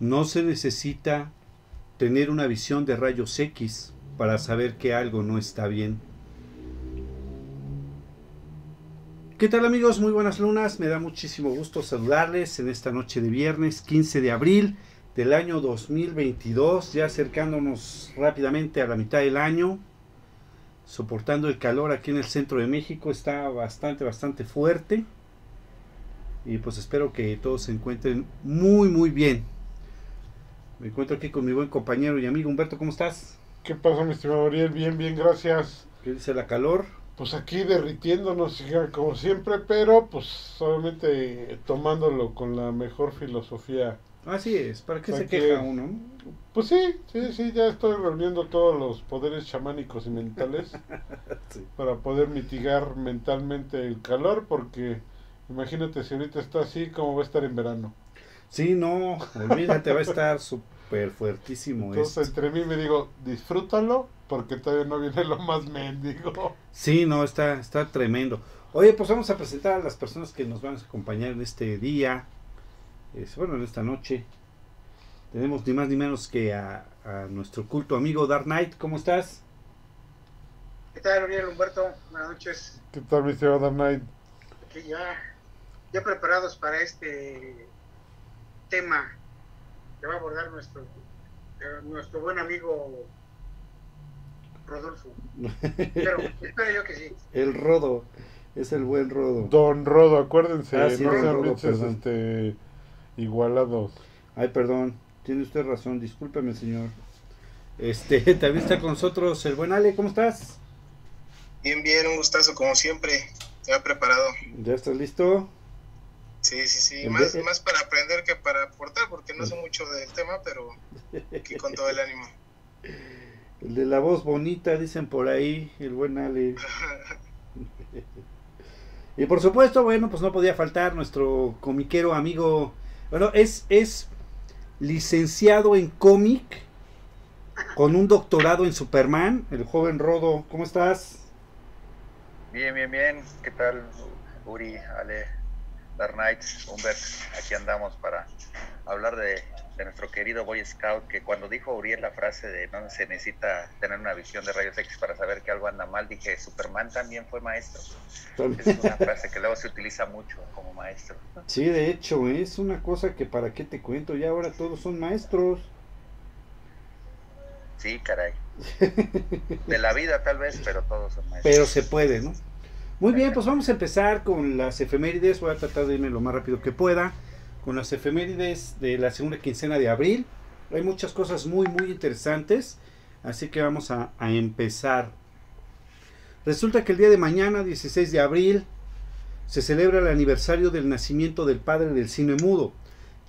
No se necesita tener una visión de rayos X para saber que algo no está bien. ¿Qué tal amigos? Muy buenas lunas. Me da muchísimo gusto saludarles en esta noche de viernes 15 de abril del año 2022, ya acercándonos rápidamente a la mitad del año, soportando el calor aquí en el centro de México, está bastante, bastante fuerte. Y pues espero que todos se encuentren muy, muy bien. Me encuentro aquí con mi buen compañero y amigo Humberto, ¿cómo estás? ¿Qué pasa, mi estimado Ariel? Bien, bien, gracias. ¿Qué dice la calor? Pues aquí derritiéndonos, como siempre, pero pues obviamente tomándolo con la mejor filosofía. Así es, ¿para qué se queja uno? Pues sí, sí, sí, ya estoy reuniendo todos los poderes chamánicos y mentales para poder mitigar mentalmente el calor, porque imagínate si ahorita está así, como va a estar en verano. Sí, no, olvídate, va a estar súper fuertísimo. Entonces, entre mí me digo, disfrútalo, porque todavía no viene lo más mendigo. Sí, no, está, está tremendo. Oye, pues vamos a presentar a las personas que nos van a acompañar en este día, bueno, en esta noche. Tenemos ni más ni menos que a, nuestro culto amigo Dark Knight. ¿Cómo estás? ¿Qué tal, Ariel Humberto? Buenas noches. ¿Qué tal, mi señor Dark Knight? Aquí ya, ya preparados para este tema que va a abordar nuestro, eh, nuestro buen amigo Rodolfo. Pero espero yo que sí. El Rodo, es el buen Rodo. Don Rodo, acuérdense, ah, no sean este, igualados. Ay, perdón, tiene usted razón, discúlpeme, señor. Este, también está con nosotros el buen Ale, ¿cómo estás? Bien, bien, un gustazo como siempre. Ya preparado. ¿Ya estás listo? Sí, sí, sí, más, más para aprender que para aportar, porque no sé mucho del tema, pero aquí con todo el ánimo. El de la voz bonita, dicen por ahí, el buen Ale. y por supuesto, bueno, pues no podía faltar nuestro comiquero amigo. Bueno, es, es licenciado en cómic con un doctorado en Superman, el joven Rodo. ¿Cómo estás? Bien, bien, bien. ¿Qué tal, Uri, Ale? Dark Knights, Humbert, aquí andamos para hablar de, nuestro querido Boy Scout, que cuando dijo Uriel la frase de no se necesita tener una visión de rayos X para saber que algo anda mal, dije, Superman también fue maestro. Es una frase que luego se utiliza mucho como maestro. Sí, de hecho, es una cosa que para qué te cuento, ya ahora todos son maestros. Sí, caray. De la vida tal vez, pero todos son maestros. Pero se puede, ¿no? Muy bien, pues vamos a empezar con las efemérides. Voy a tratar de irme lo más rápido que pueda. Con las efemérides de la segunda quincena de abril. Hay muchas cosas muy, muy interesantes. Así que vamos a, empezar. Resulta que el día de mañana, 16 de abril, se celebra el aniversario del nacimiento del padre del cine mudo.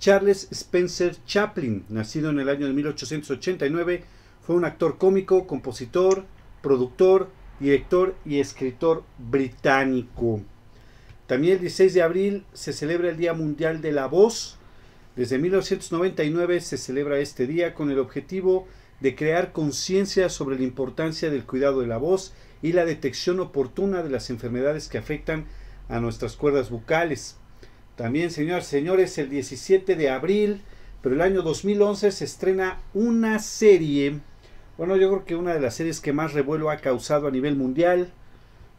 Charles Spencer Chaplin, nacido en el año de 1889, fue un actor cómico, compositor, productor, director y escritor británico. También el 16 de abril se celebra el Día Mundial de la Voz. Desde 1999 se celebra este día con el objetivo de crear conciencia sobre la importancia del cuidado de la voz y la detección oportuna de las enfermedades que afectan a nuestras cuerdas bucales. También, señoras y señores, el 17 de abril, pero el año 2011 se estrena una serie bueno, yo creo que una de las series que más revuelo ha causado a nivel mundial.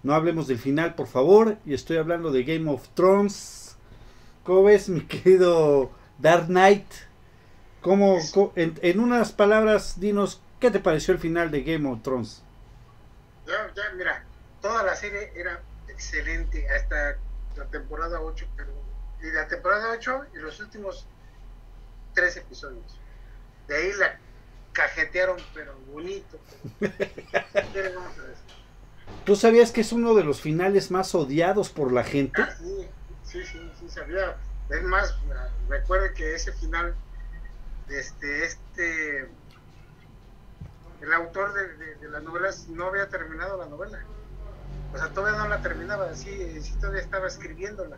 No hablemos del final, por favor. Y estoy hablando de Game of Thrones. ¿Cómo ves, mi querido Dark Knight? ¿Cómo, en, unas palabras, dinos, ¿qué te pareció el final de Game of Thrones? Ya, ya, mira, toda la serie era excelente hasta la temporada 8, pero, y la temporada 8 y los últimos tres episodios. De ahí la cajetearon, pero bonito. ¿Tú sabías que es uno de los finales más odiados por la gente? Ah, sí, sí, sí, sí, sabía. Es más, recuerde que ese final, este, este, el autor de, de, las novelas no había terminado la novela. O sea, todavía no la terminaba, así, sí todavía estaba escribiéndola.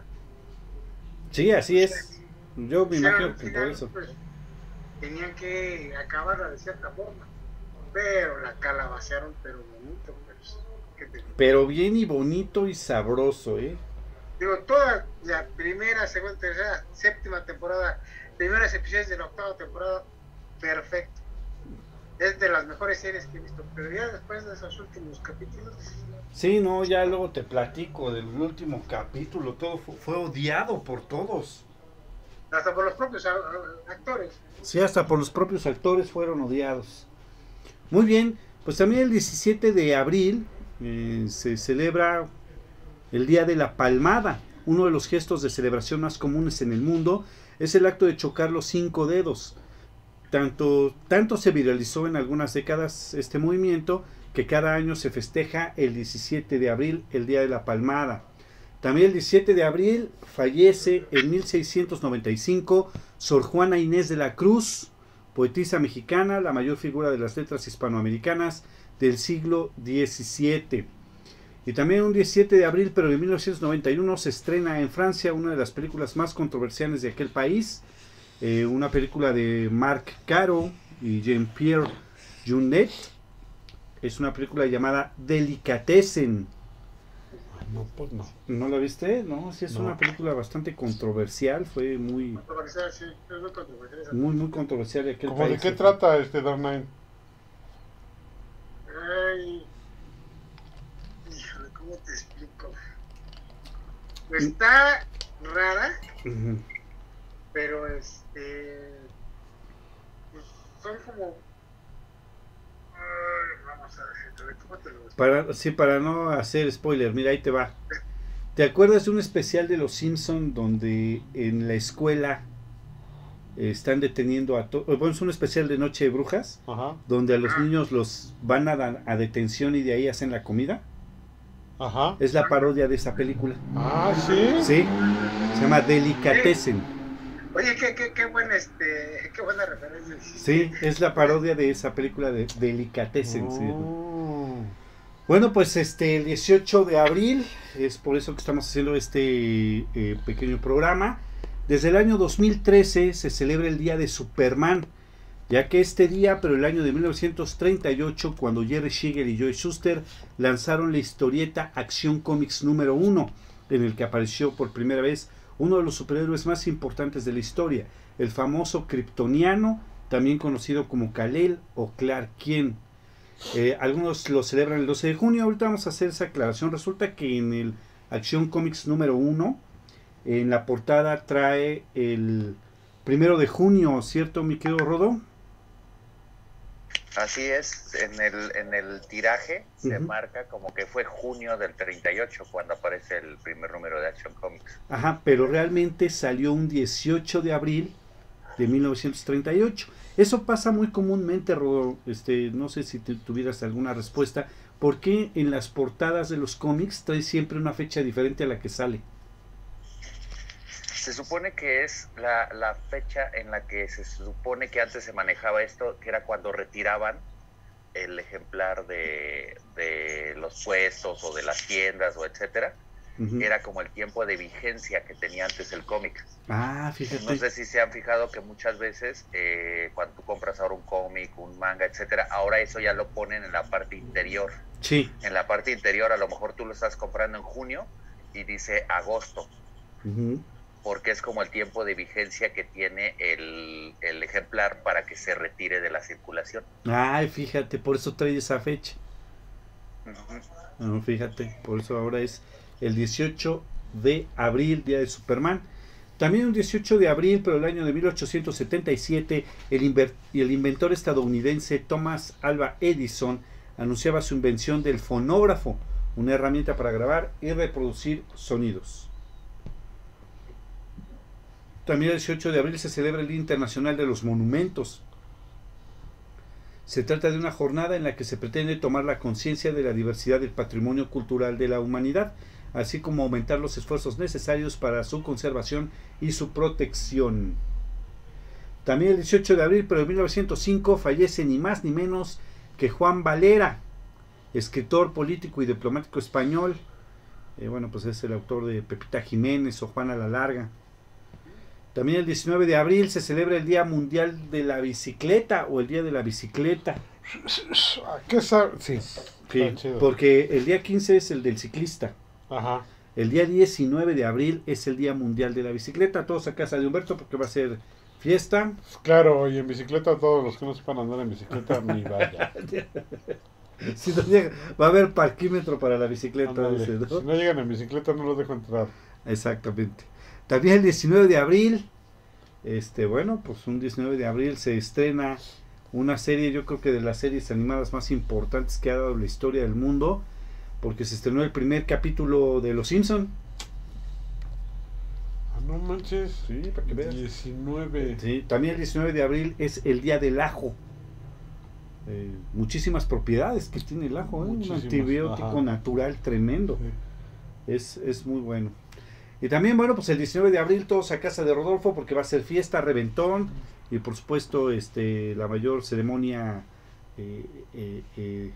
Sí, así es. Yo me imagino que por eso. Pues, tenían que acabarla de cierta forma. Pero la calabacearon, pero bonito. Pues, pero bien y bonito y sabroso, ¿eh? Digo, toda la primera, segunda, tercera, séptima temporada primeros episodios de la octava temporada, perfecto. Es de las mejores series que he visto, pero ya después de esos últimos capítulos... Sí, no, ya luego te platico del último capítulo, todo fue, odiado por todos. Hasta por los propios actores. Sí, hasta por los propios actores fueron odiados. Muy bien, pues también el 17 de abril eh, se celebra el Día de la Palmada. Uno de los gestos de celebración más comunes en el mundo es el acto de chocar los cinco dedos. Tanto, tanto se viralizó en algunas décadas este movimiento que cada año se festeja el 17 de abril, el Día de la Palmada. También el 17 de abril fallece en 1695 Sor Juana Inés de la Cruz, poetisa mexicana, la mayor figura de las letras hispanoamericanas del siglo XVII. Y también un 17 de abril, pero de 1991, se estrena en Francia una de las películas más controversiales de aquel país, eh, una película de Marc Caro y Jean-Pierre Junet. Es una película llamada Delicatessen. No, pues no. ¿No la viste? No, sí es una película bastante controversial, fue muy... Controversial, sí, es muy controversial. Muy, muy controversial de aquel país. ¿De qué trata este Dark Knight? Ay, ¿cómo te explico? Está rara, pero este. Pues, son como. vamos a ver, ¿cómo para, Sí, para no hacer spoiler, mira, ahí te va. ¿Te acuerdas de un especial de Los Simpson donde en la escuela están deteniendo a todos. Bueno, es un especial de Noche de Brujas, donde a los niños los van a, a detención y de ahí hacen la comida. Ajá. Es la parodia de esa película. Ah, sí. Sí. Se llama Delicatessen. Oye, qué, qué, qué, buena, este, qué buena referencia. Sí, es la parodia de esa película de Delicatessen. Oh. Bueno, pues este, el 18 de abril, es por eso que estamos haciendo este eh, pequeño programa. Desde el año 2013 se celebra el Día de Superman, ya que este día, pero el año de 1938, cuando Jerry Siegel y Joy Schuster lanzaron la historieta Acción Comics número 1, en el que apareció por primera vez uno de los superhéroes más importantes de la historia, el famoso kryptoniano, también conocido como Kal-El o Clark Kent. Eh, algunos lo celebran el 12 de junio, ahorita vamos a hacer esa aclaración. Resulta que en el Acción Comics número 1, en la portada trae el primero de junio, ¿cierto, mi querido Rodo? Así es, en el, en el tiraje se marca como que fue junio del 38 cuando aparece el primer número de Action Comics. Ajá, pero realmente salió un 18 de abril de 1938. Eso pasa muy comúnmente, Rodo. Este, no sé si tuvieras alguna respuesta. ¿Por qué en las portadas de los cómics trae siempre una fecha diferente a la que sale? Se supone que es la, la, fecha en la que se supone que antes se manejaba esto, que era cuando retiraban el ejemplar de, de los puestos o de las tiendas o etcétera. Era como el tiempo de vigencia que tenía antes el cómic. Ah, fíjate. No sé si se han fijado que muchas veces eh, cuando tú compras ahora un cómic, un manga, etcétera, ahora eso ya lo ponen en la parte interior. Sí. En la parte interior, a lo mejor tú lo estás comprando en junio y dice agosto porque es como el tiempo de vigencia que tiene el, ejemplar para que se retire de la circulación. Ay, fíjate, por eso trae esa fecha. fíjate, por eso ahora es el 18 de abril, día de Superman. También un 18 de abril, pero el año de 1877, el, el inventor estadounidense Thomas Alva Edison anunciaba su invención del fonógrafo, una herramienta para grabar y reproducir sonidos. También el 18 de abril se celebra el Día Internacional de los Monumentos. Se trata de una jornada en la que se pretende tomar la conciencia de la diversidad del patrimonio cultural de la humanidad, así como aumentar los esfuerzos necesarios para su conservación y su protección. También el 18 de abril, pero de 1905, fallece ni más ni menos que Juan Valera, escritor, político y diplomático español. Eh, bueno, pues es el autor de Pepita Jiménez o Juana la Larga. También el 19 de abril se celebra el Día Mundial de la Bicicleta o el Día de la Bicicleta. ¿Qué sí, porque el día 15 es el del ciclista. Ajá. El día 19 de abril es el Día Mundial de la Bicicleta. Todos a casa de Humberto porque va a ser Fiesta. Claro, y en bicicleta, todos los que no sepan andar en bicicleta, ni vaya. si no llega, va a haber parquímetro para la bicicleta. Ándale. dice, ¿no? Si no llegan en bicicleta, no los dejo entrar. Exactamente. También el 19 de abril, este, bueno, pues un 19 de abril se estrena una serie, yo creo que de las series animadas más importantes que ha dado la historia del mundo, porque se estrenó el primer capítulo de Los Simpson. Ah, no manches. Sí, para que veas. 19. Sí, también el 19 de abril es el Día del Ajo. Eh, muchísimas propiedades que tiene el ajo, ¿eh? un antibiótico ajá. natural tremendo. Sí. Es, es muy bueno. Y también, bueno, pues el 19 de abril todos a casa de Rodolfo porque va a ser fiesta, reventón y por supuesto este la mayor ceremonia eh, eh, eh,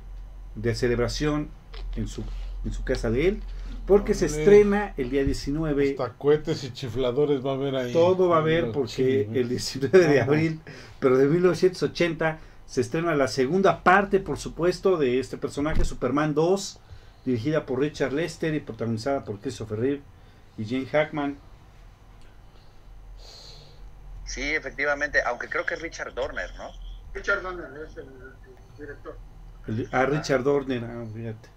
de celebración en su, en su casa de él. Porque se estrena el día 19. Hasta cohetes y chifladores va a haber ahí. Todo va a haber porque el 19 de abril, pero de 1980, se estrena la segunda parte, por supuesto, de este personaje, Superman 2, dirigida por Richard Lester y protagonizada por Christopher Reeve y Jane Hackman. Sí, efectivamente, aunque creo que es Richard Dorner, ¿no? Richard Donner es el, el director. El- A Richard Dorner, ah, fíjate.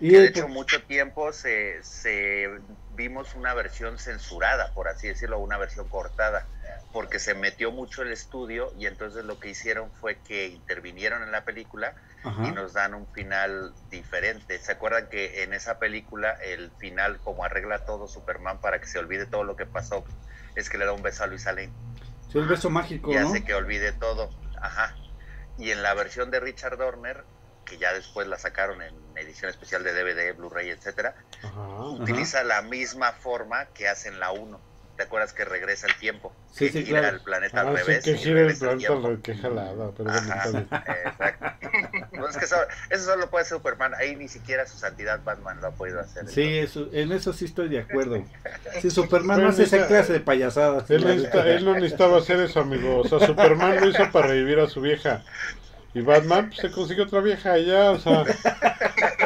Y de hecho mucho tiempo se, se vimos una versión censurada, por así decirlo, una versión cortada, porque se metió mucho el estudio y entonces lo que hicieron fue que intervinieron en la película ajá. y nos dan un final diferente. ¿Se acuerdan que en esa película el final, como arregla todo Superman para que se olvide todo lo que pasó, es que le da un beso a Luis Lane Sí, el beso mágico, y ¿no? hace que olvide todo? Ajá. Y en la versión de Richard Dorner, que ya después la sacaron en edición especial de DVD, Blu-ray, etcétera, Ajá. utiliza la misma forma que hace en la 1. ¿Te acuerdas que regresa el tiempo? Sí, que sí, gira claro. el planeta Ah, al sí, revés. que y gira el planeta al revés, que jalada, pero Ajá, exacto. No, es que eso, eso solo puede ser Superman. Ahí ni siquiera su santidad Batman lo ha podido hacer. Sí, eso, en eso sí estoy de acuerdo. Si Superman Pero no hace esa clase de payasadas. Él, necesita- él no necesitaba hacer eso, amigo. O sea, Superman lo hizo para revivir a su vieja. Y Batman pues, se consiguió otra vieja allá, o sea,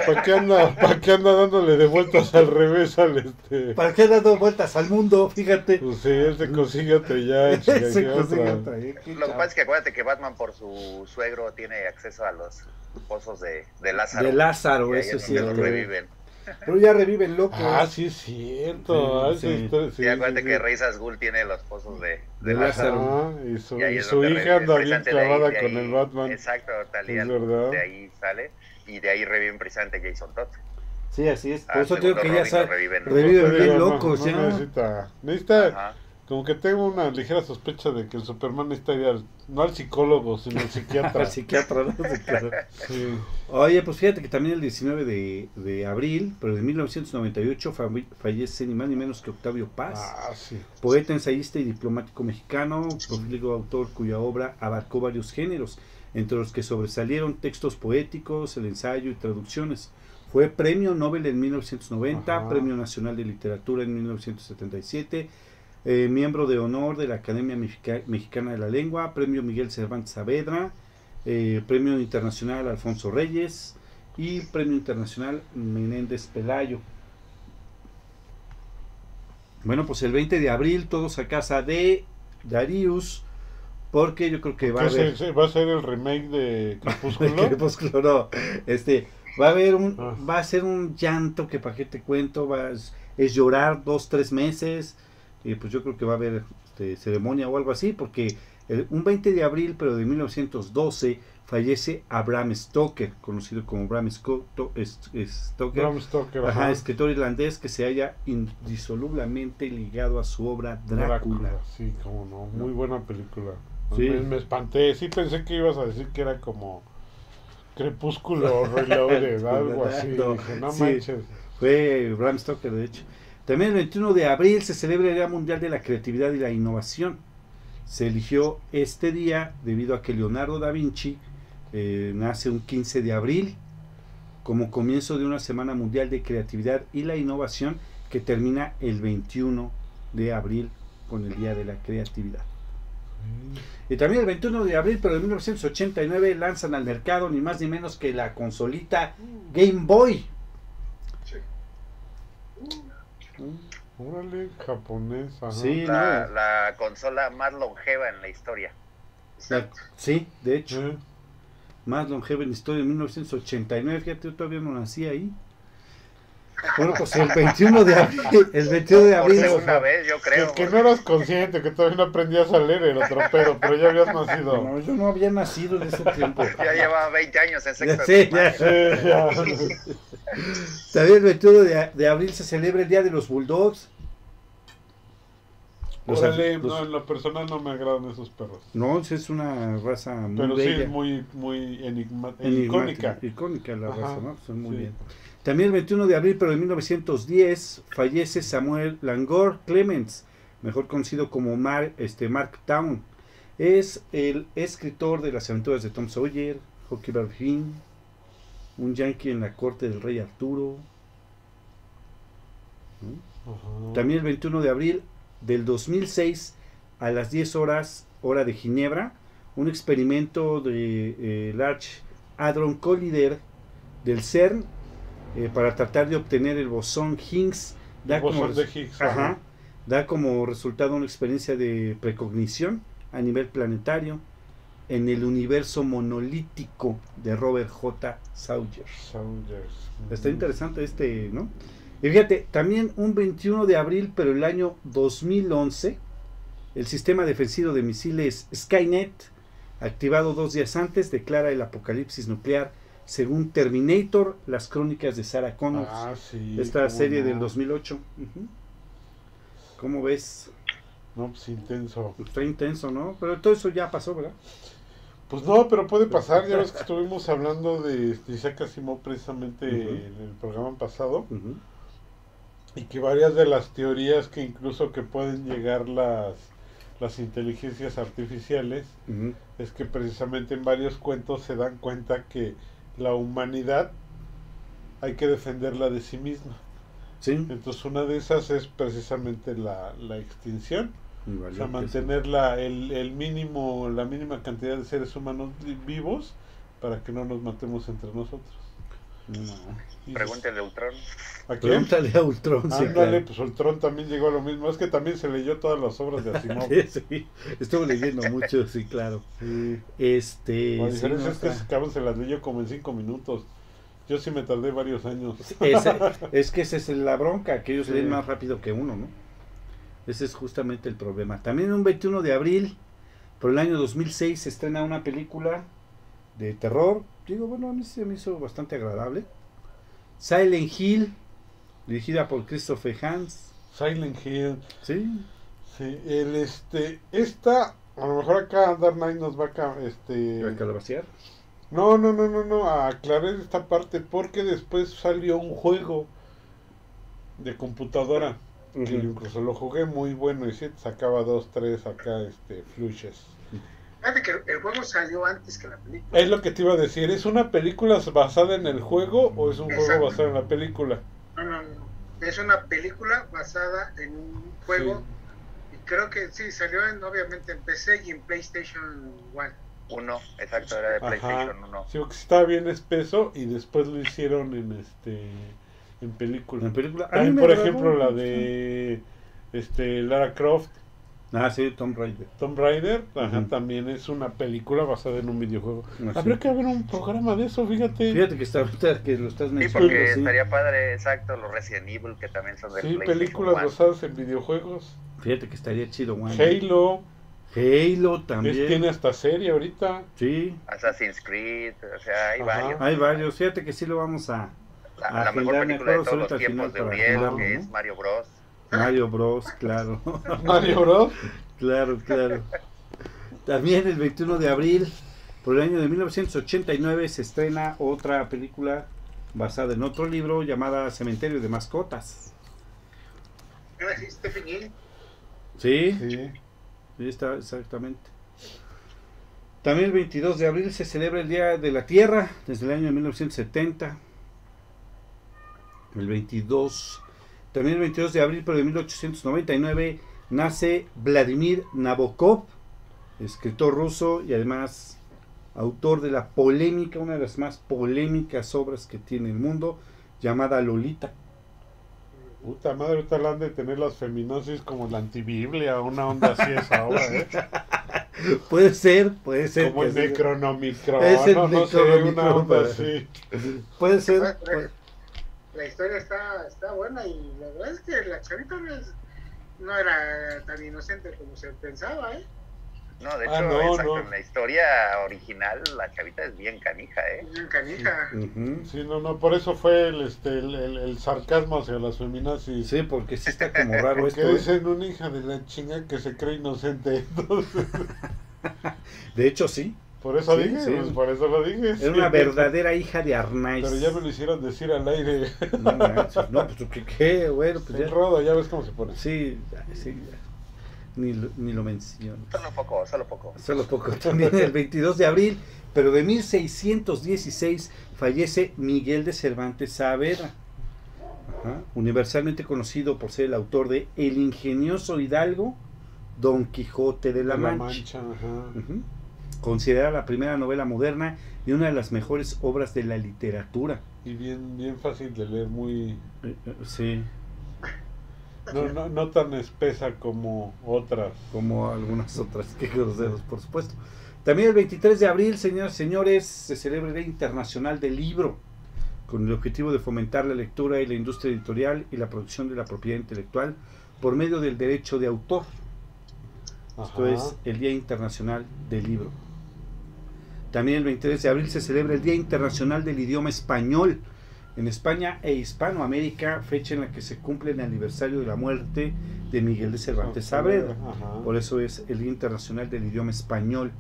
¿para qué anda, para qué anda dándole de vueltas al revés al este? ¿Para qué ha dado vueltas al mundo? Fíjate. Pues sí, él se consigue otra ya, Se ¿qué consigue otra? otra, ¿eh? Lo que pasa es que acuérdate que Batman por su suegro tiene acceso a los pozos de, de Lázaro. De Lázaro, eso es donde lo cierto. reviven. Pero ya revive el loco. Ah, sí es cierto. Sí, ah, sí. historia- Sí, sí, acuérdate sí, que sí. Reis Asgul tiene los pozos de, de Lázaro. Ah, y su, Y ahí y es su donde hija revive, anda bien ahí- clavada de con ahí- el Batman. Exacto, verdad. de ahí sale. Y de ahí reviven precisamente Jason Todd. Sí, así es. Por Ah, eso segundo que ya sabe. reviven. revive te bien digo, no- locos, no necesita, necesita, Ajá. Como que tengo una ligera sospecha de que el Superman ir al, no al psicólogo, sino al psiquiatra. Al psiquiatra. Sí. Oye, pues fíjate que también el 19 de, de abril, pero de 1998, fa- fallece ni más ni menos que Octavio Paz. Ah, sí. Poeta, ensayista y diplomático mexicano, prolífico autor cuya obra abarcó varios géneros, entre los que sobresalieron textos poéticos, el ensayo y traducciones. Fue premio Nobel en 1990, Ajá. premio nacional de literatura en 1977, eh, miembro de honor de la Academia Mexica- Mexicana de la Lengua, premio Miguel Cervantes Saavedra, eh, premio internacional Alfonso Reyes y premio internacional Menéndez Pelayo. Bueno, pues el 20 de abril todos a casa de Darius, porque yo creo que va a ¿Qué haber... se- se- ¿Va a ser el remake de Crepúsculo? Crepúsculo, no. Este, va a haber un, Ah. va a ser un llanto que para qué te cuento, va, es llorar dos, tres meses, y pues yo creo que va a haber este, ceremonia o algo así, porque el- un 20 de abril, pero de 1912, fallece Abraham Stoker, conocido como Bram Stoker, Bram Stoker, ajá, escritor irlandés que se haya indisolublemente ligado a su obra Drácula. Sí, como no. Muy buena película. Sí. Me, me espanté. Sí pensé que ibas a decir que era como Crepúsculo Reloaded, algo así. No, Dije, no sí. manches. Fue Bram Stoker, de hecho. También el 21 de abril se celebra el Día Mundial de la Creatividad y la Innovación. Se eligió este día debido a que Leonardo da Vinci eh, nace un 15 de abril como comienzo de una Semana Mundial de Creatividad y la Innovación que termina el 21 de abril con el Día de la Creatividad. Y también el 21 de abril, pero de 1989, lanzan al mercado ni más ni menos que la consolita Game Boy. Sí. Órale, japonesa. Sí, La, no. la consola más longeva en la historia. La- sí, de hecho, Sí. más longeva en la historia en 1989. Fíjate, yo todavía no nací ahí. Bueno, pues el 21 de abril, el 21 de Por abril, segunda vez, yo creo. Que, que no eras consciente, que todavía no aprendías a leer el otro pedo, pero ya habías nacido. no, yo no había nacido en ese tiempo. Ya llevaba 20 años en sexto. Sí, de ya. Sí, ya. También el 21 de, de abril se celebra el Día de los Bulldogs. Los- Órale, los- no, en lo personal no me agradan esos perros. No, es una raza muy Pero sí bella. es muy, muy enigma- enigmática, icónica. icónica la Ajá, raza, ¿no? Son muy sí. bien. También el 21 de abril, pero de 1910, fallece Samuel Langor Clements, mejor conocido como Mar, este, Mark Town. Es el escritor de las aventuras de Tom Sawyer, Huckleberry Finn, un yankee en la corte del rey Arturo. También el 21 de abril del 2006 a las 10 horas hora de Ginebra, un experimento de eh, Large Hadron Collider del CERN eh, para tratar de obtener el bosón Higgs da El como, bosón de res- Higgs, ajá, ajá. da como resultado una experiencia de precognición a nivel planetario en el universo monolítico de Robert J. Sawyer. Saunders. Está interesante este, ¿no? Y fíjate, también un 21 de abril, pero el año 2011, el sistema defensivo de misiles Skynet, activado dos días antes, declara el apocalipsis nuclear, según Terminator, las crónicas de Sarah Connor, Ah, sí. esta serie no. del 2008. Ujú. ¿Cómo ves? No, pues intenso. Está intenso, ¿no? Pero todo eso ya pasó, ¿verdad? Pues no, pero puede pasar. Ya ves que estuvimos hablando de Isaac Asimov precisamente en el programa pasado. Y que varias de las teorías que incluso que pueden llegar las, las inteligencias artificiales es que precisamente en varios cuentos se dan cuenta que la humanidad hay que defenderla de sí misma. Sí. Entonces una de esas es precisamente la, la extinción. O sea, mantener la, el, el mínimo, la mínima cantidad de seres humanos vi- vivos para que no nos matemos entre nosotros. Sí. No. Pregúntale a Ultron. ¿A quién? Pregúntale a Ultron. sí, Ándale, claro. pues Ultron también llegó a lo mismo. Es que también se leyó todas las obras de Asimov. sí, estuve leyendo mucho, sí, claro. Sí. Este. La sí, diferencia no, es que cabrón se las leyó como en cinco minutos. Yo sí me tardé varios años. ese- es que esa es la bronca, que ellos Sí. leen más rápido que uno, ¿no? Ese es justamente el problema. También un 21 de abril, por el año 2006, se estrena una película de terror. Digo, bueno, a mí se me hizo bastante agradable. Silent Hill, dirigida por Christopher Hans. Silent Hill. Sí, Sí, el este, esta, a lo mejor acá Dark Knight nos va a, este, ¿a calabacear? no, no, no, no, no, a aclarar esta parte porque después salió un juego de computadora que Ujú. incluso lo jugué muy bueno y sí, sacaba dos, tres acá, este, flushes. Fíjate que el juego salió antes que la película. Es lo que te iba a decir, ¿es una película basada en el juego o es un juego Exacto. basado en la película? No, no, no. Es una película basada en un juego. Y creo que sí, salió en, obviamente en PC y en PlayStation 1. Uno, exacto, era de Ajá. PlayStation 1. Sí, porque estaba bien espeso y después lo hicieron en este en película. En película. También, por ejemplo, la de este Lara Croft. Ah, sí, Tom Raider. Tomb Raider, ajá, Ujú. también es una película basada en un videojuego. Así. Habría que haber un programa de eso, fíjate. Fíjate que está ahorita que lo estás Sí, mencionando. porque sí. estaría padre, exacto, los Resident Evil que también son de Sí, PlayStation películas 1. basadas en videojuegos. Fíjate que estaría chido, Juan. Halo, Halo es- también. tiene hasta serie ahorita. Sí, Assassin's Creed, o sea, hay Ajá. varios. hay varios. Fíjate que sí lo vamos a. La, a la mejor película de todos los tiempos de Uriel, que ¿no? es Mario Bros. Mario Bros, claro. Mario Bros. claro, claro. También el 21 de abril, por el año de 1989, se estrena otra película basada en otro libro llamada Cementerio de Mascotas. Sí, Sí. Sí, está exactamente. También el 22 de abril se celebra el Día de la Tierra, desde el año de 1970. El 22. También el 22 de abril, pero de 1899, nace Vladimir Nabokov, escritor ruso y además autor de la polémica, una de las más polémicas obras que tiene el mundo, llamada Lolita. Puta madre, ahorita la han de tener las feminosis como la antibiblia, una onda así es ahora, ¿eh? puede ser, puede ser. Como el Necronomicron, Es el no, no sé, una onda así. Puede ser. Puede- La historia está, está buena y la verdad es que la chavita no, es- no era tan inocente como se pensaba, ¿eh? No, de Ah, hecho, no, exacto, no. en la historia original la chavita es bien canija, ¿eh? Bien canija. Ujú. Sí, no, no, por eso fue el, este, el, el- el sarcasmo hacia las feminazis. Sí, porque sí está como raro Porque esto. ¿eh? dicen una hija de la chinga que se cree inocente. Entonces, De hecho, sí. Por eso Sí, dije, sí. pues, por eso lo dije. Era sí. una verdadera hija de Arnaiz. Pero ya me lo hicieron decir al aire. No, manches, no, pues ¿qué, qué? Bueno, pues ya. rodo, ya ves cómo se pone. Sí, sí. ya. Ni, lo- ni lo menciono. Solo poco, solo poco. Solo poco. También el 22 de abril, pero de 1616, fallece Miguel de Cervantes Saavedra. Ajá, Universalmente conocido por ser el autor de El ingenioso hidalgo Don Quijote de la, De Mancha. ajá. Ujú. Considerada la primera novela moderna y una de las mejores obras de la literatura. Y bien, bien fácil de leer, muy... Eh, eh, Sí, No, no, no tan espesa como otras. como algunas otras, que groseros, por supuesto. También el 23 de abril, señoras y señores, se celebra el Día Internacional del Libro, con el objetivo de fomentar la lectura y la industria editorial y la producción de la propiedad intelectual por medio del derecho de autor. Esto es el Día Internacional del Libro. También el 23 de abril se celebra el Día Internacional del Idioma Español. En España e Hispanoamérica, fecha en la que se cumple el aniversario de la muerte de Miguel de Cervantes Saavedra. Ajá. Por eso es el Día Internacional del Idioma Español.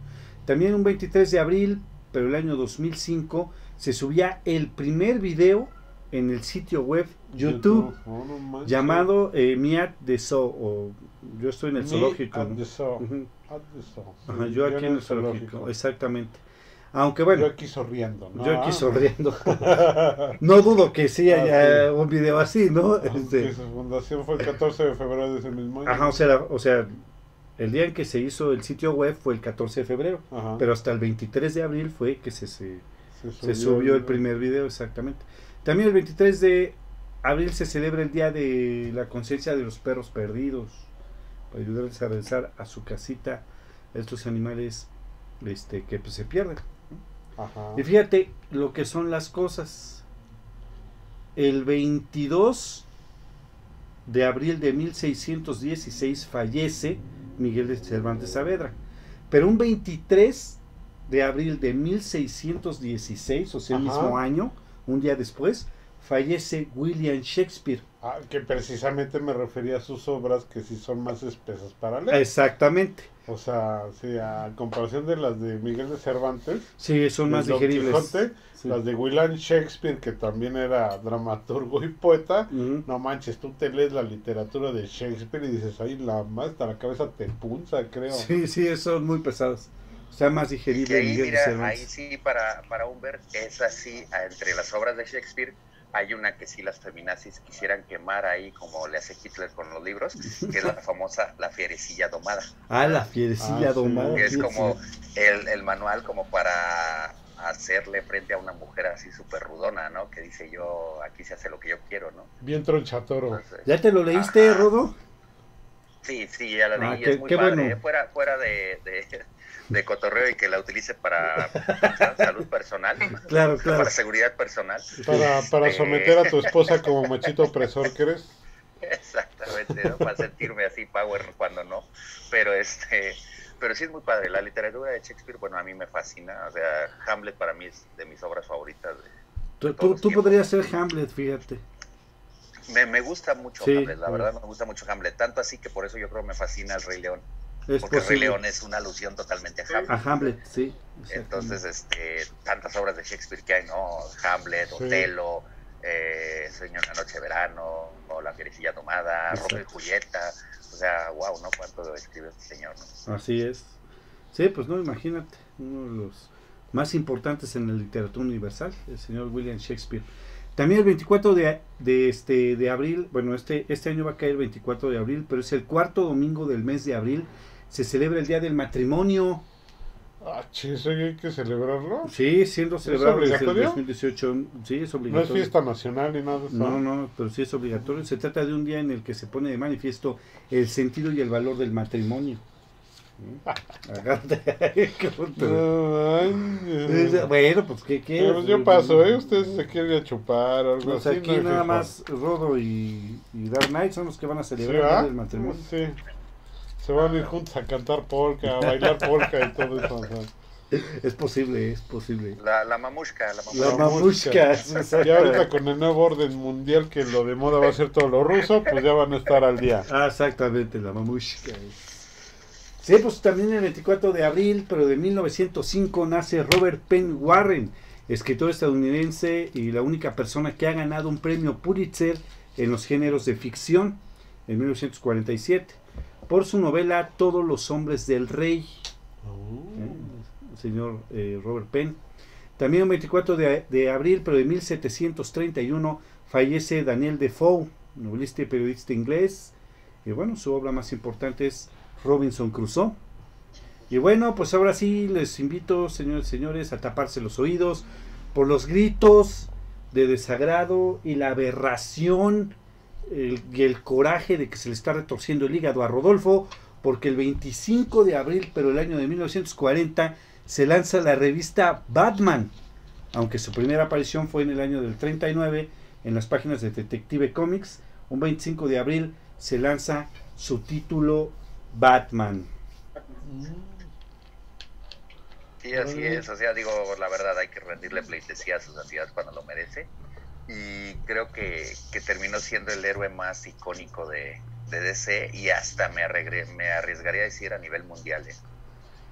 También un 23 de abril, pero el año 2005, se subía el primer video en el sitio web YouTube, Oh, no llamado eh, Miat de Zoo, o yo estoy en el zoológico. Ajá, yo aquí en el zoológico, exactamente. Aunque bueno, Yo aquí sonriendo, ¿no? yo aquí sonriendo. No dudo que sí Ah, haya sí. un video así, ¿no? Aunque Este, su fundación fue el 14 de febrero de ese mismo año. ajá, o sea, o sea, el día en que se hizo el sitio web fue el 14 de febrero. Ajá. Pero hasta el 23 de abril fue que se, se, se se subió el primer video, exactamente. También el 23 de abril se celebra el Día de la Conciencia de los Perros Perdidos, para ayudarles a regresar a su casita a estos animales este, que pues, se pierden. Ajá. Y fíjate lo que son las cosas. El 22 de abril de 1616 fallece Miguel de Cervantes Saavedra. Pero un 23 de abril de 1616, o sea, el Ajá. mismo año, un día después, fallece William Shakespeare. Ah, que precisamente me refería a sus obras que sí son más espesas para leer. Exactamente. O sea, sí, a comparación de las de Miguel de Cervantes, Sí, son más digeribles. Quijote, Sí. las de William Shakespeare, que también era dramaturgo y poeta. No manches, tú te lees la literatura de Shakespeare y dices, ay, la más hasta la cabeza te punza, creo. Sí, sí, son muy pesados. O sea, más digerible ahí, Miguel de mira, ahí sí, para, para Humbert, es así, entre las obras de Shakespeare, hay una que sí las feminazis quisieran quemar ahí, como le hace Hitler con los libros, que es la famosa La Fierecilla Domada, Ah, la fierecilla Ah, sí. domada. que es como el, el manual como para hacerle frente a una mujer así súper rudona, ¿no? Que dice yo, aquí se hace lo que yo quiero, ¿no? Bien tronchatoro. Entonces, ¿Ya te lo leíste, Ajá. Rodo? Sí, sí, ya la leí, Ah, qué- es muy qué padre, bueno. ¿eh? fuera, fuera de, de, de cotorreo y que la utilice para salud personal, Claro, claro. para seguridad personal. Para, para Este, someter a tu esposa como machito opresor que eres. Exactamente, ¿no? para sentirme así power cuando no, pero este, pero sí es muy padre, la literatura de Shakespeare, bueno, a mí me fascina, o sea, Hamlet para mí es de mis obras favoritas. de- Tú, tú, podrías ser Hamlet, fíjate. me, me gusta mucho Sí, Hamlet, la sí. verdad me gusta mucho Hamlet, tanto así que por eso yo creo me fascina el Rey León, Es porque Rey. León es una alusión totalmente a Hamlet. A Hamlet, sí. Entonces, este, tantas obras de Shakespeare que hay, ¿no? Hamlet, Sí. Otelo, eh, Sueño en la noche de verano, o La fierecilla tomada. Romeo y Julieta. O sea, wow, ¿no? Cuánto escribe este señor, ¿no? Así es. Sí, pues no, imagínate. Uno de los más importantes en la literatura universal, el señor William Shakespeare. También el 24 de, de, este, de abril, bueno, este, este año va a caer el 24 de abril, pero es el cuarto domingo del mes de abril, se celebra el Día del Matrimonio. Ah, eso hay que celebrarlo. Sí, siendo celebrado desde el 2018. Sí, es obligatorio. No es fiesta nacional ni nada. No, no, pero sí es obligatorio. Se trata de un día en el que se pone de manifiesto el sentido y el valor del matrimonio. bueno, pues ¿qué qué? Pues yo paso, ¿eh? Ustedes se quieren chupar o algo pues así. aquí nada más Rodo y, y, Dark Knight son los que van a celebrar el matrimonio. Sí. Se van a ir juntos a cantar polka, a bailar polka y todo eso. Es posible, es posible. La, la mamushka, la mamushka. La Ya ahorita con el nuevo orden mundial que lo de moda va a ser todo lo ruso, pues ya van a estar al día. Ah, exactamente, la mamushka. Sí, pues también el 24 de abril, pero de 1905, nace Robert Penn Warren, escritor estadounidense y la única persona que ha ganado un premio Pulitzer en los géneros de ficción en 1947 por su novela Todos los hombres del rey. Oh. Eh, el señor eh, Robert Penn. También el 24 de, de, abril, pero de 1731, fallece Daniel Defoe, novelista y periodista inglés. Y bueno, su obra más importante es Robinson Crusoe. Y bueno, pues ahora sí les invito, señores y señores, a taparse los oídos por los gritos de desagrado y la aberración y el coraje de que se le está retorciendo el hígado a Rodolfo, porque el 25 de abril, pero el año de 1940, se lanza la revista Batman, aunque su primera aparición fue en el año del 39 en las páginas de Detective Comics, un 25 de abril se lanza su título Batman. Sí, así es. O sea, digo, la verdad, hay que rendirle pleitesía a sus sociedad cuando lo merece. Y creo que, terminó siendo el héroe más icónico de, DC y hasta me, me arriesgaría a decir a nivel mundial. ¿eh?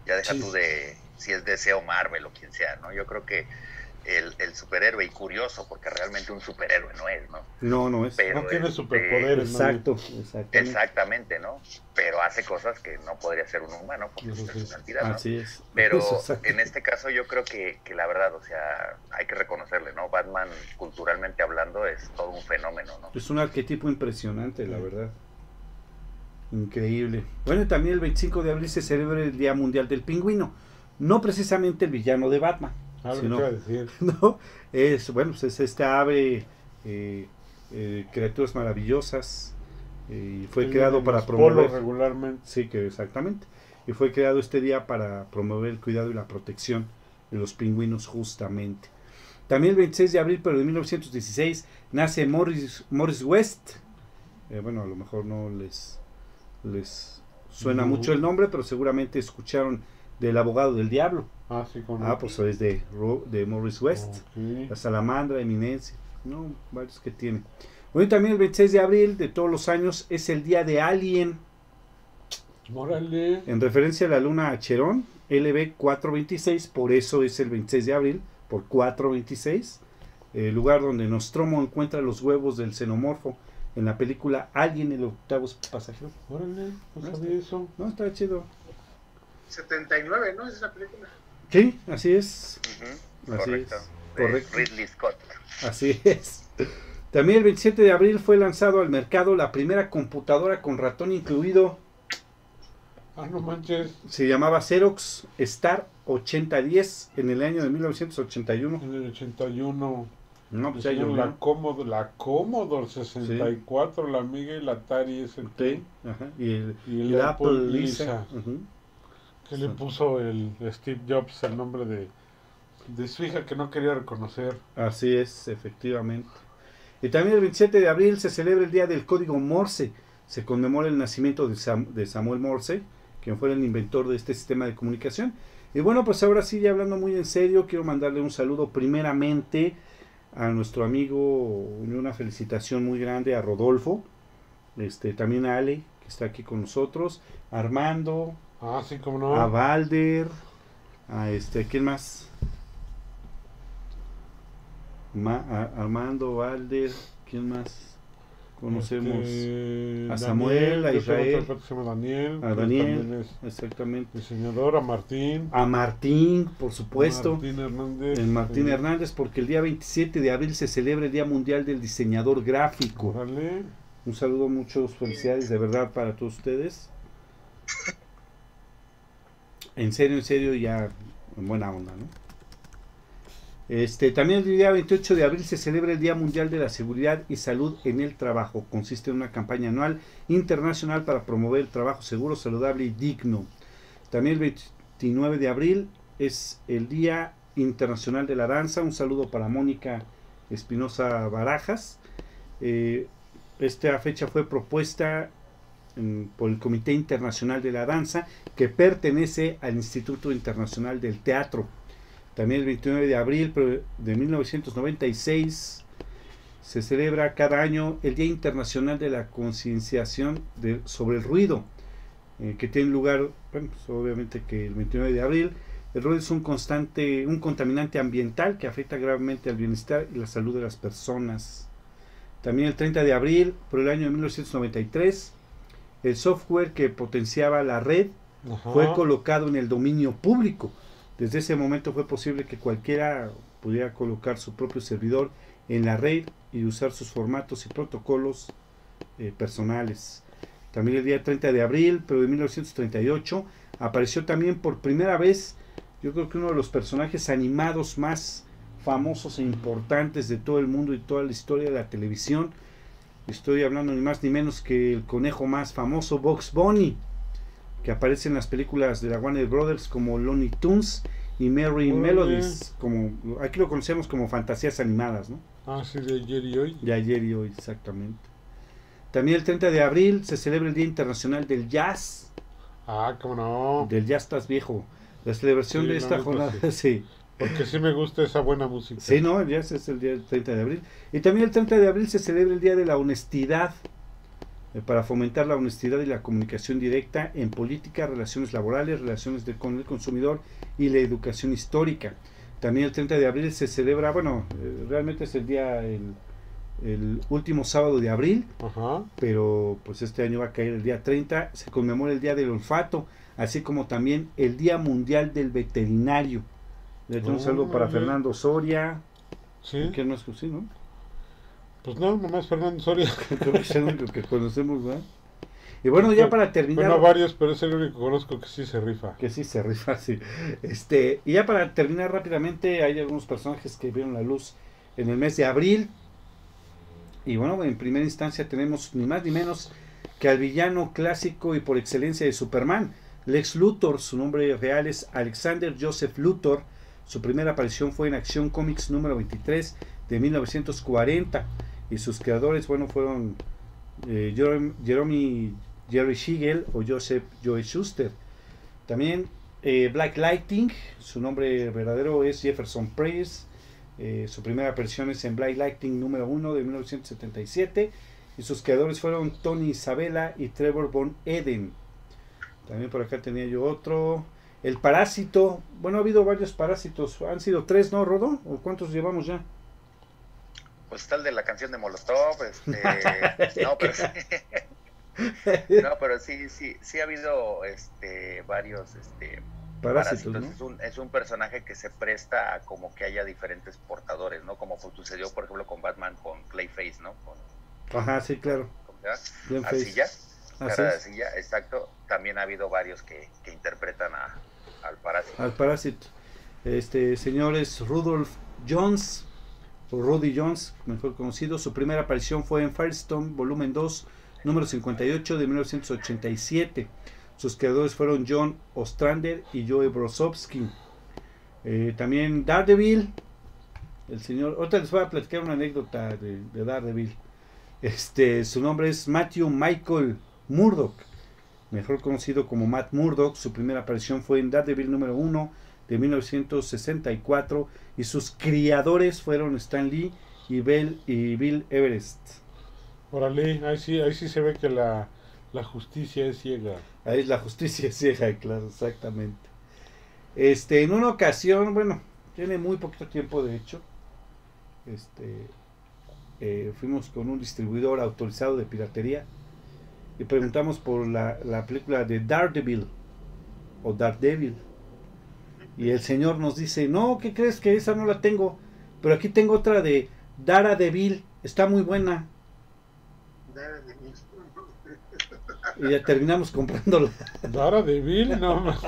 Ya deja tú de si es DC o Marvel o quien sea, ¿no? Yo creo que el, el, superhéroe y curioso, porque realmente un superhéroe no es, ¿no? No, no es. no tiene superpoderes. exacto, exactamente. ¿no? Pero hace cosas que no podría ser un humano, porque es una entidad, ¿no? Así es. Pero en este caso yo creo que, que, la verdad, o sea, hay que reconocerle, ¿no? Batman, culturalmente hablando, es todo un fenómeno, ¿no? Es un arquetipo impresionante, la verdad. Increíble. Bueno, también el 25 de abril se celebra el Día Mundial del Pingüino. No precisamente el villano de Batman, Ah, no, es, bueno, pues es esta ave, eh, eh, criaturas maravillosas, y fue creado para promover. regularmente. Sí, que exactamente. Y fue creado este día para promover el cuidado y la protección de los pingüinos, justamente. También el 26 de abril, pero de 1916, nace Morris, Morris West. Eh, bueno, a lo mejor no les, les suena mucho el nombre, pero seguramente escucharon del abogado del diablo. Ah, sí, con Ah, pues es de, de Morris West, la Salamandra, Eminencia, ¿no? Varios que tiene. Bueno, también el 26 de abril de todos los años es el día de Alien. Morale. En referencia a la luna Acherón, LB 426, por eso es el 26 de abril, por 426, el lugar donde Nostromo encuentra los huevos del xenomorfo en la película Alien, el octavo pasajero. Órale, no sabía eso. No, está chido. 79, ¿no? Es esa película. Sí, así es. Así Correcto. es. Correcto. Ridley Scott. Así es. También el 27 de abril fue lanzado al mercado la primera computadora con ratón incluido. Ah, no manches. Se llamaba Xerox Star 8010 en el año de 1981. En el 81. No, pues la, Commodore, la Commodore 64, la Amiga y la Atari ST. Ajá. Y el, y Apple, Lisa que le puso el Steve Jobs el nombre de, de su hija que no quería reconocer. Así es, efectivamente. Y también el 27 de abril se celebra el Día del Código Morse. Se conmemora el nacimiento de, de Samuel Morse, quien fue el inventor de este sistema de comunicación. Y bueno, pues ahora sí, ya hablando muy en serio, quiero mandarle un saludo primeramente a nuestro amigo, una felicitación muy grande a Rodolfo, este, también a Ale, que está aquí con nosotros, a Armando, Ah, sí, como no. A Valder. A este, ¿quién más? Armando, Valder, ¿quién más? Conocemos este, a Samuel, a Israel, Daniel, a Daniel, exactamente. Diseñador, a Martín. A Martín, por supuesto. Martín Hernández. El Martín Hernández, porque el día 27 de abril se celebra el Día Mundial del Diseñador Gráfico. Un saludo, muchas felicidades de verdad para todos ustedes. En serio, en serio, ya en buena onda, ¿no? Este, también el día 28 de abril se celebra el Día Mundial de la Seguridad y Salud en el Trabajo. Consiste en una campaña anual internacional para promover el trabajo seguro, saludable y digno. También el 29 de abril es el Día Internacional de la Danza. Un saludo para Mónica Espinosa Barajas. Eh, esta fecha fue propuesta por el Comité Internacional de la Danza, que pertenece al Instituto Internacional del Teatro. También el 29 de abril de 1996 se celebra cada año el Día Internacional de la Concienciación sobre el Ruido, eh, que tiene lugar, bueno, pues, obviamente que el 29 de abril. El ruido es un constante, un contaminante ambiental que afecta gravemente al bienestar y la salud de las personas. También el 30 de abril, por el año de 1993, el software que potenciaba la red fue colocado en el dominio público desde ese momento fue posible que cualquiera pudiera colocar su propio servidor en la red y usar sus formatos y protocolos eh, personales. También el día 30 de abril, pero de 1938, apareció también por primera vez, yo creo que uno de los personajes animados más famosos e importantes de todo el mundo y toda la historia de la televisión. Estoy hablando ni más ni menos que el conejo más famoso, Box Bunny que aparece en las películas de la Warner Brothers como Looney Tunes y Merry Melodies, como aquí lo conocemos como fantasías animadas, ¿no? Ah, sí, de ayer y hoy. De ayer y hoy, exactamente. También el 30 de abril se celebra el Día Internacional del Jazz. Ah, cómo no. Del Jazz estás viejo. La celebración de esta jornada, sí. Porque sí me gusta esa buena música. Sí, no, el jazz es el día del 30 de abril. Y también el 30 de abril se celebra el Día de la Honestidad eh, para fomentar la honestidad y la comunicación directa en política, relaciones laborales, relaciones con el consumidor y la educación histórica. También el 30 de abril se celebra, bueno, eh, realmente es el día, el, último sábado de abril, pero pues este año va a caer el día 30, se conmemora el Día del Olfato, así como también el Día Mundial del Veterinario. Le doy un saludo para Fernando Soria, ¿Sí? que no es sí, ¿no? Pues no, nomás Fernando Soria. Creo que es el único que conocemos, ¿verdad? Y bueno, ya para terminar. Bueno, varios, pero es el único que conozco que sí se rifa. Que sí se rifa, sí. Este, y ya para terminar rápidamente, hay algunos personajes que vieron la luz en el mes de abril. Y bueno, en primera instancia tenemos ni más ni menos que al villano clásico y por excelencia de Superman, Lex Luthor. Su nombre real es Alexander Joseph Luthor. Su primera aparición fue en Acción Comics número 23 de 1940 y sus creadores, bueno, fueron eh, Jeremy, Jerry Siegel o Joseph Joe Schuster. También eh, Black Lighting, su nombre verdadero es Jefferson Price. Eh, su primera aparición es en Black Lighting número 1 de 1977 y sus creadores fueron Tony Isabella y Trevor Von Eden. También por acá tenía yo otro. El parásito. Bueno, ha habido varios parásitos. Han sido tres, ¿no, Rodo? ¿O cuántos llevamos ya? pues tal de la canción de Molotov, este, no, pero, no, pero sí, sí, sí ha habido este, varios este, parásitos. Es, un, personaje que se presta a como que haya diferentes portadores, ¿no? Como sucedió, por ejemplo, con Batman, con Clayface, ¿no? Ajá, sí, claro. Así ya, así ya, exacto. También ha habido varios que, que interpretan a, al parásito. Este, señores, Rudolph Jones Rudy Jones, mejor conocido. Su primera aparición fue en Firestone, volumen 2, número 58 de 1987. Sus creadores fueron John Ostrander y Joe Brosowski. Eh, también Daredevil, el señor. Ahorita les voy a platicar una anécdota de, de Daredevil. Este, su nombre es Matthew Michael Murdoch, mejor conocido como Matt Murdoch. Su primera aparición fue en Daredevil número 1 de 1964 y sus criadores fueron Stan Lee y, Bill, y Bill Everest. Órale, ahí sí, ahí sí se ve que la, justicia es ciega. Ahí la justicia es ciega, claro, exactamente. Este, en una ocasión, bueno, tiene muy poquito tiempo de hecho, este, eh, fuimos con un distribuidor autorizado de piratería y preguntamos por la, la película de Daredevil o Daredevil y el Señor nos dice, no, ¿qué crees que esa no la tengo? Pero aquí tengo otra de Dara Devil, está muy buena. Y ya terminamos comprándola. Dara Devil, no.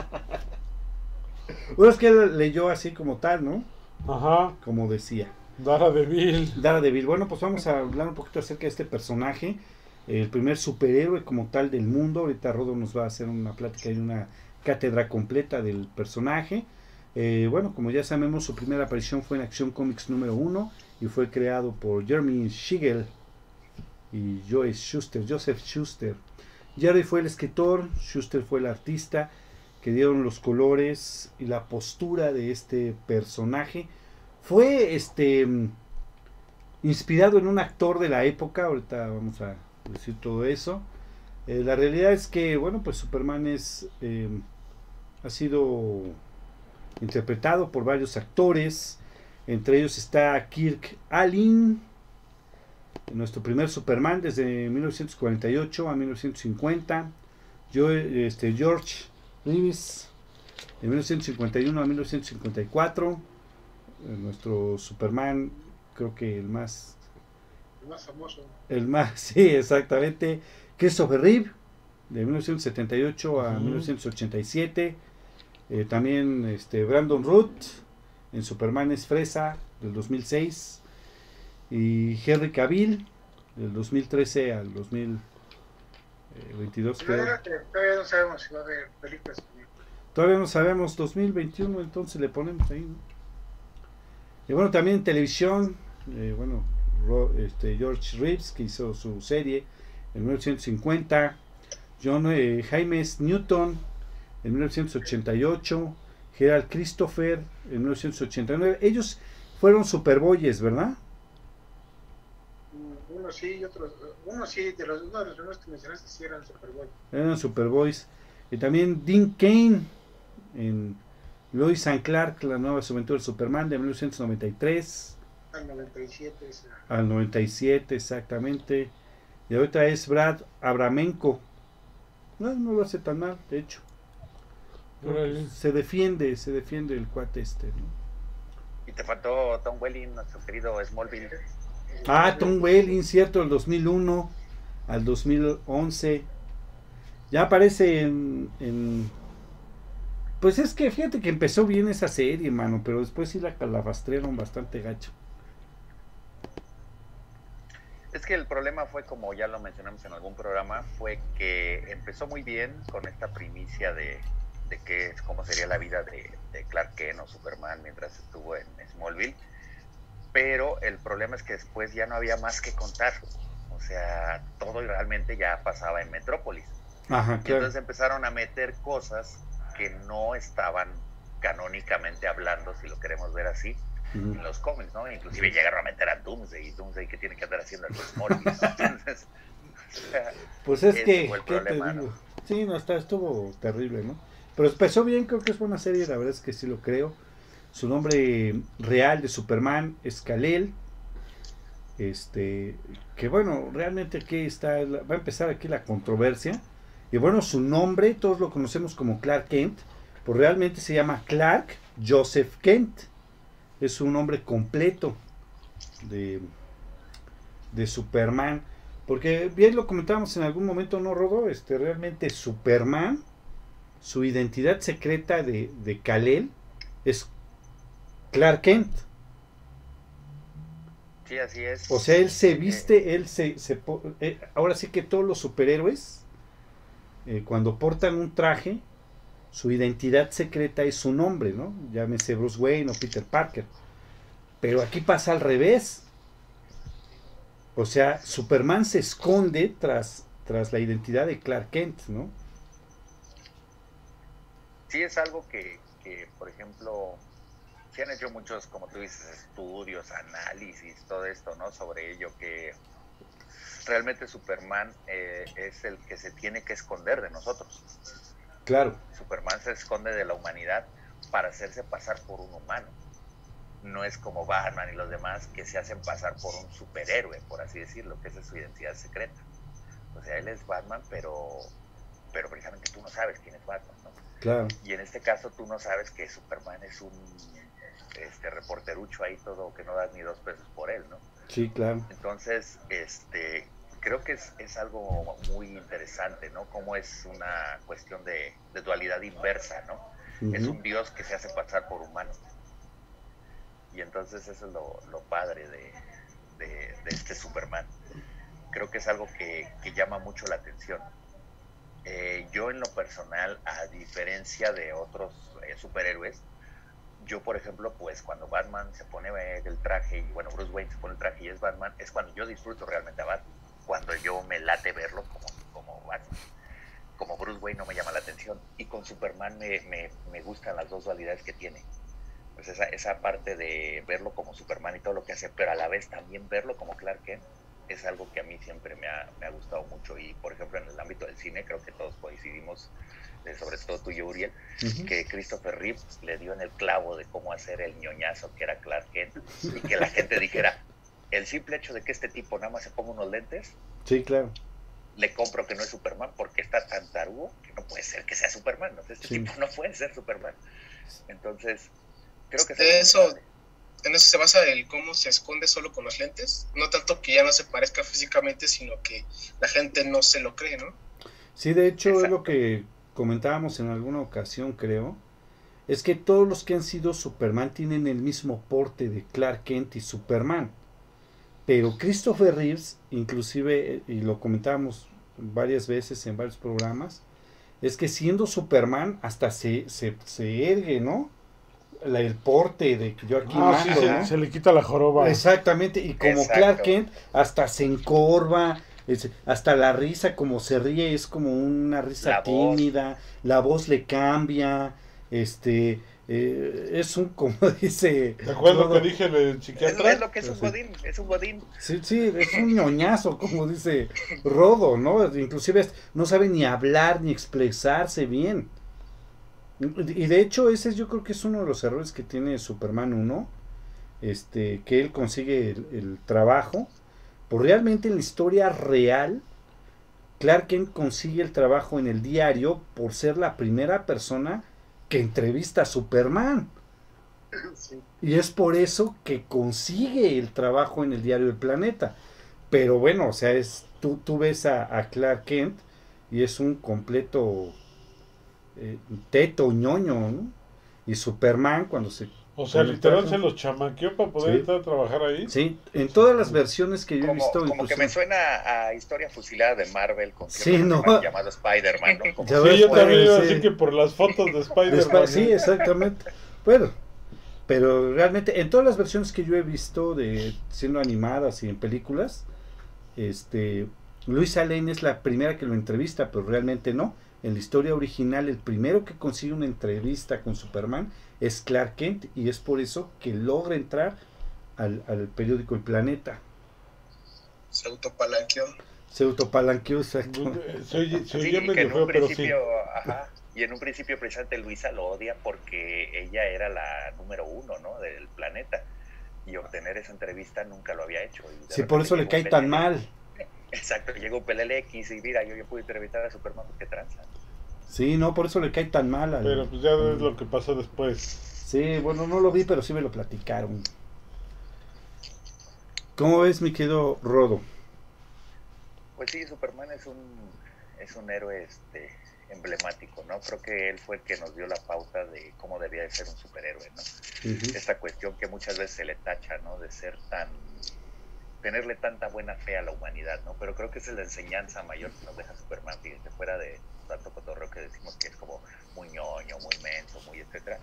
Bueno, es que él leyó así como tal, ¿no? Ajá. Como decía. Dara de Bill. Dara de Bill. Bueno, pues vamos a hablar un poquito acerca de este personaje. El primer superhéroe como tal del mundo. Ahorita Rodo nos va a hacer una plática y una cátedra completa del personaje. Eh, bueno, como ya sabemos, su primera aparición fue en Action Comics número 1 y fue creado por Jeremy Schiegel y Joe Schuster, Joseph Schuster. Jerry fue el escritor, Schuster fue el artista que dieron los colores y la postura de este personaje. Fue este inspirado en un actor de la época, ahorita vamos a decir todo eso. Eh, la realidad es que, bueno, pues Superman es eh, ha sido interpretado por varios actores. Entre ellos está Kirk Allen, nuestro primer Superman desde 1948 a 1950. Yo, este, George Reeves, de 1951 a 1954. Eh, nuestro Superman, creo que el más... El más famoso. El más, sí, exactamente. Christopher Reeve, de 1978 a 1987. Eh, también este, Brandon Root en Superman es Fresa del 2006 y Henry Cavill del 2013 al 2022 todavía, todavía no sabemos si va a haber películas todavía no sabemos 2021 entonces le ponemos ahí ¿no? y bueno también en televisión eh, bueno este, George Reeves que hizo su serie en 1950 John eh, James Newton en 1988, Gerald Christopher en 1989. Ellos fueron Superboyes, ¿verdad? Mm, uno sí y otros, uno sí, de los, uno de los que mencionaste sí eran Superboys. Eran Superboys. Y también Dean Kane en Lois and Clark, la nueva aventura del Superman de 1993. Al 97. Esa. Al 97, exactamente. Y ahorita es Brad Abramenko. No, no lo hace tan mal, de hecho. Se defiende, se defiende el cuate este, ¿no? Y te faltó Tom Welling, nuestro querido Smallville. Ah, Tom Welling, cierto, el 2001 al 2011. Ya aparece en, en, Pues es que fíjate que empezó bien esa serie, mano, pero después sí la calabastrearon bastante gacho. Es que el problema fue, como ya lo mencionamos en algún programa, fue que empezó muy bien con esta primicia de, de qué es, cómo sería la vida de, Clark Kent o Superman mientras estuvo en Smallville. Pero el problema es que después ya no había más que contar. O sea, todo realmente ya pasaba en Metrópolis. Entonces empezaron a meter cosas que no estaban canónicamente hablando, si lo queremos ver así, los cómics, ¿no? Inclusive llegaron a meter a Doomsday y Doomsday que tiene que andar haciendo. Entonces, pues es que, ¿qué te digo? Sí, no, está, estuvo terrible, ¿no? Pero empezó bien, creo que es buena serie, la verdad es que sí lo creo. Su nombre real de Superman es Kalel. Este, que bueno, realmente aquí está, va a empezar aquí la controversia. Y bueno, su nombre, todos lo conocemos como Clark Kent, pues realmente se llama Clark Joseph Kent. Es un nombre completo de, de Superman. Porque bien lo comentábamos en algún momento, ¿no, Rodo? Este, realmente Superman su identidad secreta de, de Kalel es Clark Kent. Sí, así es. O sea, él se eh, viste, él se... se eh, ahora sí que todos los superhéroes, eh, cuando portan un traje, su identidad secreta es su nombre, ¿no? Llámese Bruce Wayne o Peter Parker. Pero aquí pasa al revés. O sea, Superman se esconde tras, tras la identidad de Clark Kent, ¿no? sí es algo que, por ejemplo, se han hecho muchos, como tú dices, estudios, análisis, todo esto, ¿no? Sobre ello, que realmente Superman eh, es el que se tiene que esconder de nosotros. Claro. Superman se esconde de la humanidad para hacerse pasar por un humano. No es como Batman y los demás que se hacen pasar por un superhéroe, por así decirlo, que esa es su identidad secreta. O sea, él es Batman, pero, pero precisamente tú no sabes quién es Batman, ¿no? Y en este caso tú no sabes que Superman es un este reporterucho ahí todo que no das ni dos pesos por él, ¿no? Sí, claro. Entonces, este creo que es, es algo muy interesante, ¿no? Como es una cuestión de, dualidad inversa, ¿no? Es un dios que se hace pasar por humano. Y entonces eso es lo, padre de, este Superman. Creo que es algo que, llama mucho la atención. Eh, yo en lo personal, a diferencia de otros eh, superhéroes, yo por ejemplo, pues cuando Batman se pone el traje y bueno, Bruce Wayne se pone el traje y es Batman, es cuando yo disfruto realmente a Batman, cuando yo me late verlo como, como Batman. Como Bruce Wayne no me llama la atención. Y con Superman me, me, me gustan las dos dualidades que tiene. Pues esa, esa parte de verlo como Superman y todo lo que hace, pero a la vez también verlo como Clark Kent es algo que a mí siempre me ha, me ha gustado mucho. Y por ejemplo en el ámbito del cine creo que todos coincidimos, eh, sobre todo tú y yo Uriel, que Christopher Reeve le dio en el clavo de cómo hacer el ñoñazo que era Clark Kent y que la gente dijera, el simple hecho de que este tipo nada más se ponga unos lentes, sí, claro. Le compro que no es Superman porque está tan tarugo que no puede ser que sea Superman. Este tipo no puede ser Superman. Entonces, Creo que eso, en eso se basa el cómo se esconde solo con los lentes. No tanto que ya no se parezca físicamente, sino que la gente no se lo cree, ¿no? Sí, de hecho es lo que comentábamos en alguna ocasión, creo. Es que todos los que han sido Superman tienen el mismo porte de Clark Kent y Superman. Pero Christopher Reeves, inclusive, y lo comentábamos varias veces en varios programas, es que siendo Superman hasta se, se, se ergue, ¿no? el porte de que yo aquí ah, se, le quita la joroba. Exactamente, y como Clark Kent hasta se encorva, hasta la risa como se ríe es como una risa tímida, la voz le cambia, este eh, es un como dice ¿Te acuerdas lo que dije el psiquiatra? Es, lo que es un godín, es un godín. Sí, sí, es un ñoñazo, como dice Rodo, ¿no? Inclusive no sabe ni hablar ni expresarse bien. Y de hecho, ese yo creo que es uno de los errores que tiene Superman 1, este, que él consigue el, trabajo. Por realmente en la historia real, Clark Kent consigue el trabajo en el diario por ser la primera persona que entrevista a Superman. Y es por eso que consigue el trabajo en el diario El Planeta. Pero bueno, o sea, es tú, tú ves a, a Clark Kent y es un completo eh, teto, ñoño, ¿no? Y Superman cuando se... O sea, literal se los chamaqueó para poder entrar a trabajar ahí. Sí, en todas las versiones que yo he visto. Como que me suena a historia fusilada de Marvel con sí, no. llamado Spider-Man. ¿no? sí, yo también así que por las fotos de Spider-Man. sí, exactamente. Bueno, pero realmente en todas las versiones que yo he visto de siendo animadas y en películas, este Luisa Lane es la primera que lo entrevista, pero realmente no. En la historia original, el primero que consigue una entrevista con Superman es Clark Kent y es por eso que logra entrar al, periódico El Planeta. Se autopalanqueó. Se autopalanqueó, exacto. Soy, soy medio pero sí. Ajá, y en un principio precisamente Luisa lo odia porque ella era la número uno ¿no? del planeta y obtener esa entrevista nunca lo había hecho. sí, por eso le cae tan mal. Exacto, llegó PLX y mira, yo, yo pude entrevistar a Superman porque tranza. Sí, no, por eso le cae tan mal. Pero pues ya es lo que pasó después. Sí, bueno, no lo vi, pero sí me lo platicaron. ¿Cómo ves, mi querido Rodo? Pues sí, Superman es un, es un héroe este, emblemático, ¿no? Creo que él fue el que nos dio la pauta de cómo debía de ser un superhéroe, ¿no? Esta cuestión que muchas veces se le tacha, ¿no? De ser tan tenerle tanta buena fe a la humanidad, ¿no? Pero creo que esa es la enseñanza mayor que nos deja Superman, fíjate, fuera de tanto cotorreo que decimos que es como muy ñoño, muy menso, muy etcétera.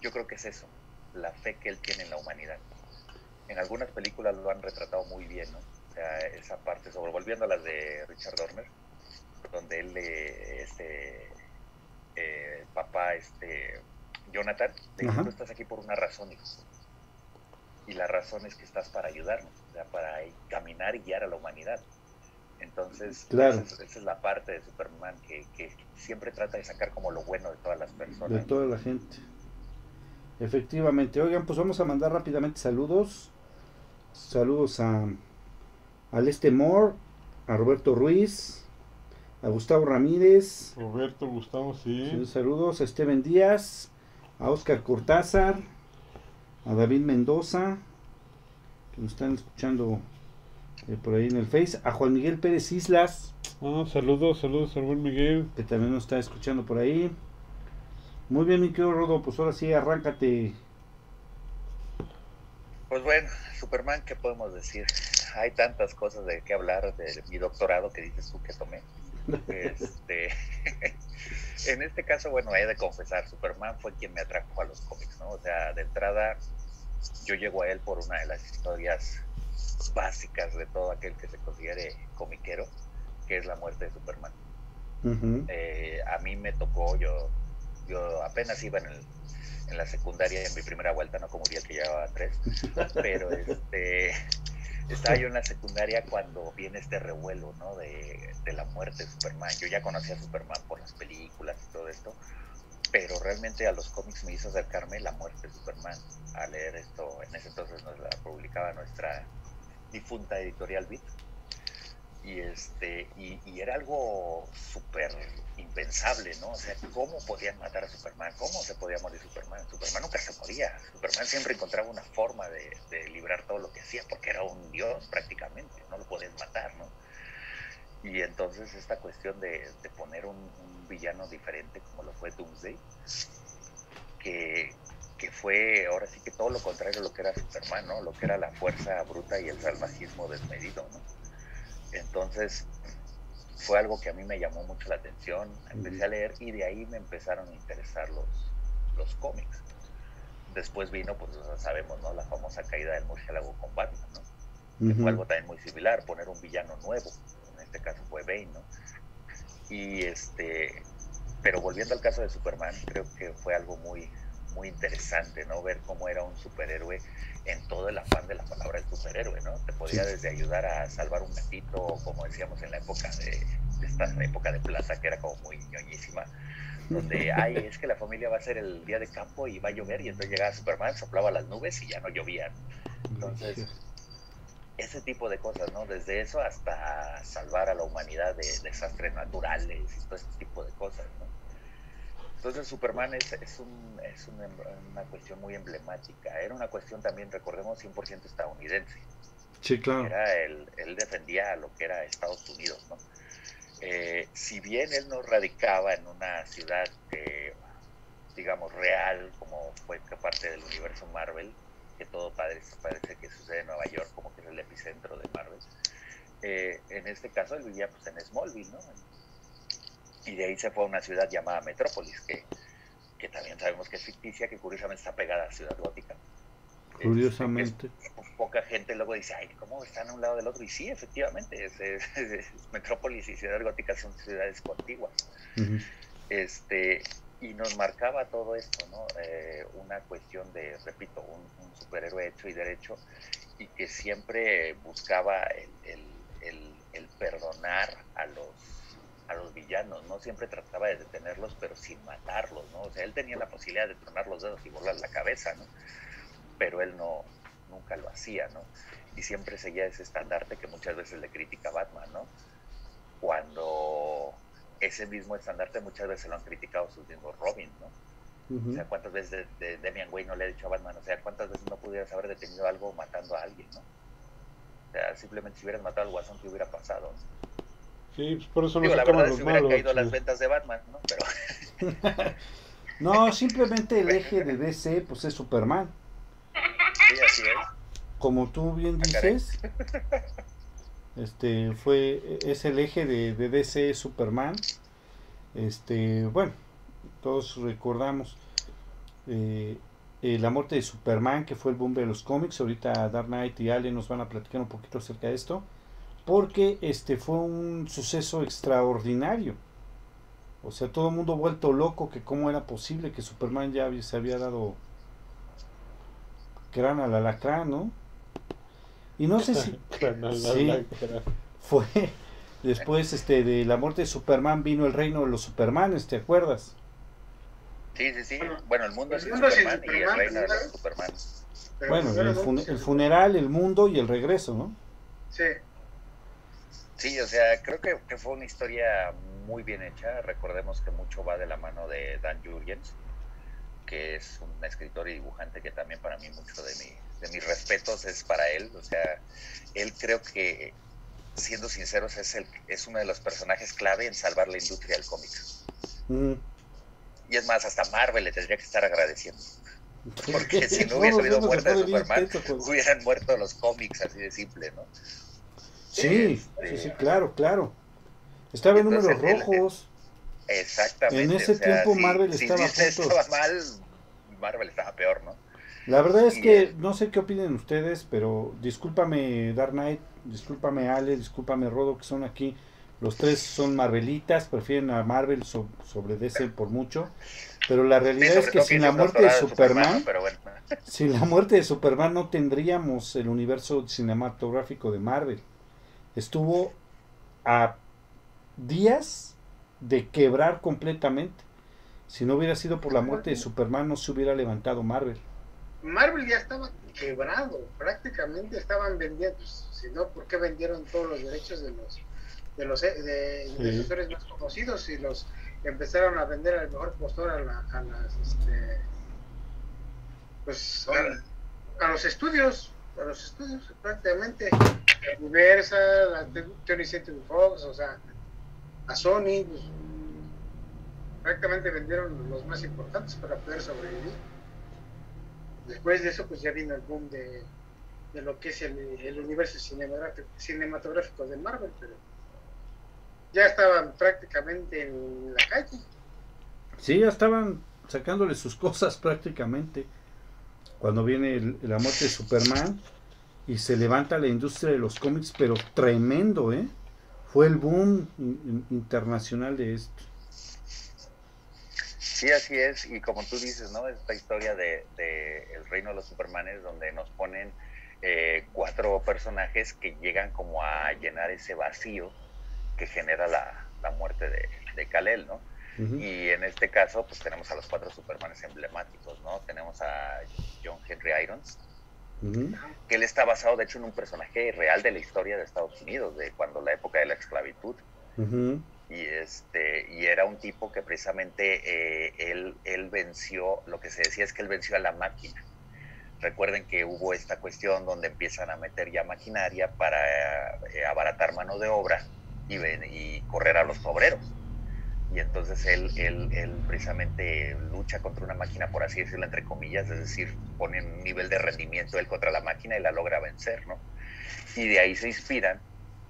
Yo creo que es eso, la fe que él tiene en la humanidad. En algunas películas lo han retratado muy bien, ¿no? O sea, esa parte, sobre volviendo a las de Richard Dorner, donde él, este, eh, papá, este, Jonathan, le dice, tú estás aquí por una razón, hijo y la razón es que estás para ayudarnos, o sea, para caminar y guiar a la humanidad. Entonces, esa, es, la parte de Superman que, siempre trata de sacar como lo bueno de todas las personas. De toda la gente. Efectivamente. Oigan, pues vamos a mandar rápidamente saludos. Saludos a, a Leste Moore, a Roberto Ruiz, a Gustavo Ramírez. Roberto, Gustavo, sí. Saludos a Steven Díaz, a Oscar Cortázar, a David Mendoza, que nos están escuchando eh, por ahí en el Face, a Juan Miguel Pérez Islas. Ah, saludos, saludos a Juan Miguel. Que también nos está escuchando por ahí. Muy bien, mi querido Rodo, pues ahora sí, arráncate. Pues bueno, Superman, ¿qué podemos decir? Hay tantas cosas de qué hablar de mi doctorado que dices tú que tomé. Este, en este caso, bueno, he de confesar, Superman fue quien me atrajo a los cómics, ¿no? O sea, de entrada, yo llego a él por una de las historias básicas de todo aquel que se considere comiquero, que es la muerte de Superman. Eh, a mí me tocó, yo, yo apenas iba en, el, en la secundaria en mi primera vuelta, no como día que llevaba tres, pero este, estaba yo en la secundaria cuando viene este revuelo ¿no? de, de la muerte de Superman. Yo ya conocía a Superman por las películas y todo esto, pero realmente a los cómics me hizo acercarme la muerte de Superman a leer esto. En ese entonces nos la publicaba nuestra difunta editorial Beat y este y, era algo súper impensable, ¿no? O sea, ¿cómo podían matar a Superman? ¿Cómo se podía morir Superman? Superman nunca se moría. Superman siempre encontraba una forma de, librar todo lo que hacía, porque era un dios prácticamente, no lo podías matar, ¿no? Y entonces esta cuestión de, poner un, un, villano diferente como lo fue Doomsday, que, que fue ahora sí que todo lo contrario a lo que era Superman, ¿no? Lo que era la fuerza bruta y el salvajismo desmedido, ¿no? Entonces, fue algo que a mí me llamó mucho la atención, empecé a leer y de ahí me empezaron a interesar los, los cómics. Después vino, pues sabemos, ¿no? La famosa caída del murciélago con Batman, ¿no? Que fue algo también muy similar, poner un villano nuevo, en este caso fue Bane, ¿no? Y este, pero volviendo al caso de Superman, creo que fue algo muy, muy interesante, ¿no? Ver cómo era un superhéroe en todo el afán de la palabra del superhéroe, ¿no? Te podía desde ayudar a salvar un gatito, como decíamos en la época de, esta época de plaza, que era como muy ñoñísima, donde, ay, es que la familia va a ser el día de campo y va a llover, y entonces llegaba Superman, soplaba las nubes y ya no llovían. Entonces, ese tipo de cosas, ¿no? Desde eso hasta salvar a la humanidad de desastres naturales y todo ese tipo de cosas, ¿no? Entonces Superman es, es, un, es una, una, cuestión muy emblemática. Era una cuestión también, recordemos, 100% estadounidense. Sí, claro. Era él defendía lo que era Estados Unidos, ¿no? Eh, si bien él no radicaba en una ciudad, digamos, real, como fue parte del universo Marvel, que todo parece, parece que sucede en Nueva York, como que es el epicentro de Marvel, eh, en este caso él vivía pues, en Smallville, ¿no? Y de ahí se fue a una ciudad llamada Metrópolis, que, que también sabemos que es ficticia, que curiosamente está pegada a Ciudad Gótica. Curiosamente. poca gente luego dice, ay, ¿cómo están a un lado del otro? Y sí, efectivamente, es, Metrópolis y Ciudad Gótica son ciudades contiguas. este, y nos marcaba todo esto, ¿no? Eh, una cuestión de, repito, un, superhéroe hecho y derecho y que siempre buscaba el, el, el perdonar a los a los villanos, ¿no? Siempre trataba de detenerlos, pero sin matarlos, ¿no? O sea, él tenía la posibilidad de tronar los dedos y volar la cabeza, ¿no? Pero él no, nunca lo hacía, ¿no? Y siempre seguía ese estandarte que muchas veces le critica a Batman, ¿no? Cuando ese mismo estandarte muchas veces lo han criticado sus mismos Robin, ¿no? O sea, ¿cuántas veces de, Demian Wayne no le ha dicho a Batman? O sea, ¿cuántas veces no pudieras haber detenido algo matando a alguien, ¿no? O sea, simplemente si hubieras matado al guasón, ¿qué hubiera pasado? Sí, pues por eso no la verdad si hubieran caído las ventas de Batman, ¿no? Pero... no, simplemente el eje de DC pues es Superman. Sí, así es. Como tú bien ah, dices, este fue es el eje de, de DC Superman. Este, bueno, todos recordamos eh, eh, la muerte de Superman, que fue el boom de los cómics. Ahorita Dark Knight y Allen nos van a platicar un poquito acerca de esto porque este fue un suceso extraordinario. O sea, todo el mundo vuelto loco que cómo era posible que Superman ya se había dado gran al alacrán, ¿no? Y no sé si fue después este de la muerte de Superman vino el reino de los Supermanes, ¿te acuerdas? Sí, sí, sí. Bueno, el mundo es Superman, y el reino de los Supermanes. Bueno, el, el funeral, el mundo y el regreso, ¿no? Sí. Sí, o sea, creo que, fue una historia muy bien hecha. Recordemos que mucho va de la mano de Dan Jurgens, que es un escritor y dibujante que también para mí mucho de, mi, de mis respetos es para él. O sea, él creo que, siendo sinceros, es, el, es uno de los personajes clave en salvar la industria del cómic. Mm. Y es más, hasta Marvel le tendría que estar agradeciendo. Porque si no hubiese habido muerte de Superman, pues. hubieran muerto los cómics, así de simple, ¿no? Sí, sí, sí, claro, claro. Estaba en números rojos. exactamente. En ese tiempo Marvel estaba si estaba mal, Marvel estaba peor, ¿no? La verdad es que no sé qué opinen ustedes, pero discúlpame Dark Knight, discúlpame Ale, discúlpame Rodo, que son aquí. Los tres son Marvelitas, prefieren a Marvel sobre DC por mucho. Pero la realidad es que sin la muerte de Superman, sin la muerte de Superman no tendríamos el universo cinematográfico de Marvel. Estuvo a días de quebrar completamente. Si no hubiera sido por la muerte de Superman, no se hubiera levantado Marvel. Marvel ya estaba quebrado, prácticamente estaban vendiendo, si no, ¿por qué vendieron todos los derechos de los de los eh, de, más conocidos y los empezaron a vender al mejor postor a, las este, pues a, los estudios a los estudios prácticamente Universal a Tony Fox o sea a Sony pues, prácticamente vendieron los más importantes para poder sobrevivir después de eso pues ya vino el boom de, de lo que es el, el universo cinematográfico, de Marvel pero ya estaban prácticamente en la calle. Sí, ya estaban sacándole sus cosas prácticamente. Cuando viene la muerte de Superman y se levanta la industria de los cómics, pero tremendo, ¿eh? Fue el boom internacional de esto. Sí, así es, y como tú dices, ¿no? Esta historia de, El Reino de los Supermanes, donde nos ponen eh, cuatro personajes que llegan como a llenar ese vacío que genera la, la muerte de, de Kal-El, ¿no? Y en este caso, pues tenemos a los cuatro Supermanes emblemáticos, ¿no? Tenemos a John Henry Irons, que él está basado, de hecho, en un personaje real de la historia de Estados Unidos, de cuando la época de la esclavitud. Y, este, y era un tipo que precisamente eh, él, él venció, lo que se decía es que él venció a la máquina. Recuerden que hubo esta cuestión donde empiezan a meter ya maquinaria para eh, abaratar mano de obra y, correr a los obreros. Y entonces él, él, él, precisamente lucha contra una máquina, por así decirlo, entre comillas, es decir, pone un nivel de rendimiento él contra la máquina y la logra vencer, ¿no? Y de ahí se inspiran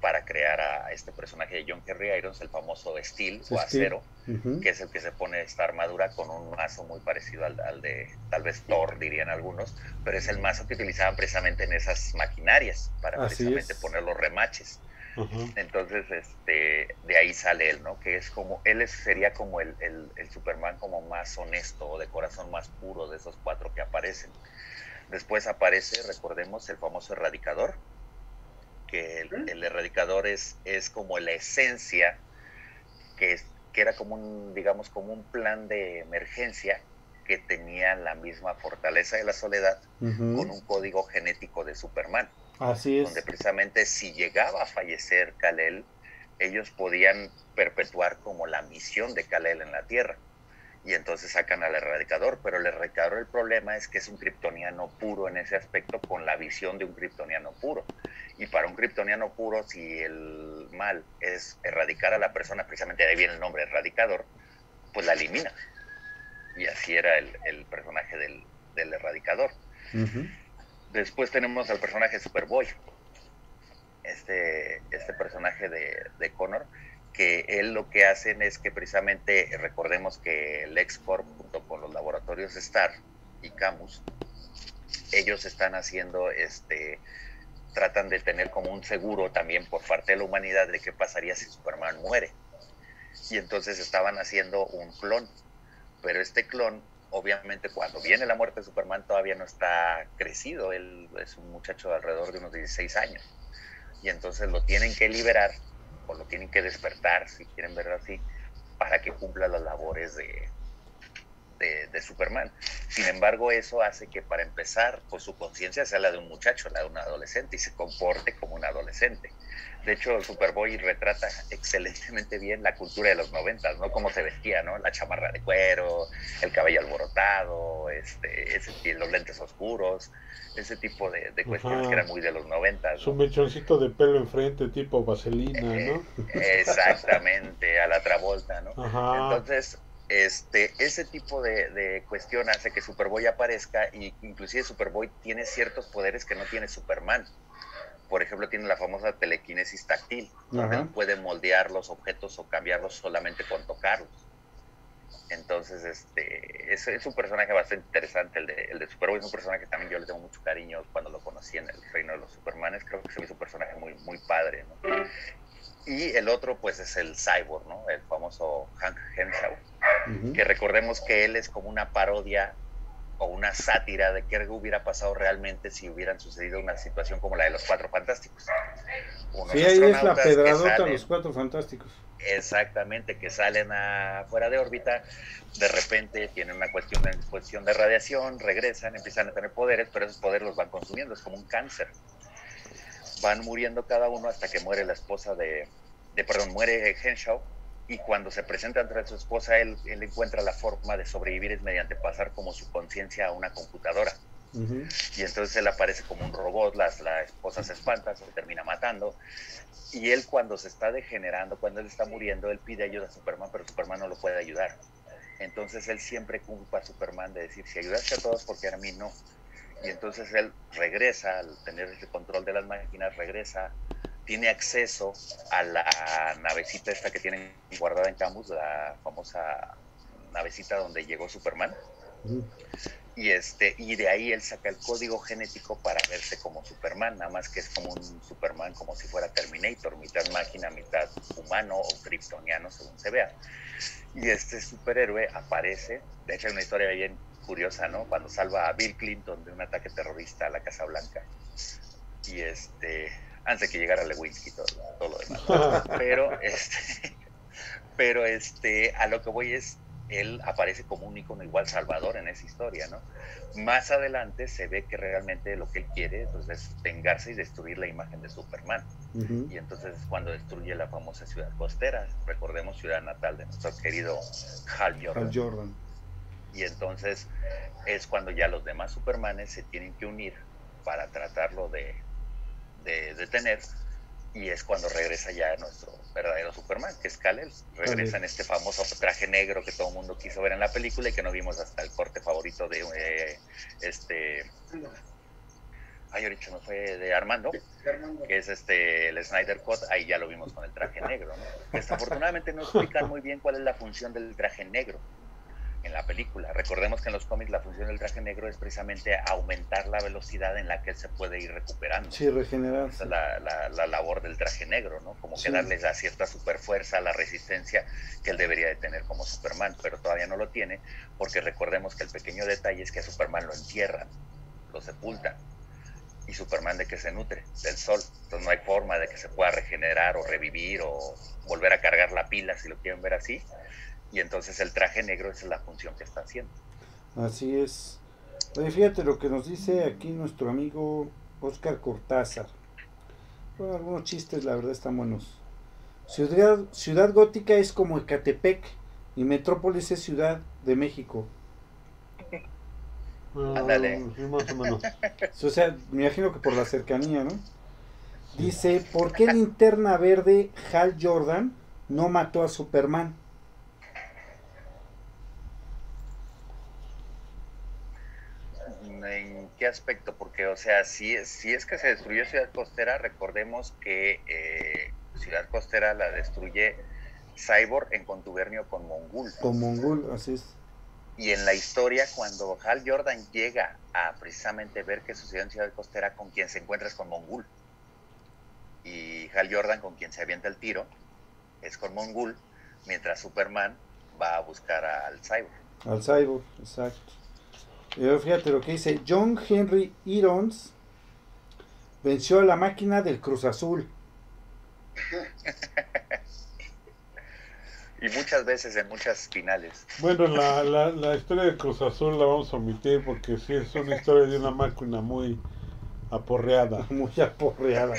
para crear a este personaje de John Kerry Irons, el famoso Steel o Acero, que es el que se pone esta armadura con un mazo muy parecido al, al, de tal vez Thor, dirían algunos, pero es el mazo que utilizaban precisamente en esas maquinarias para precisamente poner los remaches. Entonces, este, de ahí sale él, ¿no? Que es como, él sería como el, el, Superman como más honesto, de corazón más puro de esos cuatro que aparecen. Después aparece, recordemos, el famoso erradicador, que el, erradicador es, es como la esencia, que, que era como un, digamos, como un plan de emergencia que tenía la misma fortaleza de la soledad con un código genético de Superman. Así es. Donde precisamente si llegaba a fallecer Kalel, ellos podían perpetuar como la misión de Kalel en la Tierra. Y entonces sacan al erradicador, pero el erradicador el problema es que es un kryptoniano puro en ese aspecto con la visión de un kryptoniano puro. Y para un kryptoniano puro, si el mal es erradicar a la persona, precisamente de ahí viene el nombre erradicador, pues la elimina. Y así era el, personaje del, erradicador. Después tenemos al personaje Superboy, este, este personaje de, de Connor, que él lo que hacen es que precisamente recordemos que el X-Corp junto con los laboratorios Star y Camus, ellos están haciendo este tratan de tener como un seguro también por parte de la humanidad de qué pasaría si Superman muere. Y entonces estaban haciendo un clon, pero este clon obviamente cuando viene la muerte de Superman todavía no está crecido, él es un muchacho de alrededor de unos 16 años. Y entonces lo tienen que liberar o lo tienen que despertar, si quieren verlo así, para que cumpla las labores de, de, Superman. Sin embargo, eso hace que para empezar, pues su conciencia sea la de un muchacho, la de un adolescente, y se comporte como un adolescente. De hecho, Superboy retrata excelentemente bien la cultura de los noventas, ¿no? Cómo se vestía, ¿no? La chamarra de cuero, el cabello alborotado, este, ese, los lentes oscuros, ese tipo de, cuestiones que eran muy de los noventas. Su mechoncito de pelo enfrente, tipo vaselina, ¿no? exactamente, a la Travolta, ¿no? Entonces, este, ese tipo de, de, cuestión hace que Superboy aparezca y inclusive Superboy tiene ciertos poderes que no tiene Superman. Por ejemplo, tiene la famosa telequinesis táctil, donde puede moldear los objetos o cambiarlos solamente con tocarlos. Entonces, este, es, es, un personaje bastante interesante, el de, el de Superboy es un personaje que también yo le tengo mucho cariño cuando lo conocí en el reino de los Supermanes, creo que se me hizo un personaje muy, muy padre, ¿no? Y el otro, pues, es el Cyborg, ¿no? El famoso Hank Henshaw, que recordemos que él es como una parodia o una sátira de qué hubiera pasado realmente si hubieran sucedido una situación como la de los Cuatro Fantásticos. sí, ahí es la pedradota los Cuatro Fantásticos. Exactamente, que salen afuera de órbita, de repente tienen una cuestión de exposición de radiación, regresan, empiezan a tener poderes, pero esos poderes los van consumiendo, es como un cáncer van muriendo cada uno hasta que muere la esposa de, de perdón, muere Henshaw y cuando se presenta ante su esposa, él, él, encuentra la forma de sobrevivir es mediante pasar como su conciencia a una computadora. Y entonces él aparece como un robot, las, la esposa se espanta, se termina matando. Y él cuando se está degenerando, cuando él está muriendo, él pide ayuda a Superman, pero Superman no lo puede ayudar. Entonces él siempre culpa a Superman de decir, si ayudaste a todos, porque a mí no? y entonces él regresa, al tener el control de las máquinas, regresa, tiene acceso a la navecita esta que tienen guardada en Camus, la famosa navecita donde llegó Superman. Y, este, y de ahí él saca el código genético para verse como Superman, nada más que es como un Superman como si fuera Terminator, mitad máquina, mitad humano o kryptoniano, según se vea. Y este superhéroe aparece, de hecho hay una historia bien curiosa, ¿no? Cuando salva a Bill Clinton de un ataque terrorista a la Casa Blanca. Y este, antes de que llegara Lewinsky y todo, todo lo demás. pero, este, pero este, a lo que voy es, él aparece como un icono igual salvador en esa historia, ¿no? Más adelante se ve que realmente lo que él quiere pues, es vengarse y destruir la imagen de Superman. Y entonces es cuando destruye la famosa ciudad costera, recordemos ciudad natal de nuestro querido Hal Jordan. Hal Jordan y entonces es cuando ya los demás Supermanes se tienen que unir para tratarlo de, detener y es cuando regresa ya nuestro verdadero Superman, que es Kal-El. Regresa en este famoso traje negro que todo el mundo quiso ver en la película y que no vimos hasta el corte favorito de eh, este... Ay, ahorita no fue de Armando, que es este el Snyder Cut, ahí ya lo vimos con el traje negro. Desafortunadamente no explican muy bien cuál es la función del traje negro en la película. Recordemos que en los cómics la función del traje negro es precisamente aumentar la velocidad en la que él se puede ir recuperando. Sí, regenerar. Esa es la, labor del traje negro, ¿no? Como que darle a cierta superfuerza, la resistencia que él debería de tener como Superman, pero todavía no lo tiene, porque recordemos que el pequeño detalle es que a Superman lo entierran, lo sepultan. ¿Y Superman de qué se nutre? Del sol. Entonces no hay forma de que se pueda regenerar o revivir o volver a cargar la pila, si lo quieren ver así y entonces el traje negro es la función que está haciendo. Así es. Oye, fíjate lo que nos dice aquí nuestro amigo Oscar Cortázar. Bueno, algunos chistes, la verdad, están buenos. Ciudad, ciudad gótica es como Ecatepec y Metrópolis es Ciudad de México. Ándale. o sea, me imagino que por la cercanía, ¿no? Dice, ¿por qué Linterna Verde Hal Jordan no mató a Superman? Qué aspecto? Porque, o sea, si, si es que se destruyó Ciudad Costera, recordemos que eh, Ciudad Costera la destruye Cyborg en contubernio con Mongul. Con Mongul, así es. Y en la historia, cuando Hal Jordan llega a precisamente ver que sucedió en Ciudad Costera, con quien se encuentra es con Mongul. Y Hal Jordan, con quien se avienta el tiro, es con Mongul, mientras Superman va a buscar al Cyborg. Al Cyborg, exacto fíjate lo que dice, John Henry Irons venció a la máquina del Cruz Azul. y muchas veces en muchas finales. Bueno, la, la, la, historia del Cruz Azul la vamos a omitir porque sí es una historia de una máquina muy aporreada. Muy aporreada.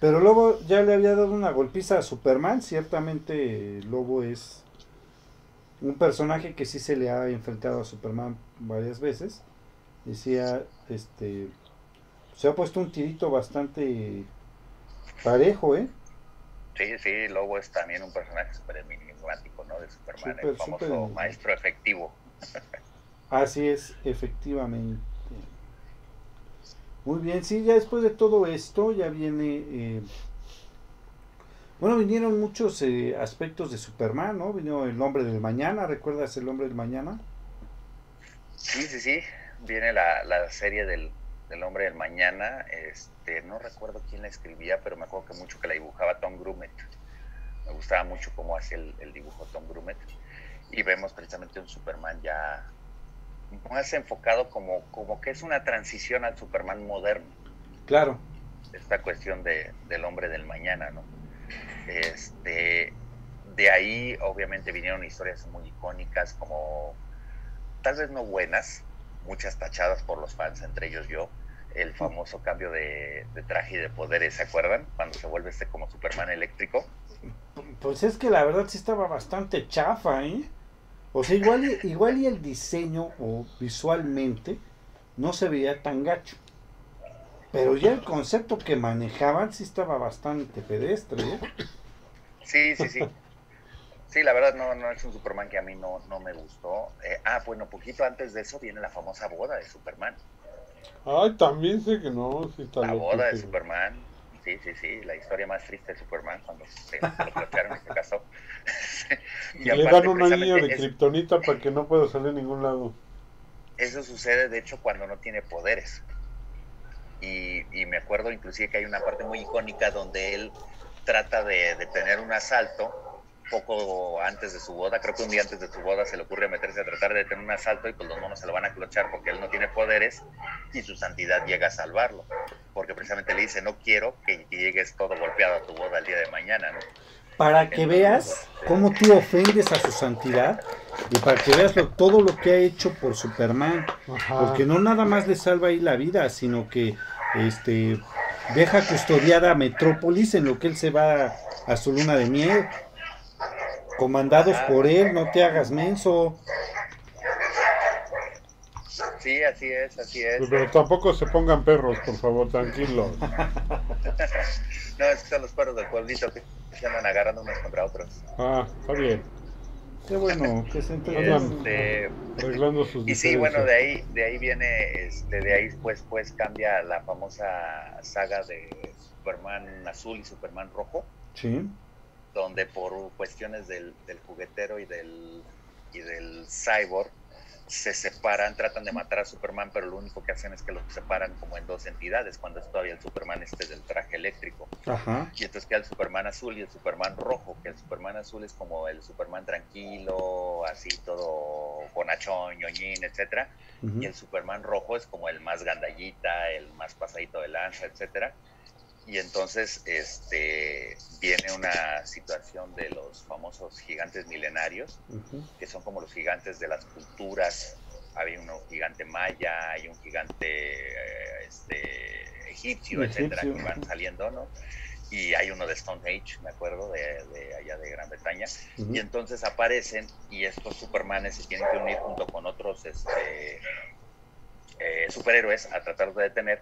Pero Lobo ya le había dado una golpiza a Superman. Ciertamente Lobo es un personaje que sí se le ha enfrentado a Superman varias veces. Decía, este, se ha puesto un tirito bastante parejo, ¿eh? Sí, sí, Lobo es también un personaje súper enigmático, ¿no? De Superman, el famoso maestro efectivo. Así es, efectivamente. Muy bien, sí, ya después de todo esto ya viene... Eh, bueno, vinieron muchos eh, aspectos de Superman, ¿no? Vino el hombre del mañana, ¿recuerdas el hombre del mañana? Sí, sí, sí. Viene la, la serie del, del hombre del mañana. Este, no recuerdo quién la escribía, pero me acuerdo que mucho que la dibujaba Tom Grumet. Me gustaba mucho cómo hacía el, el dibujo Tom Grumet. Y vemos precisamente un Superman ya más enfocado como, como que es una transición al Superman moderno. Claro. Esta cuestión de, del hombre del mañana, ¿no? Este, de ahí obviamente vinieron historias muy icónicas como, tal vez no buenas, muchas tachadas por los fans, entre ellos yo, el famoso cambio de, traje y de poderes, ¿se acuerdan? Cuando se vuelve este como Superman eléctrico. Pues es que la verdad sí estaba bastante chafa, ¿eh? O sea, igual, igual y el diseño o visualmente no se veía tan gacho. Pero ya el concepto que manejaban sí estaba bastante pedestre. ¿eh? Sí, sí, sí. Sí, la verdad no, no es un Superman que a mí no, no me gustó. Eh, ah, bueno, poquito antes de eso viene la famosa boda de Superman. Ay, también sé que no. Sí, la boda de Superman. Sí, sí, sí, la historia más triste de Superman cuando se, lo plantearon y se casó. y Le dan un anillo de kriptonita para que no pueda salir a ningún lado. Eso sucede, de hecho, cuando no tiene poderes. Y, y, me acuerdo inclusive que hay una parte muy icónica donde él trata de, de tener un asalto poco antes de su boda, creo que un día antes de su boda se le ocurre meterse a tratar de tener un asalto y pues los monos se lo van a clochar porque él no tiene poderes y su santidad llega a salvarlo, porque precisamente le dice, no quiero que llegues todo golpeado a tu boda el día de mañana, ¿no? Para que veas cómo tú ofendes a su santidad y para que veas todo lo que ha hecho por Superman, porque no nada más le salva ahí la vida, sino que este deja custodiada a Metrópolis en lo que él se va a su luna de miel. Comandados por él, no te hagas menso. Sí, así es, así es. Pues, pero tampoco se pongan perros, por favor, tranquilo. no, es que son los perros del pueblito que se andan agarrando unos contra otros. Ah, está bien. Qué bueno, que se este, arreglando sus Y sí, bueno, de ahí, de ahí viene, este, de ahí pues, pues cambia la famosa saga de Superman azul y Superman rojo. Sí donde por cuestiones del, juguetero y del, y del cyborg se separan, tratan de matar a Superman, pero lo único que hacen es que los separan como en dos entidades, cuando es todavía el Superman este del traje eléctrico. Y entonces queda el Superman azul y el Superman rojo, que el Superman azul es como el Superman tranquilo, así todo bonachón, ñoñín, etcétera, y el Superman rojo es como el más gandallita, el más pasadito de lanza, etcétera y entonces este, viene una situación de los famosos gigantes milenarios, que son como los gigantes de las culturas. Hay un gigante maya, hay un gigante eh, este, egipcio, etcétera, que van saliendo, ¿no? Y hay uno de Stone Age, me acuerdo, de, allá de Gran Bretaña. Y entonces aparecen y estos supermanes se tienen que unir junto con otros este, eh, superhéroes a tratar de detener.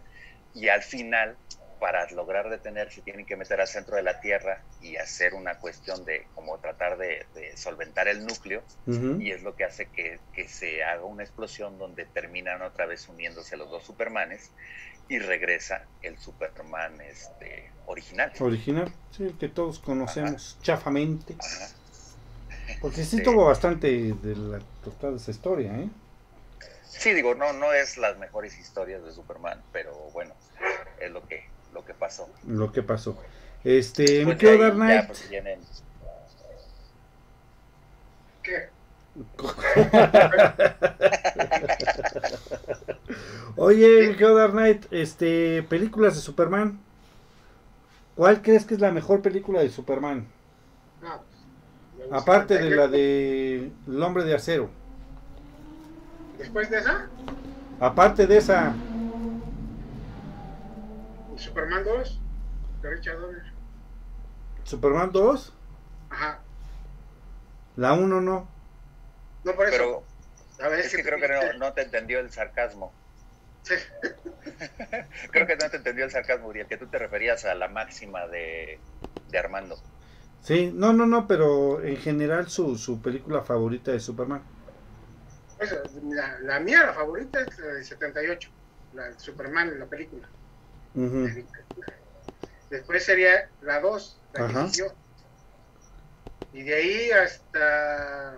Y al final para lograr detenerse tienen que meter al centro de la Tierra y hacer una cuestión de como tratar de, solventar el núcleo y es lo que hace que, se haga una explosión donde terminan otra vez uniéndose los dos Supermanes y regresa el Superman este, original. Original, sí, que todos conocemos chafamente. Porque sí, tuvo bastante de la total esa historia, ¿eh? Sí, digo, no, no es las mejores historias de Superman, pero bueno, es lo que lo que pasó. Lo que pasó. Este, me quiero dar Knight. Pues, ¿Qué? Oye, me quiero dar Knight, este, películas de Superman. ¿Cuál crees que es la mejor película de Superman? Pues, Aparte de la de El hombre de acero. ¿Después de esa? Aparte de esa. Superman 2 de Richard ¿Superman 2? Ajá. La 1 no. No, por eso. Pero, a es, que, creo que no, te entendió el sarcasmo. Sí. creo que no te entendió el sarcasmo, Uriel, que tú te referías a la máxima de, de Armando. Sí, no, no, no, pero en general su, su película favorita de Superman. Pues, la, la, mía, la favorita es la de 78, la de Superman, la película. Después sería la 2, la que siguió. Y de ahí hasta.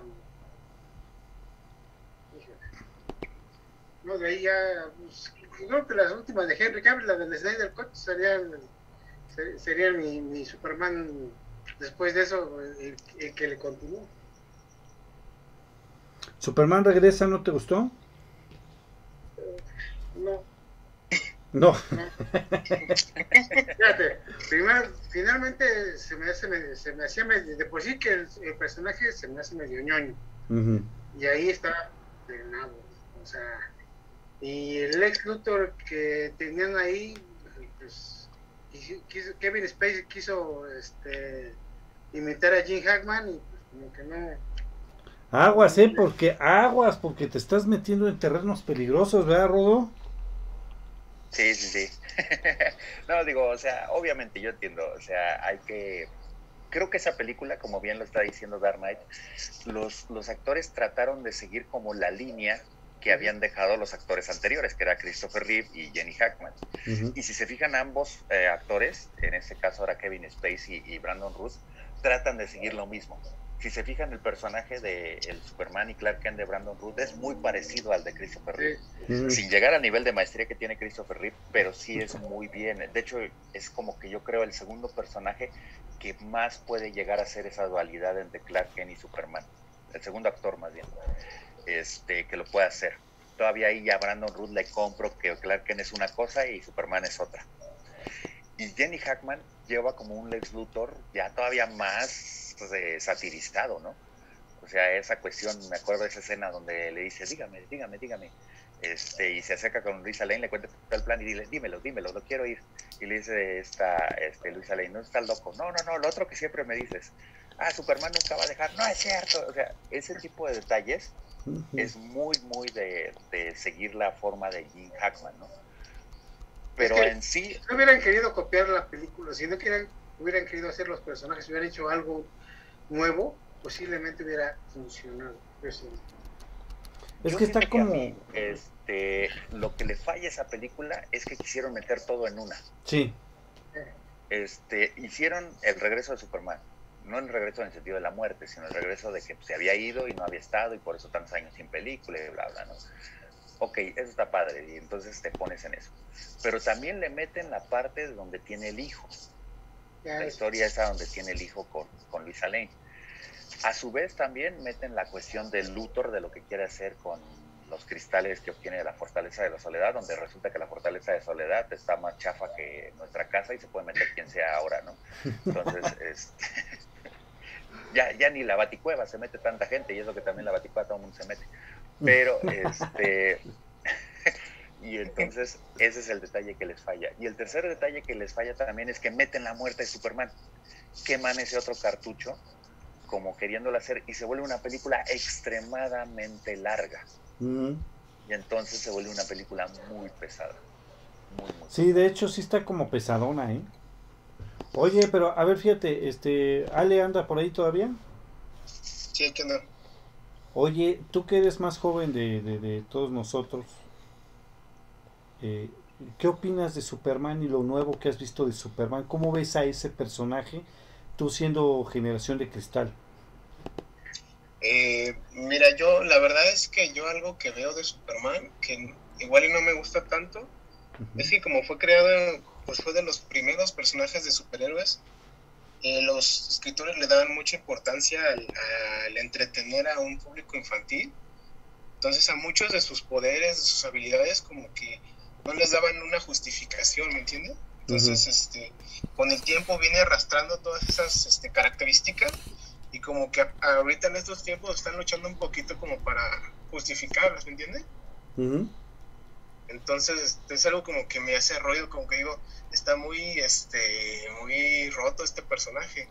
No, de ahí ya. Pues, creo que las últimas de Henry Cavill, la del Snyder Cut, serían, sería mi, mi Superman después de eso, el, que le continuó. ¿Superman regresa no te gustó? no. No. Fíjate, finalmente se me, hace, se me hacía medio, de por sí que el, personaje se me hace medio ñoño. Y ahí está de nada. O sea, y el ex Luthor que tenían ahí, pues, Kevin Spacey quiso este, imitar a Jim Hackman y pues como que no. Aguas, eh, porque aguas, porque te estás metiendo en terrenos peligrosos, ¿verdad, Rodo? Sí, sí, sí. no, digo, o sea, obviamente yo entiendo, o sea, hay que... Creo que esa película, como bien lo está diciendo Dark Knight, los, los actores trataron de seguir como la línea que habían dejado los actores anteriores, que era Christopher Reeve y Jenny Hackman. Y si se fijan ambos eh, actores, en este caso ahora Kevin Spacey y Brandon Ruth, tratan de seguir lo mismo. Si se fijan, el personaje de el Superman y Clark Kent de Brandon Root es muy parecido al de Christopher Reeve. Sin llegar al nivel de maestría que tiene Christopher Reeve, pero sí es muy bien. De hecho, es como que yo creo el segundo personaje que más puede llegar a ser esa dualidad entre Clark Kent y Superman. El segundo actor, más bien, este, que lo puede hacer. Todavía ahí a Brandon Root le compro que Clark Kent es una cosa y Superman es otra. Y Jenny Hackman lleva como un Lex Luthor ya todavía más pues, satirizado, ¿no? O sea, esa cuestión, me acuerdo de esa escena donde le dice, dígame, dígame, dígame. Este, y se acerca con Luisa Lane, le cuenta el plan y dile, dímelo, dímelo, lo quiero ir. Y le dice esta, este, Luisa Lane, no estás loco. No, no, no, lo otro que siempre me dices. Ah, Superman nunca va a dejar. No es cierto. O sea, ese tipo de detalles es muy, muy de, de seguir la forma de Jim Hackman, ¿no? Pero en sí... No hubieran querido copiar la película, si no hubieran querido hacer los personajes, hubieran hecho algo nuevo, posiblemente hubiera funcionado. Es que está como... este, lo que le falla a esa película es que quisieron meter todo en una. Sí. Este, hicieron el regreso de Superman. No el regreso en el sentido de la muerte, sino el regreso de que se había ido y no había estado y por eso tantos años sin película y bla, bla, ¿no? Ok, eso está padre, y entonces te pones en eso. Pero también le meten la parte de donde tiene el hijo. La historia esa donde tiene el hijo con, con Luisa Lane. A su vez también meten la cuestión del Luthor, de lo que quiere hacer con los cristales que obtiene de la fortaleza de la soledad, donde resulta que la fortaleza de soledad está más chafa que nuestra casa y se puede meter quien sea ahora, ¿no? Entonces, este, ya, ya ni la baticueva se mete tanta gente y es lo que también la baticueva todo el mundo se mete. Pero, este, y entonces ese es el detalle que les falla. Y el tercer detalle que les falla también es que meten la muerte de Superman, queman ese otro cartucho como queriéndolo hacer y se vuelve una película extremadamente larga. Y entonces se vuelve una película muy pesada. sí, de hecho sí está como pesadona, ¿eh? Oye, pero a ver, fíjate, este, ¿Ale anda por ahí todavía? Sí, que no. Oye, tú que eres más joven de, todos nosotros, eh, ¿qué opinas de Superman y lo nuevo que has visto de Superman? ¿Cómo ves a ese personaje, tú siendo generación de cristal? Eh, mira, yo la verdad es que yo algo que veo de Superman, que igual y no me gusta tanto, es que como fue creado, pues fue de los primeros personajes de superhéroes eh, los escritores le daban mucha importancia al, entretener a un público infantil. Entonces a muchos de sus poderes, de sus habilidades, como que no les daban una justificación, ¿me entiendes? Entonces, este, con el tiempo viene arrastrando todas esas este, características y como que ahorita en estos tiempos están luchando un poquito como para justificarlas, ¿me entiendes? Entonces, este, es algo como que me hace ruido, como que digo, está muy, este, muy roto este personaje.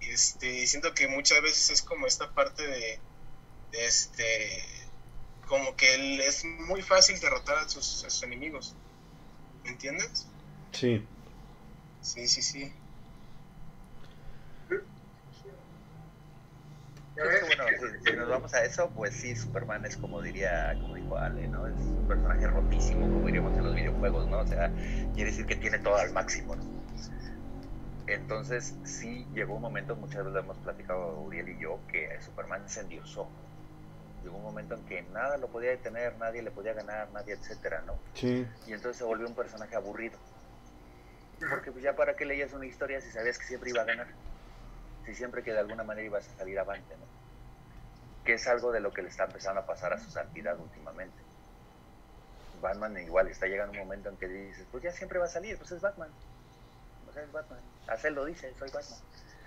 Y este, siento que muchas veces es como esta parte de, este, como que él es muy fácil derrotar a sus, enemigos. ¿Me entiendes? Sí. Sí, sí, sí. Bueno, si, nos vamos a eso, pues sí, Superman es como diría, como dijo Ale, ¿no? Es un personaje rotísimo, como diríamos en los videojuegos, ¿no? O sea, quiere decir que tiene todo al máximo, ¿no? Entonces, sí llegó un momento, muchas veces lo hemos platicado Uriel y yo, que Superman se endiosó. Llegó un momento en que nada lo podía detener, nadie le podía ganar, nadie, etcétera, ¿no? Sí. Y entonces se volvió un personaje aburrido. Porque pues ya para qué leías una historia si sabías que siempre iba a ganar. Si siempre que de alguna manera ibas a salir avante, ¿no? Que es algo de lo que le está empezando a pasar a su santidad últimamente. Batman igual está llegando un momento en que dices, pues ya siempre va a salir, pues es Batman. Pues es Batman. Hacer lo dice, soy Batman.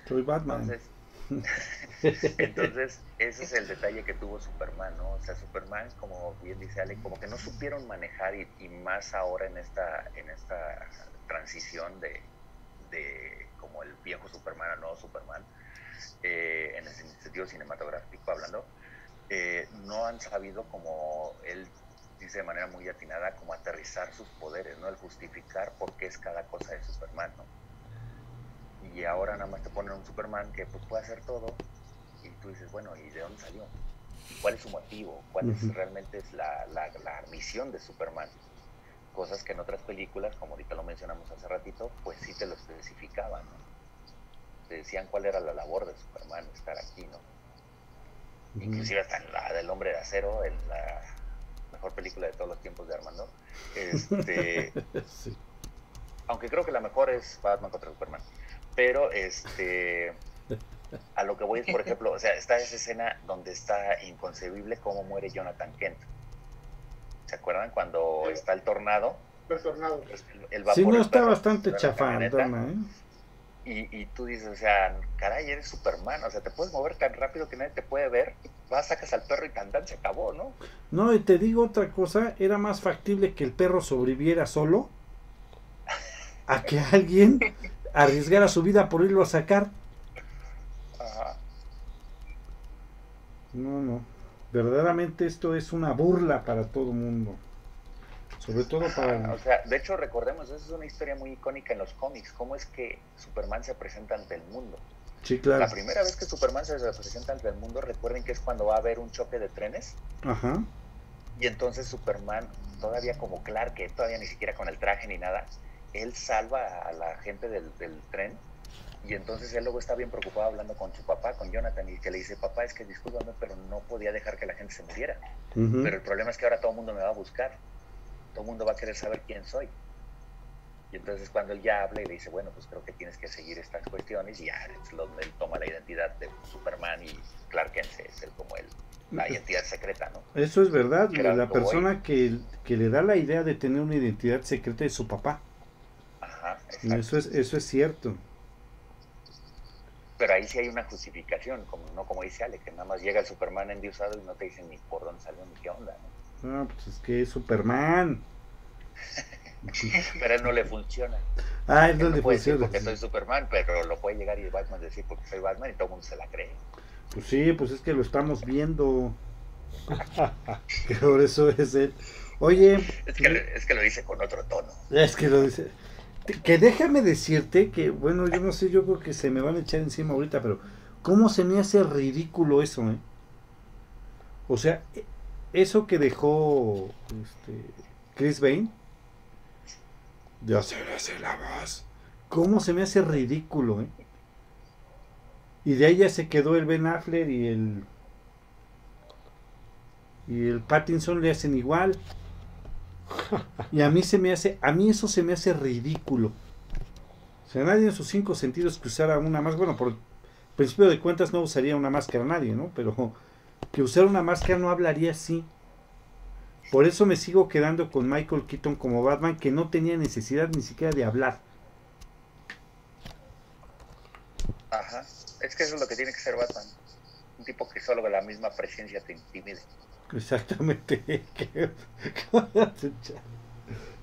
Soy Batman. Entonces, entonces, ese es el detalle que tuvo Superman, ¿no? O sea, Superman, como bien dice Ale, como que no supieron manejar y, y más ahora en esta, en esta transición de, de como el viejo Superman al nuevo Superman, eh, en el sentido cinematográfico hablando, eh, no han sabido como él dice de manera muy atinada, como aterrizar sus poderes, ¿no? El justificar por qué es cada cosa de Superman, ¿no? Y ahora nada más te ponen un Superman que pues puede hacer todo y tú dices, bueno, ¿y de dónde salió? ¿Cuál es su motivo? ¿Cuál es realmente es la, la, la misión de Superman? Cosas que en otras películas, como ahorita lo mencionamos hace ratito, pues sí te lo especificaban, ¿no? Te decían cuál era la labor de Superman, estar aquí, ¿no? Inclusive hasta en la del Hombre de Acero, en la mejor película de todos los tiempos de Armando. Este, Aunque creo que la mejor es Batman contra Superman. Pero este a lo que voy es, por ejemplo, o sea, está esa escena donde está inconcebible cómo muere Jonathan Kent. ¿Se acuerdan cuando está el tornado? El tornado. El, sí, no está bastante chafandona, ¿eh? Y, y, tú dices, o sea, caray, eres Superman, o sea, te puedes mover tan rápido que nadie te puede ver, vas, sacas al perro y tan se acabó, ¿no? No, y te digo otra cosa, era más factible que el perro sobreviviera solo a que alguien arriesgara su vida por irlo a sacar. Ajá. No, no verdaderamente esto es una burla para todo mundo. Sobre todo para... O sea, de hecho, recordemos, esa es una historia muy icónica en los cómics, cómo es que Superman se presenta ante el mundo. Sí, claro. La primera vez que Superman se presenta ante el mundo, recuerden que es cuando va a haber un choque de trenes. Ajá. Y entonces Superman, todavía como Clark, que todavía ni siquiera con el traje ni nada, él salva a la gente del, del tren y entonces él luego está bien preocupado hablando con su papá, con Jonathan, y que le dice, papá, es que discúlpame, pero no podía dejar que la gente se muriera. Pero el problema es que ahora todo el mundo me va a buscar. Todo el mundo va a querer saber quién soy. Y entonces cuando él ya habla y le dice, bueno, pues creo que tienes que seguir estas cuestiones, y ya es donde él toma la identidad de Superman y Clark Kent es el, como él, la identidad secreta, ¿no? Eso es verdad, la persona que, que, le da la idea de tener una identidad secreta es su papá. Ajá, eso es, eso es cierto pero ahí sí hay una justificación, como no como dice Ale, que nada más llega el Superman endiosado y no te dicen ni por dónde salió ni qué onda. ¿no? No, pues es que es Superman. pero a él no le funciona. Ah, él no le funciona. Porque soy Superman, pero lo puede llegar y Batman decir porque soy Batman y todo el mundo se la cree. Pues sí, pues es que lo estamos viendo. por eso es él. Oye. Es que, es que lo dice con otro tono. Es que lo dice. Que déjame decirte que, bueno, yo no sé, yo creo que se me van a echar encima ahorita, pero ¿cómo se me hace ridículo eso, eh? O sea, e, eso que dejó este, Chris Bain de hacer, hacer la voz, ¿cómo se me hace ridículo, eh? Y de ahí ya se quedó el Ben Affleck y el y el Pattinson le hacen igual. Y a mí se me hace, a mí eso se me hace ridículo. O sea, nadie en sus cinco sentidos que usara una máscara, bueno, por principio de cuentas no usaría una máscara nadie, ¿no? Pero que usar una máscara no hablaría así. Por eso me sigo quedando con Michael Keaton como Batman, que no tenía necesidad ni siquiera de hablar. Ajá, es que eso es lo que tiene que ser Batman. Un tipo que solo con la misma presencia te intimide. Exactamente.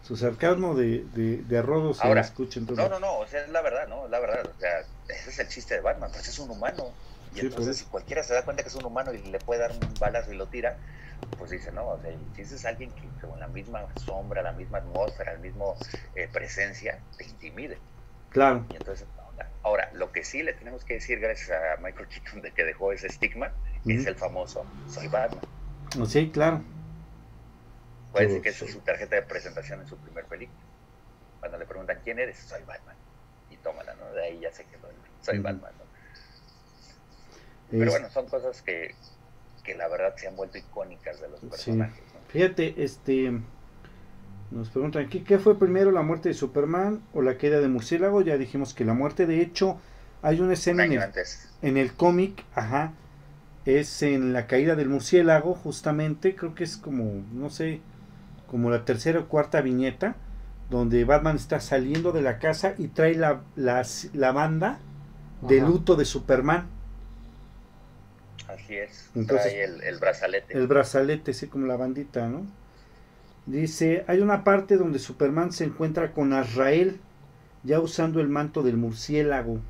Su sarcasmo de, de, de arrodo se Ahora, escucha No, no, no, o sea, es la verdad, ¿no? La verdad, o sea, ese es el chiste de Batman, pues es un humano. Y entonces, si cualquiera se da cuenta que es un humano y le puede dar un balazo y lo tira, pues dice, no, o sea, si es alguien que con la misma sombra, la misma atmósfera, la misma eh, presencia, te intimide. Claro. Y entonces, ahora, lo que sí le tenemos que decir, gracias a Michael Keaton, de que dejó ese estigma, es el famoso Soy Batman. Sí, claro. Puede decir que esa es su tarjeta de presentación en su primer película. Cuando le preguntan quién eres, soy Batman. Y tómala, ¿no? De ahí ya sé que soy Batman, ¿no? Pero bueno, son cosas que, que la verdad se han vuelto icónicas de los personajes. Fíjate, este nos preguntan aquí, ¿qué fue primero la muerte de Superman o la queda de murciélago? Ya dijimos que la muerte, de hecho, hay una escena en el, en el cómic, ajá, es en la caída del murciélago, justamente, creo que es como, no sé, como la tercera o cuarta viñeta, donde Batman está saliendo de la casa y trae la, la, banda de luto de Superman. Así es, trae el, el brazalete. El brazalete, sí, como la bandita, ¿no? Dice, hay una parte donde Superman se encuentra con Azrael, ya usando el manto del murciélago.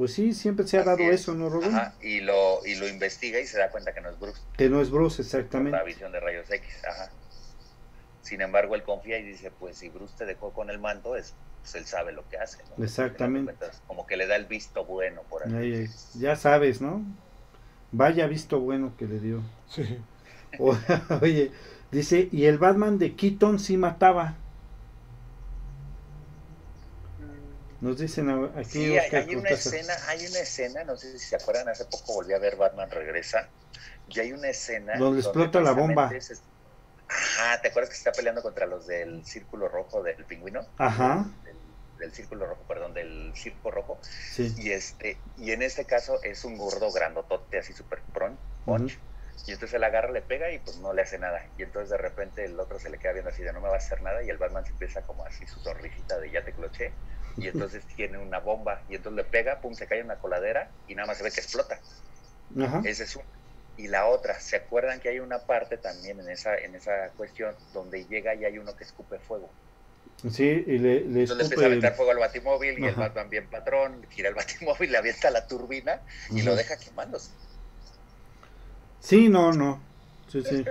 Pues sí, siempre se ha dado eso, ¿no, Robin? Ajá, y lo, y lo investiga y se da cuenta que no es Bruce. Que no es Bruce, exactamente. la visión de rayos X, ajá. Sin embargo, él confía y dice, pues si Bruce te dejó con el manto, es, pues él sabe lo que hace, ¿no? Exactamente. Como que le da el visto bueno, por ahí. ya sabes, ¿no? Vaya visto bueno que le dio. Sí. oye, Dice, y el Batman de Keaton sí mataba. Nos dicen aquí. Sí, hay, una escena, hay una escena, no sé si se acuerdan, hace poco volví a ver Batman Regresa, y hay una escena. Donde explota la bomba. ajá, ¿te acuerdas que se está peleando contra los del Círculo Rojo del Pingüino? Ajá. Del, Círculo Rojo, perdón, del Circo Rojo. Sí. Y, este, y en este caso es un gordo grandotote, así super punch. Y entonces él agarra, le pega y pues no le hace nada. Y entonces de repente el otro se le queda viendo así de no me va a hacer nada y el Batman se empieza como así su sonrisita de ya te cloché. Y entonces tiene una bomba y entonces le pega, pum, se cae en una coladera y nada más se ve que explota. Ese es Y la otra, ¿se acuerdan que hay una parte también en esa, en esa cuestión donde llega y hay uno que escupe fuego? Sí, y le, le Entonces le empieza a aventar fuego al batimóvil y el Batman bien patrón, gira el batimóvil, le avienta la turbina y lo deja quemándose. Sí, no, no. Sí, sí.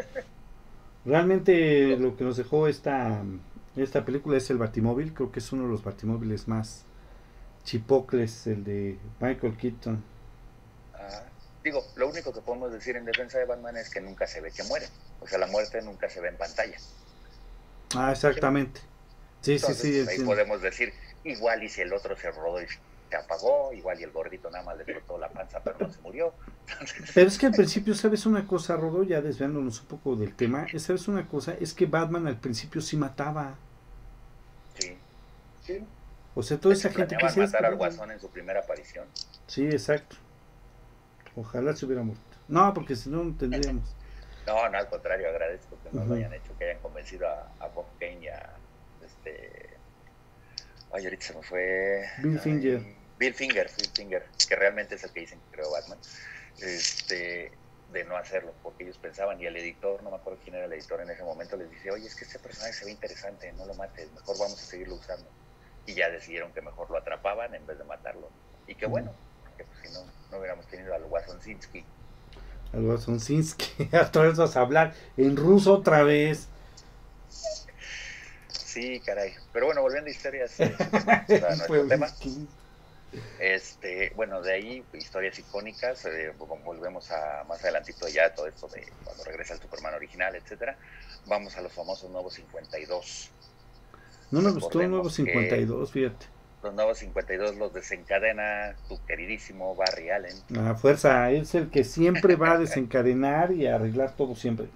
Realmente lo que nos dejó esta, esta película es el Batimóvil. Creo que es uno de los Batimóviles más chipocles, el de Michael Keaton. Ah, digo, lo único que podemos decir en defensa de Batman es que nunca se ve que muere. O sea, la muerte nunca se ve en pantalla. Ah, exactamente. Sí, sí, sí. Ahí podemos decir, igual y si el otro se rodó y se apagó, igual y el gordito nada más le cortó la panza, pero no se murió. Pero es que al principio, ¿sabes una cosa, Rodo? Ya desviándonos un poco del tema, ¿sabes una cosa? Es que Batman al principio sí mataba. Sí. O sea, toda esa gente que se matar al Guasón en su primera aparición. Sí, exacto. Ojalá se hubiera muerto. No, porque si no, no tendríamos. no, no, al contrario, agradezco que no lo hayan hecho, que hayan convencido a, a Bob Kane y a este. Ay, ahorita se me fue. Bill Finger. Bill Finger, Bill Finger, que realmente es el que dicen que creó Batman este, de no hacerlo, porque ellos pensaban, y el editor, no me acuerdo quién era el editor en ese momento, les dice, oye, es que este personaje se ve interesante, no lo mates, mejor vamos a seguirlo usando. Y ya decidieron que mejor lo atrapaban en vez de matarlo. Y qué bueno, porque pues, si no, no hubiéramos tenido al Wasonsinski. Al Wasonsinski, a todos vas a hablar en ruso otra vez. Sí, caray. Pero bueno, volviendo a historias, eh, nuestro tema. Este, bueno, de ahí historias icónicas, eh, volvemos a más adelantito ya todo esto de cuando regresa el Superman original, etcétera. Vamos a los famosos nuevos 52. No me gustó el nuevo 52, fíjate. Los nuevos 52 los desencadena tu queridísimo Barry Allen. A fuerza, es el que siempre va a desencadenar y a arreglar todo siempre.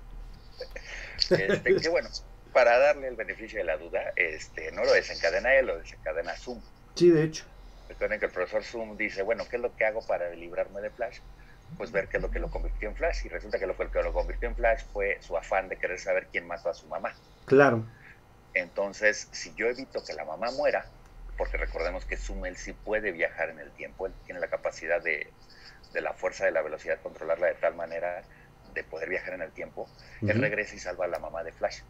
Este, que bueno, para darle el beneficio de la duda, este, no lo desencadena él, lo desencadena Zoom. Sí, de hecho. Recuerden que el profesor Zoom dice, bueno, ¿qué es lo que hago para librarme de Flash? Pues ver qué es lo que lo convirtió en Flash. Y resulta que lo que lo convirtió en Flash fue su afán de querer saber quién mató a su mamá. Claro. Entonces, si yo evito que la mamá muera, porque recordemos que él sí puede viajar en el tiempo, él tiene la capacidad de, de la fuerza de la velocidad, controlarla de tal manera de poder viajar en el tiempo, él regresa y salva a la mamá de Flash.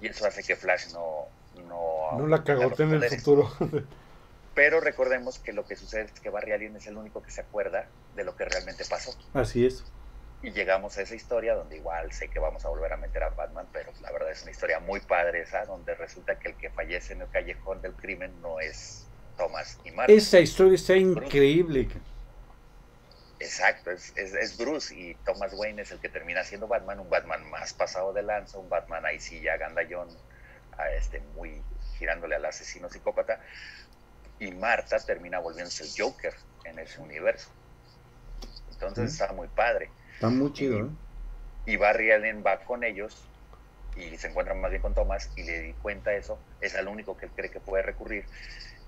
Y eso hace que Flash no... No, no la cagote en el futuro. Pero recordemos que lo que sucede es que Barry Allen es el único que se acuerda de lo que realmente pasó. Así es. Y llegamos a esa historia donde igual sé que vamos a volver a meter a Batman, pero la verdad es una historia muy padre esa, donde resulta que el que fallece en el callejón del crimen no es Thomas y Mark. Esa historia está increíble. Exacto, es, es, Bruce y Thomas Wayne es el que termina siendo Batman, un Batman más pasado de lanza, un Batman ahí sí ya gandallón, a este, muy girándole al asesino psicópata. Y Marta termina volviéndose el Joker en ese universo. Entonces está muy padre. Está muy chido, y, ¿eh? Y Barry Allen va con ellos y se encuentra más bien con Thomas y le di cuenta eso, es al único que él cree que puede recurrir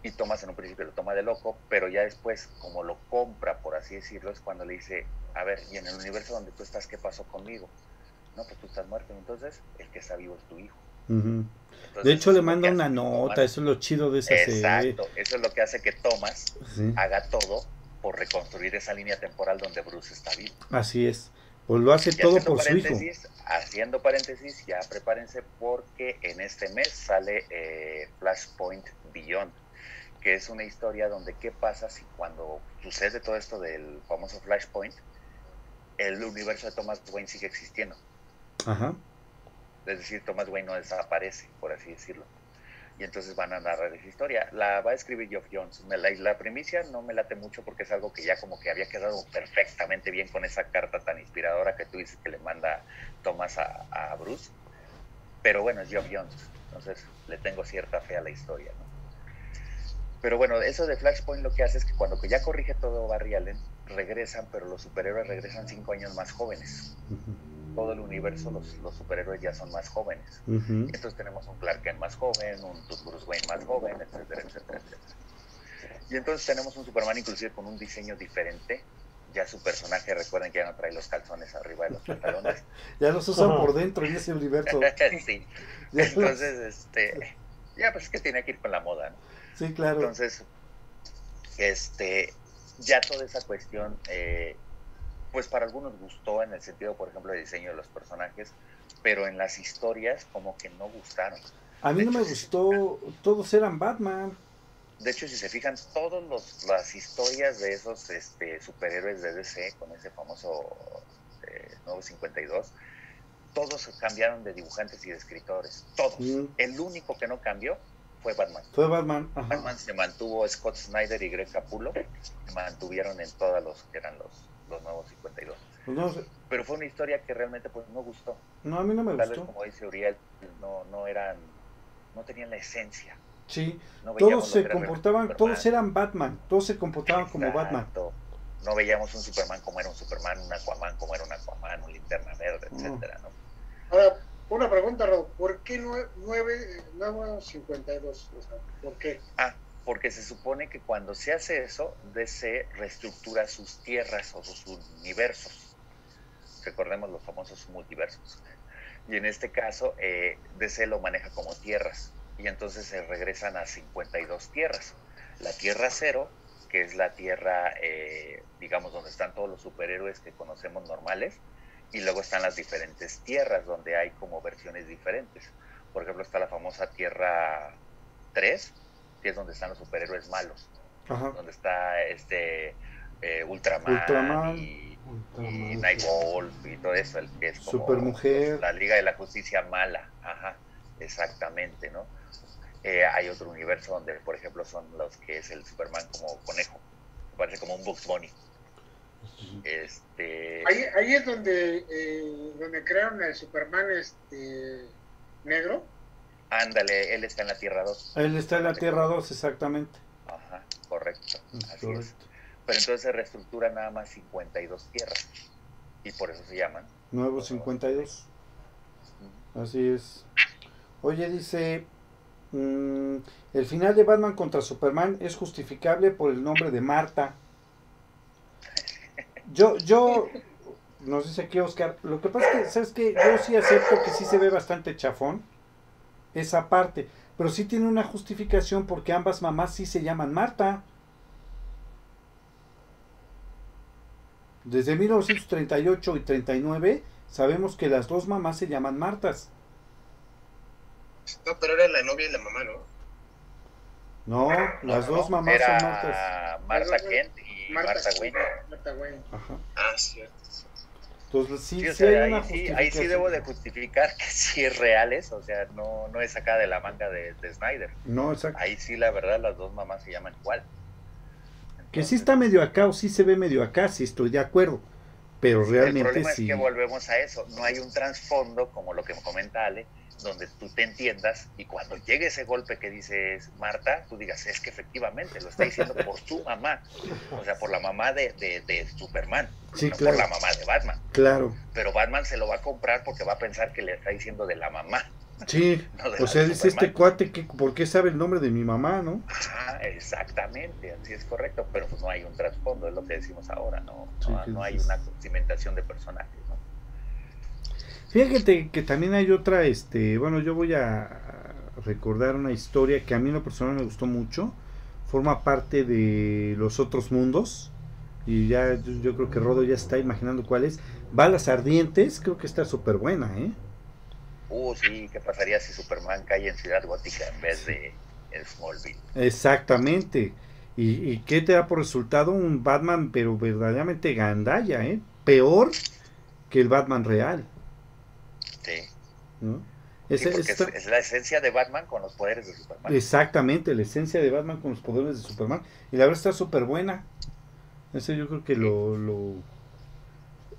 y Thomas en un principio lo toma de loco, pero ya después, como lo compra, por así decirlo, es cuando le dice, a ver, y en el universo donde tú estás, ¿qué pasó conmigo? No, pues tú estás muerto, entonces el que está vivo es tu hijo. de hecho, le manda una nota, eso es lo chido de esa Exacto, eso es lo que hace que Thomas haga todo por reconstruir esa línea temporal donde Bruce está vivo. Así es, pues lo hace todo por su hijo. Haciendo paréntesis, ya prepárense porque en este mes sale eh, Flashpoint Beyond que es una historia donde qué pasa si cuando sucede todo esto del famoso Flashpoint, el universo de Thomas Wayne sigue existiendo. Ajá. Es decir, Thomas Wayne no desaparece, por así decirlo. Y entonces van a narrar esa historia. La va a escribir Geoff Jones. Me la, la primicia no me late mucho porque es algo que ya como que había quedado perfectamente bien con esa carta tan inspiradora que tú dices que le manda Thomas a, a Bruce. Pero bueno, es Geoff Jones. Entonces le tengo cierta fe a la historia. ¿no? Pero bueno, eso de Flashpoint lo que hace es que cuando ya corrige todo Barry Allen, regresan, pero los superhéroes regresan cinco años más jóvenes. Todo el universo, los, los, superhéroes ya son más jóvenes. Entonces tenemos un Clark Kent más joven, un Bruce Wayne más joven, etcétera, etcétera, etcétera. Y entonces tenemos un Superman inclusive con un diseño diferente. Ya su personaje, recuerden que ya no trae los calzones arriba de los pantalones. ya los usan por dentro en ese universo. sí. Entonces, este, ya pues es que tiene que ir con la moda, ¿no? Sí, claro. Entonces, este, ya toda esa cuestión, eh, pues para algunos gustó en el sentido, por ejemplo, de diseño de los personajes, pero en las historias como que no gustaron. A mí no me gustó, todos eran Batman. De hecho, si se fijan, todas las historias de esos este, superhéroes de DC, con ese famoso eh, nuevo 52, todos cambiaron de dibujantes y de escritores. Todos. El único que no cambió fue Batman. Fue Batman. Batman se mantuvo Scott Snyder y Greg Capullo, se mantuvieron en todos los que eran los, los nuevos 52. Pues Pero fue una historia que realmente pues no gustó. No, a mí no me Tal gustó. Vez, como dice Uriel, no, no eran, no tenían la esencia. Sí, todos se comportaban, todos eran Batman, todos se comportaban como Batman. No veíamos un Superman como era un Superman, un Aquaman como era un Aquaman, un Linterna Verde, etcétera, ¿no? Ahora, una pregunta, Rob, ¿por qué 952? ¿Por qué? Ah, porque se supone que cuando se hace eso, DC reestructura sus tierras o sus universos. Recordemos los famosos multiversos. Y en este caso, eh, DC lo maneja como tierras. Y entonces se regresan a 52 tierras. La Tierra Cero, que es la tierra, eh, digamos, donde están todos los superhéroes que conocemos normales, y luego están las diferentes tierras donde hay como versiones diferentes. Por ejemplo, está la famosa Tierra 3, que es donde están los superhéroes malos. Donde está este eh, Ultraman, Y, Nightwolf y todo eso, el que es como Supermujer. la Liga de la Justicia mala. Ajá, exactamente, ¿no? Eh, hay otro universo donde, por ejemplo, son los que es el Superman como conejo. Parece como un Bugs Bunny. Este... Ahí, ahí es donde, eh, donde crearon el Superman este, negro. Ándale, él está en la Tierra 2. Él está en la Tierra 2, exactamente. Ajá, correcto. Así es. Pero entonces se reestructura nada más 52 tierras. Y por eso se llaman. Nuevos 52. Así es. Oye, dice, mm, el final de Batman contra Superman es justificable por el nombre de Marta. Yo, yo, nos dice aquí Oscar, lo que pasa es que, ¿sabes qué? Yo sí acepto que sí se ve bastante chafón esa parte, pero sí tiene una justificación porque ambas mamás sí se llaman Marta. Desde 1938 y 39 sabemos que las dos mamás se llaman Martas. No, pero era la novia y la mamá, ¿no? No, las dos mamás son Martas. Marta Kent Marta, Wayne. Ah, cierto. Entonces sí, sí, ahí, sí ahí, sí, debo de justificar que sí es real eso, o sea, no, no es sacada de la manga de, Snyder. No, exacto. Ahí sí, la verdad, las dos mamás se llaman igual. Que sí está medio acá o sí se ve medio acá, sí estoy de acuerdo. Pero realmente el problema sí. es que volvemos a eso. No hay un trasfondo, como lo que me comenta Ale, donde tú te entiendas y cuando llegue ese golpe que dices Marta, tú digas, es que efectivamente lo está diciendo por su mamá, o sea, por la mamá de, de, Superman, sí, no claro. por la mamá de Batman. Claro. Pero Batman se lo va a comprar porque va a pensar que le está diciendo de la mamá. Sí, o sea, dice este cuate que por qué sabe el nombre de mi mamá, ¿no? Ah, exactamente, así es correcto, pero pues no hay un trasfondo, es lo que decimos ahora, no, no, hay una cimentación de personajes, ¿no? Fíjate que también hay otra, este, bueno, yo voy a recordar una historia que a mí en lo personal me gustó mucho, forma parte de los otros mundos, y ya yo, creo que Rodo ya está imaginando cuál es. Balas Ardientes, creo que está súper buena, ¿eh? Uh, sí, ¿qué pasaría si Superman cae en Ciudad Gótica en vez de Smallville? Exactamente. ¿Y, y qué te da por resultado? Un Batman, pero verdaderamente gandalla, ¿eh? Peor que el Batman real. Sí. ¿no? Es, es, la esencia de Batman con los poderes de Superman. Exactamente, la esencia de Batman con los poderes de Superman. Y la verdad está súper buena. Eso yo creo que lo, lo,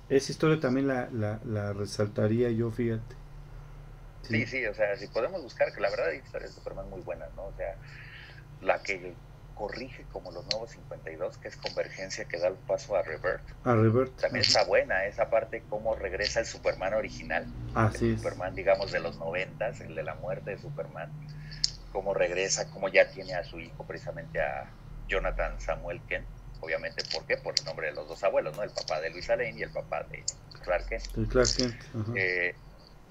Esa historia también la, la, la, resaltaría yo, fíjate. Sí. sí, o sea, si podemos buscar, que la verdad hay historias de Superman muy buenas, ¿no? O sea, la que corrige como los nuevos 52, que es Convergencia que da el paso a Revert. A Revert. También está buena esa parte, cómo regresa el Superman original. Así el Superman, digamos, de los 90, el de la muerte de Superman. Cómo regresa, cómo ya tiene a su hijo, precisamente a Jonathan Samuel Kent. Obviamente, ¿por qué? Por el nombre de los dos abuelos, ¿no? El papá de Luisa Lane y el papá de Clark Kent. Clark Kent. Eh,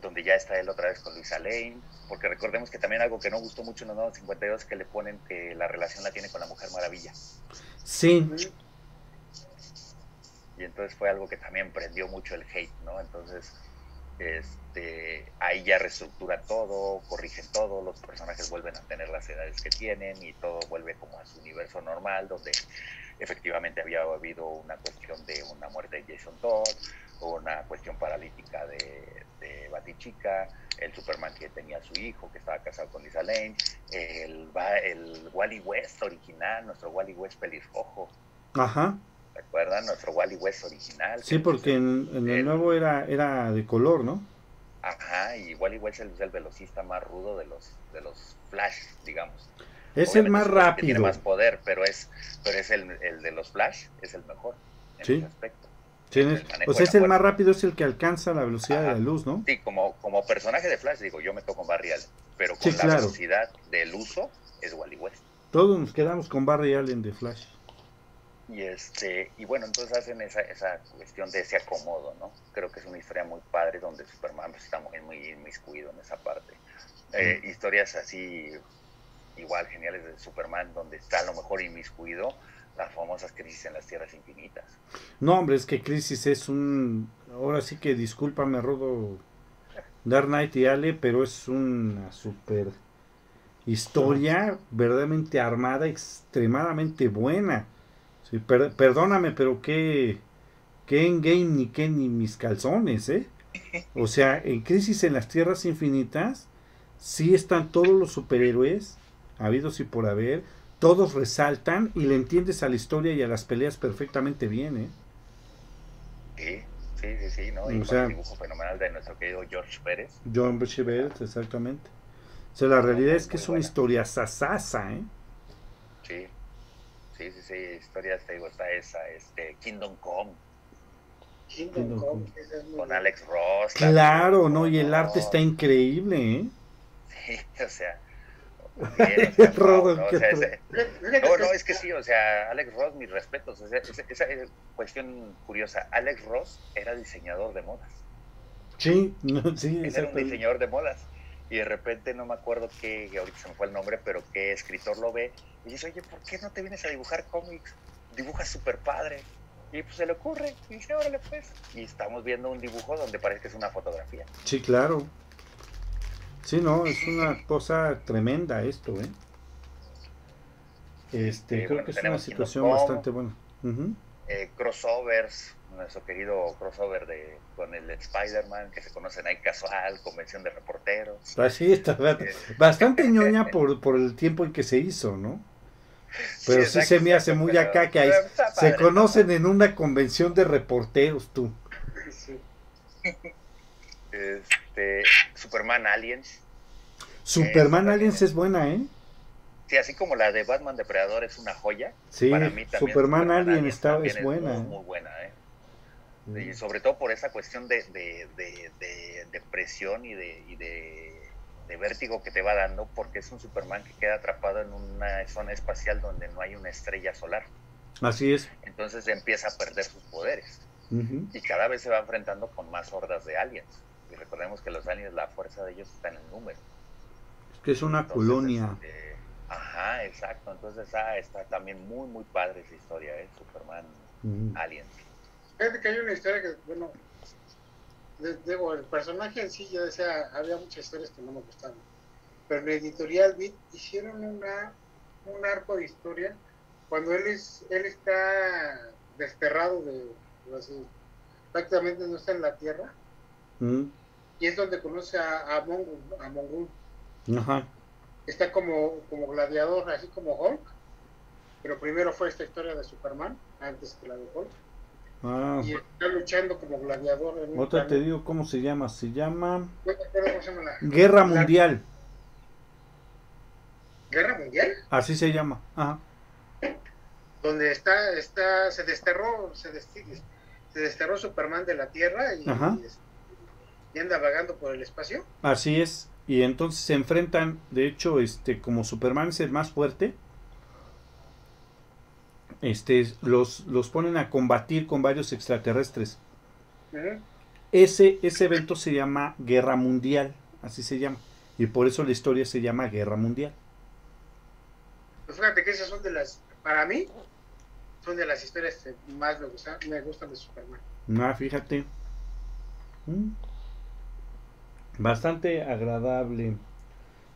donde ya está él otra vez con Luisa Lane, porque recordemos que también algo que no gustó mucho en los 952 es que le ponen que la relación la tiene con la Mujer Maravilla. Sí. Y entonces fue algo que también prendió mucho el hate, ¿no? Entonces, este, ahí ya reestructura todo, corrigen todo, los personajes vuelven a tener las edades que tienen y todo vuelve como a su universo normal, donde efectivamente había habido una cuestión de una muerte de Jason Todd, una cuestión paralítica de, de Batichica, el Superman que tenía a su hijo, que estaba casado con Lisa Lane, el, el Wally West original, nuestro Wally West pelirrojo. Ajá. ¿Recuerdan? Nuestro Wally West original. Sí, porque en, en el, el, nuevo era, era de color, ¿no? Ajá, y Wally West es el, el velocista más rudo de los, de los Flash, digamos. Es Obviamente el más rápido. Tiene más poder, pero es, pero es el, el de los Flash, es el mejor en sí. ese aspecto. Tienes, o sea, es el más rápido, es el que alcanza la velocidad Ajá. de la luz, ¿no? Sí, como, como personaje de Flash, digo, yo me toco Barry Allen, pero con sí, la claro. velocidad del uso es Wally West. Todos nos quedamos con Barry Allen de Flash. Y este, y bueno, entonces hacen esa, esa cuestión de ese acomodo, ¿no? Creo que es una historia muy padre donde Superman pues, está muy, muy inmiscuido en esa parte. Eh. Historias así, igual geniales de Superman, donde está a lo mejor inmiscuido las famosas crisis en las tierras infinitas. No, hombre, es que Crisis es un. Ahora sí que discúlpame, Rodo Dark Knight y Ale, pero es una super historia verdaderamente armada, extremadamente buena. Sí, per, perdóname, pero qué, qué en game ni qué ni mis calzones, ¿eh? O sea, en Crisis en las Tierras Infinitas, sí están todos los superhéroes, habidos y por haber, todos resaltan y le entiendes a la historia y a las peleas perfectamente bien, ¿eh? Sí, sí, sí, sí, ¿no? Y o sea, el dibujo fenomenal de nuestro querido George Pérez. John Pérez, exactamente. O sea, la realidad es que es una historia sasasa, ¿eh? Sí, sí, sí, sí, historias, te digo, está esa, este, Kingdom Come. Kingdom, Kingdom Come, Come. Con Alex Ross. Claro, ¿no? Y el arte está increíble, ¿eh? Sí, o sea, Bien, o sea, Rodo, no, o sea, ese, no, no, es que sí, o sea, Alex Ross, mis respetos. O sea, esa, esa, esa, cuestión curiosa. Alex Ross era diseñador de modas. Sí, no, sí, Él era un diseñador de modas. Y de repente no me acuerdo qué, ahorita se me fue el nombre, pero qué escritor lo ve y dice, oye, ¿por qué no te vienes a dibujar cómics? Dibujas súper padre. Y pues se le ocurre, y dice, órale pues. Y estamos viendo un dibujo donde parece que es una fotografía. Sí, claro. Sí, no, es una cosa tremenda esto, ¿eh? Este, creo bueno, que es una situación Kingdom bastante buena. Eh, crossovers, nuestro querido crossover de, con el Spider-Man, que se conocen ahí casual, convención de reporteros. Así está, Eh, bastante ñoña por, por el tiempo en que se hizo, ¿no? Pero sí, se me hace muy acá que hay, se conocen en una convención de reporteros, tú. Este, Superman Aliens. Superman Aliens es buena, ¿eh? Sí, así como la de Batman Depredador es una joya. Sí, para mí también Superman, Alien está, es buena. muy, muy buena, ¿eh? Y sobre todo por esa cuestión de, de, de, presión y, de, y de, vértigo que te va dando, porque es un Superman que queda atrapado en una zona espacial donde no hay una estrella solar. Así es. Entonces empieza a perder sus poderes. Y cada vez se va enfrentando con más hordas de aliens. Y recordemos que los aliens, la fuerza de ellos está en el número. Es que es una colonia. Este, ajá, exacto. Entonces ah, está también muy, muy padre esa historia, ¿eh? Superman Aliens. Fíjate que hay una historia que, bueno, digo, el personaje en sí, yo decía, había muchas historias que no me gustaban. Pero en la editorial Beat hicieron una, un arco de historia cuando él, es, él está desterrado de, así, prácticamente no está en la tierra. Mm. Y es donde conoce a, a Mongul. Ajá. Está como, como gladiador, así como Hulk. Pero primero fue esta historia de Superman, antes que la de Hulk. Ah, y está luchando como gladiador. En otra te digo cómo se llama. Se llama. Guerra Mundial. ¿Guerra Mundial? Así se llama. Ajá. Donde está, está, se desterró, se, se desterró Superman de la Tierra y, y, anda vagando por el espacio. Así es. Y entonces se enfrentan, de hecho, este, como Superman es el más fuerte, este, los, los ponen a combatir con varios extraterrestres. Ese, ese evento se llama Guerra Mundial, así se llama. Y por eso la historia se llama Guerra Mundial. Pues fíjate que esas son de las, para mí, son de las historias que más me gustan, me gustan de Superman. Ah, fíjate. Mm. Bastante agradable.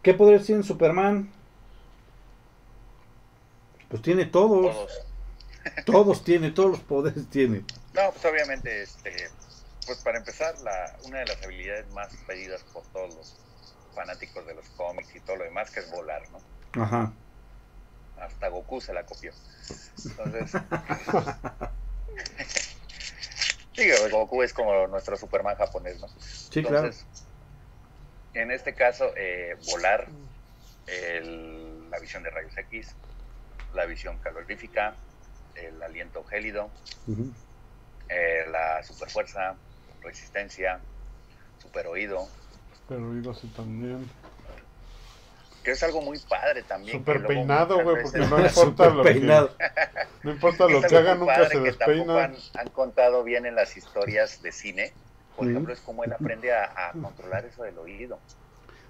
¿Qué poderes tiene Superman? Pues tiene todos. Todos tiene, todos los poderes tiene. No, pues obviamente, este, pues para empezar, la, una de las habilidades más pedidas por todos los fanáticos de los cómics y todo lo demás, que es volar, ¿no? Ajá. Hasta Goku se la copió. Entonces, digo, Goku es como nuestro Superman japonés, ¿no? Sí, Entonces, En este caso, eh, volar, el, la visión de rayos X, la visión calorífica, el aliento gélido, eh, la superfuerza, resistencia, super oído. Super oído sí también. Que es algo muy padre también. Super peinado, güey, porque no importa lo que, no importa lo que haga, nunca se despeina. Han, han, contado bien en las historias de cine. Por ejemplo, es como él aprende a, controlar eso del oído.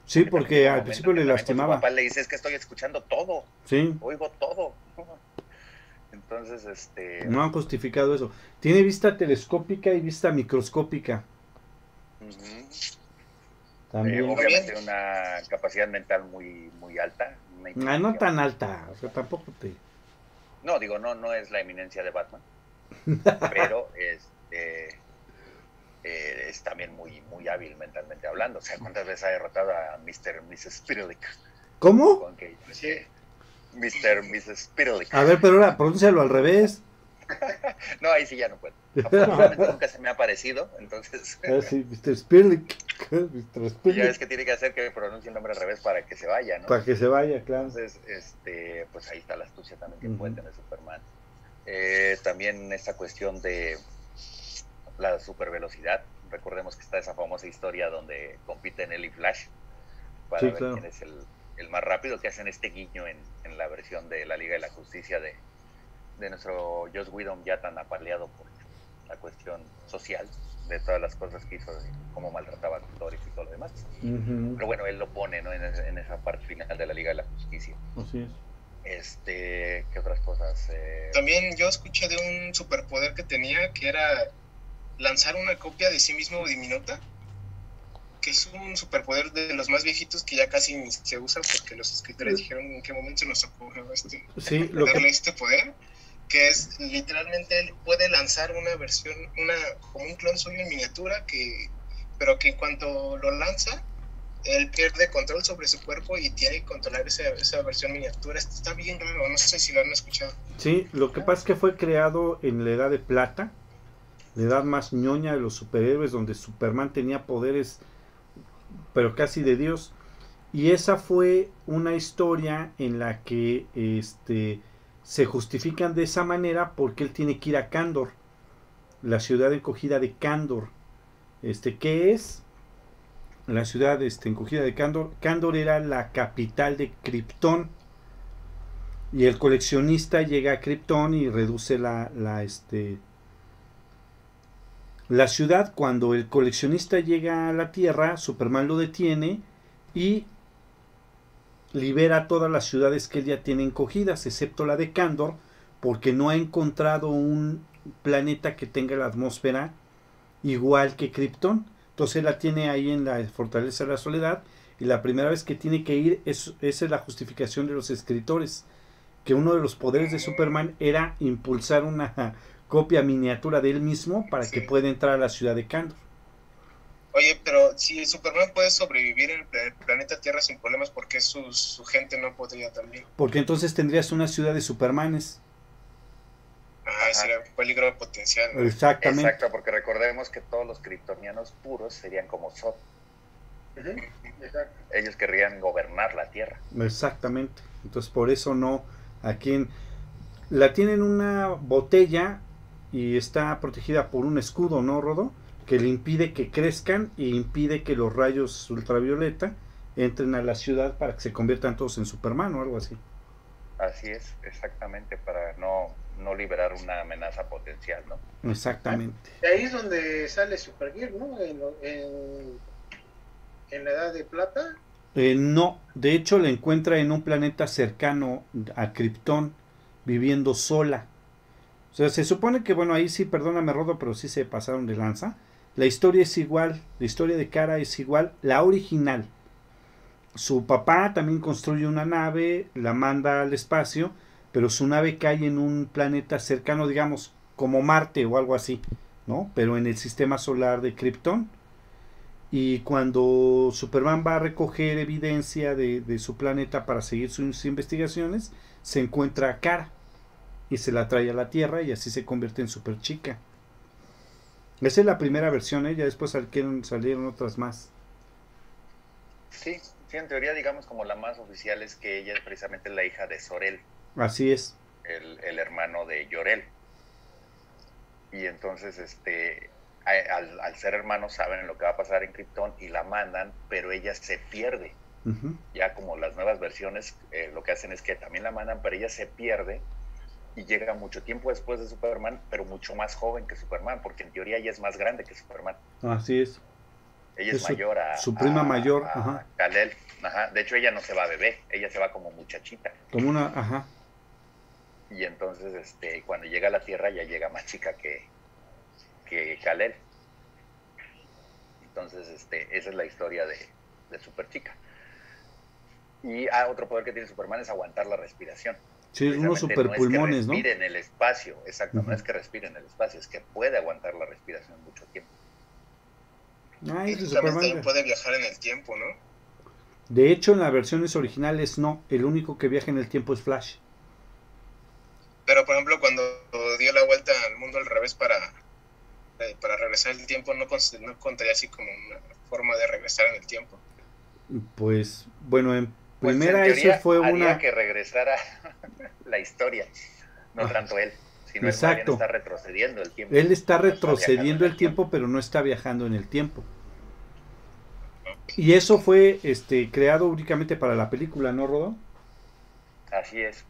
Sí, porque al principio le lastimaba. papá le dice, es que estoy escuchando todo. Sí. Oigo todo. Entonces, este... No han justificado eso. Tiene vista telescópica y vista microscópica. También. Eh, obviamente una capacidad mental muy, muy alta. Ah, no tan alta, o sea, tampoco te... No, digo, no, no es la eminencia de Batman. pero este, eh, es también muy, muy hábil mentalmente hablando. O sea, ¿cuántas veces ha derrotado a Mr. Mrs. Spirlick? ¿Cómo? sí. Mr. Mrs. Spirlick. A ver, pero ahora pronúncialo al revés. no, ahí sí ya no puedo. Afortunadamente nunca se me ha parecido, entonces. Ah, sí, Mr. Spirlick. Mr. Spirlick. Ya es que tiene que hacer que pronuncie el nombre al revés para que se vaya, ¿no? Para que se vaya, claro. Entonces, este, pues ahí está la astucia también que puede tener Superman. Eh, también esta cuestión de la supervelocidad. Recordemos que está esa famosa historia donde compiten él y Flash para ver quién es el el más rápido, que hacen este guiño en, en la versión de la Liga de la Justicia de, de nuestro Joss Whedon ya tan apaleado por la cuestión social de todas las cosas que hizo, de cómo maltrataba a actores y todo lo demás. Pero bueno, él lo pone ¿no? en, en, esa parte final de la Liga de la Justicia. Así es. Este, ¿qué otras cosas? Eh... También yo escuché de un superpoder que tenía que era lanzar una copia de sí mismo diminuta que es un superpoder de los más viejitos que ya casi se usa porque los escritores dijeron en qué momento se nos ocurrió este, sí, darle este poder, que es literalmente él puede lanzar una versión, una como un clon suyo en miniatura, que pero que en cuanto lo lanza, él pierde control sobre su cuerpo y tiene que controlar esa, esa versión miniatura. Está bien raro, no sé si lo han escuchado. Sí, lo que pasa es que fue creado en la edad de plata, la edad más ñoña de los superhéroes, donde Superman tenía poderes, pero casi de Dios. Y esa fue una historia en la que este, se justifican de esa manera porque él tiene que ir a Candor, la ciudad encogida de Candor. Este, ¿Qué es? La ciudad este, encogida de Candor. Candor era la capital de Krypton. Y el coleccionista llega a Krypton y reduce la, la, este, la ciudad. Cuando el coleccionista llega a la Tierra, Superman lo detiene y libera todas las ciudades que él ya tiene encogidas, excepto la de Candor, porque no ha encontrado un planeta que tenga la atmósfera igual que Krypton. Entonces la tiene ahí en la Fortaleza de la Soledad y la primera vez que tiene que ir, es, esa es la justificación de los escritores, que uno de los poderes de Superman era impulsar una copia miniatura de él mismo para que pueda entrar a la ciudad de Candor. Oye, pero si Superman puede sobrevivir en el planeta Tierra sin problemas, ¿por qué su, su gente no podría también? Porque entonces tendrías una ciudad de Supermanes. Ah, sería un peligro potencial. ¿no? Exactamente. Exacto, porque recordemos que todos los kryptonianos puros serían como Zod. Ellos querrían gobernar la Tierra. Exactamente. Entonces por eso no. Aquí en, la tienen una botella y está protegida por un escudo, ¿no, Rodo? Que le impide que crezcan y impide que los rayos ultravioleta entren a la ciudad para que se conviertan todos en Superman o algo así. Así es, exactamente, para no, no liberar una amenaza potencial, ¿no? Exactamente. Y ahí es donde sale Supergirl, ¿no? En, en, en la edad de plata. Eh, no, de hecho la encuentra en un planeta cercano a Krypton, viviendo sola. O sea, se supone que, bueno, ahí sí, perdóname Rodo, pero sí se pasaron de lanza. La historia es igual, la historia de Cara es igual, la original. Su papá también construye una nave, la manda al espacio, pero su nave cae en un planeta cercano, digamos, como Marte o algo así, ¿no? Pero en el sistema solar de Krypton. Y cuando Superman va a recoger evidencia de, de su planeta para seguir sus investigaciones, se encuentra a Cara y se la trae a la Tierra y así se convierte en super chica. Esa es la primera versión, ¿eh? ya después salieron, salieron otras más. Sí, sí, en teoría, digamos, como la más oficial es que ella es precisamente la hija de Sorel, Así es. el, el hermano de Llorel. Y entonces, este, al, al ser hermanos, saben lo que va a pasar en Krypton y la mandan, pero ella se pierde. Ya como las nuevas versiones, eh, lo que hacen es que también la mandan, pero ella se pierde y llega mucho tiempo después de Superman, pero mucho más joven que Superman, porque en teoría ella es más grande que Superman. Así es. Ella Es mayor a su prima a- mayor, a ajá. Kal-El. Ajá. De hecho, ella no se va bebé, ella se va como muchachita. Como una, ajá. Y entonces, este, cuando llega a la Tierra, ya llega más chica que, que Kal-El. Entonces, este, esa es la historia de, de Superchica. Y ah, otro poder que tiene Superman es aguantar la respiración. Sí, unos superpulmones, no ¿no? es que respire en el espacio, exacto, Ujú. no es que respire en el espacio, es que puede aguantar la respiración mucho tiempo. Ay, Y también, puede viajar en el tiempo, ¿no? De hecho, en las versiones originales no. El único que viaja en el tiempo es Flash. Pero, por ejemplo, cuando dio la vuelta al mundo al revés para, eh, para regresar el tiempo, no, no contaría así como una forma de regresar en el tiempo. Pues, bueno, en Pues, primera eso fue haría una... que regresara la historia, no Ajá. tanto él, sino Exacto. él está retrocediendo el tiempo. Él está No retrocediendo en el tiempo, pero no está viajando en el tiempo. Y eso fue este creado únicamente para la película, ¿no, Rodo? Así es.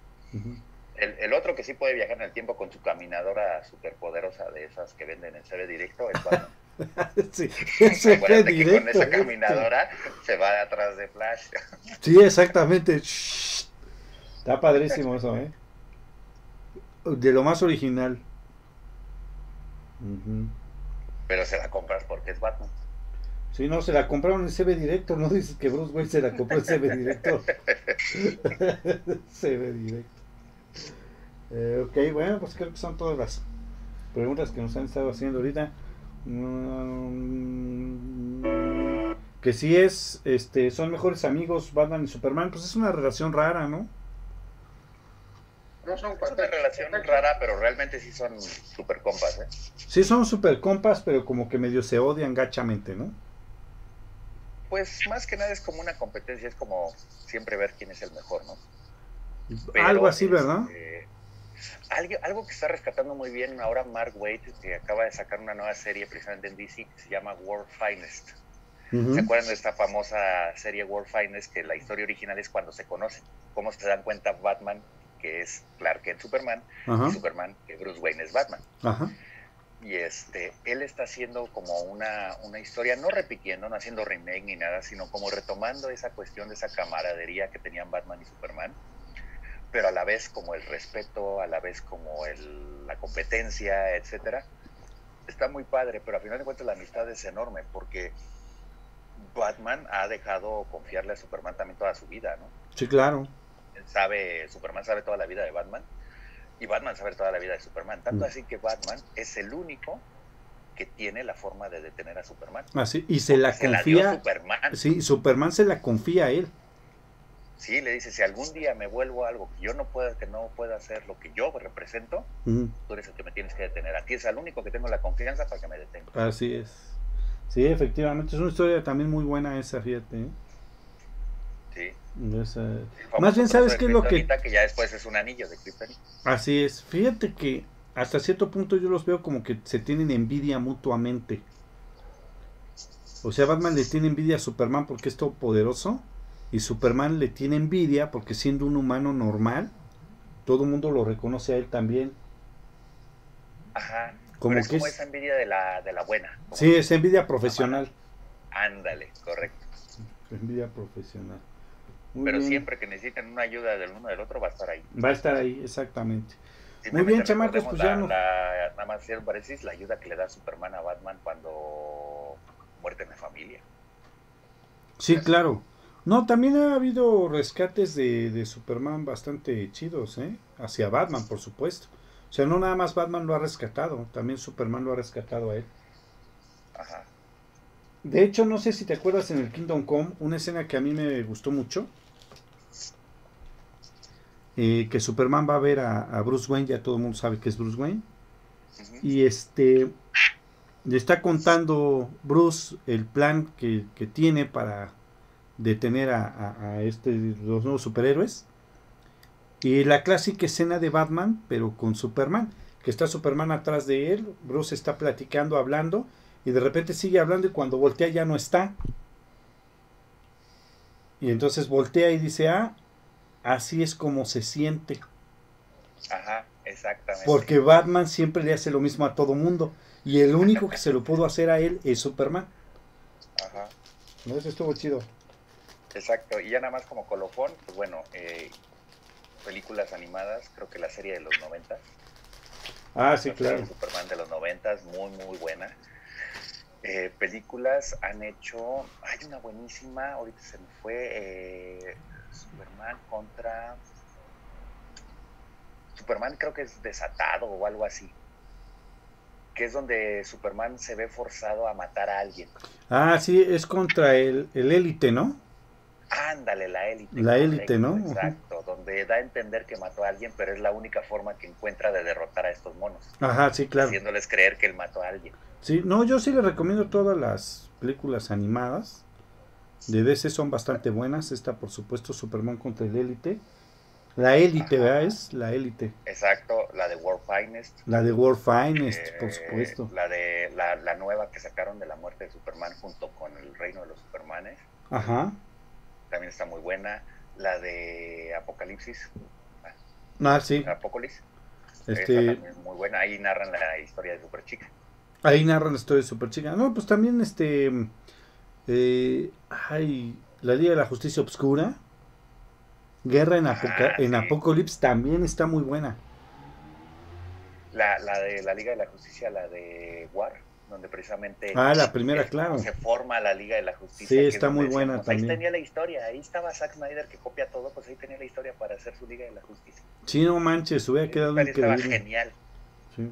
El, el otro que sí puede viajar en el tiempo con su caminadora superpoderosa de esas que venden en CB Directo es Batman. sí, ese fue que con directo. esa este. caminadora se va atrás de Flash. Sí, exactamente. Shh. Está padrísimo eso, ¿eh? De lo más original. Pero se la compras porque es Batman. Sí, no, se la compraron en CB Directo, no dices que Bruce Wayne se la compró en CB Directo. CB Directo. Eh, ok, bueno, pues creo que son todas las preguntas que nos han estado haciendo ahorita. Mm, que si es, este, son mejores amigos Batman y Superman, pues es una relación rara, ¿no? No son es una relación rara, pero realmente sí son super compas, ¿eh? Sí son super compas, pero como que medio se odian gachamente, ¿no? Pues más que nada es como una competencia, es como siempre ver quién es el mejor, ¿no? algo así, ¿verdad? Este, algo, algo que está rescatando muy bien ahora Mark Waid, que acaba de sacar una nueva serie precisamente en DC, que se llama World Finest. ¿Se acuerdan de esta famosa serie World Finest? Que la historia original es cuando se conocen, cómo se dan cuenta Batman, que es Clark Kent Superman, y Superman, que Bruce Wayne es Batman. Y este, él está haciendo como una, una historia, no repitiendo, no haciendo remake ni nada, sino como retomando esa cuestión de esa camaradería que tenían Batman y Superman, pero a la vez como el respeto, a la vez como el, la competencia, etcétera. Está muy padre, pero al final de cuentas la amistad es enorme, porque Batman ha dejado confiarle a Superman también toda su vida, ¿no? Sí, claro. sabe, Superman sabe toda la vida de Batman y Batman sabe toda la vida de Superman. Tanto mm. así que Batman es el único que tiene la forma de detener a Superman. Ah, sí, y se la confía. Superman. Sí, Superman se la confía a él. Sí, le dice, si algún día me vuelvo algo que yo no pueda, que no pueda hacer lo que yo represento, tú eres el que me tienes que detener. Aquí es el único que tengo la confianza para que me detenga. Así es. Sí, efectivamente, es una historia también muy buena esa, fíjate. ¿eh? Sí. Más bien, ¿sabes qué es lo que...? que ya después es un anillo de. Así es. Fíjate que hasta cierto punto yo los veo como que se tienen envidia mutuamente. O sea, Batman le tiene envidia a Superman porque es todo poderoso. Y Superman le tiene envidia porque siendo un humano normal, todo el mundo lo reconoce a él también. Ajá. Como es como esa envidia de la, de la buena. Sí, es envidia profesional. Ándale, correcto. Envidia profesional. Pero siempre que necesiten una ayuda del uno del otro va a estar ahí. Va a estar ahí, exactamente. Muy bien, chamacos, pues ya no. nada más hacer paréntesis, la ayuda que le da Superman a Batman cuando muerte en la familia. Sí, claro. No, también ha habido rescates de, de Superman bastante chidos, ¿eh? Hacia Batman, por supuesto. O sea, no nada más Batman lo ha rescatado, también Superman lo ha rescatado a él. Ajá. De hecho, no sé si te acuerdas en el Kingdom Come, una escena que a mí me gustó mucho. Eh, que Superman va a ver a, Bruce Wayne, ya todo el mundo sabe que es Bruce Wayne. Y este le está contando Bruce el plan que, tiene para detener a, a, este, los nuevos superhéroes. Y la clásica escena de Batman, pero con Superman, que está Superman atrás de él, Bruce está platicando, hablando, y de repente sigue hablando y cuando voltea ya no está. Y entonces voltea y dice, ah, así es como se siente. Ajá, exactamente. Porque Batman siempre le hace lo mismo a todo mundo. Y el único que se lo pudo hacer a él es Superman. Ajá. Eso estuvo chido. Exacto. Y ya nada más como colofón, pues bueno, eh, películas animadas, creo que la serie de los 90. Ah, sí, claro. Superman de los 90, muy, muy buena. Eh, películas han hecho, hay una buenísima, ahorita se me fue, eh, Superman contra... Superman creo que es desatado o algo así. Que es donde Superman se ve forzado a matar a alguien. Ah, sí, es contra el élite, ¿no? Ándale, la élite. La élite, ¿no? Exacto, donde da a entender que mató a alguien, pero es la única forma que encuentra de derrotar a estos monos. Ajá, sí, claro. Haciéndoles creer que él mató a alguien. Sí, no, yo sí le recomiendo todas las películas animadas. De DC son bastante buenas. Esta, por supuesto, Superman contra el élite. La élite, ¿verdad? Es la élite. Exacto, la de World Finest. La de World Finest, por eh, supuesto. La de la, la nueva que sacaron de la muerte de Superman junto con el reino de los Supermanes. Ajá también está muy buena. La de Apocalipsis. Ah, sí. Apocalipsis. Este... muy buena. Ahí narran la historia de Super Chica. Ahí narran la historia de Super Chica. No, pues también este. Eh, ay, la Liga de la Justicia Obscura. Guerra en, Apoca en Apocalipsis también está muy buena. La, la de la Liga de la Justicia, la de War donde precisamente ah, la primera, claro. se forma la Liga de la Justicia. Sí, está muy buena también. Ahí tenía la historia, ahí estaba Zack Snyder que copia todo, pues ahí tenía la historia para hacer su Liga de la Justicia. Sí, no manches, hubiera quedado increíble. Estaba genial. Sí.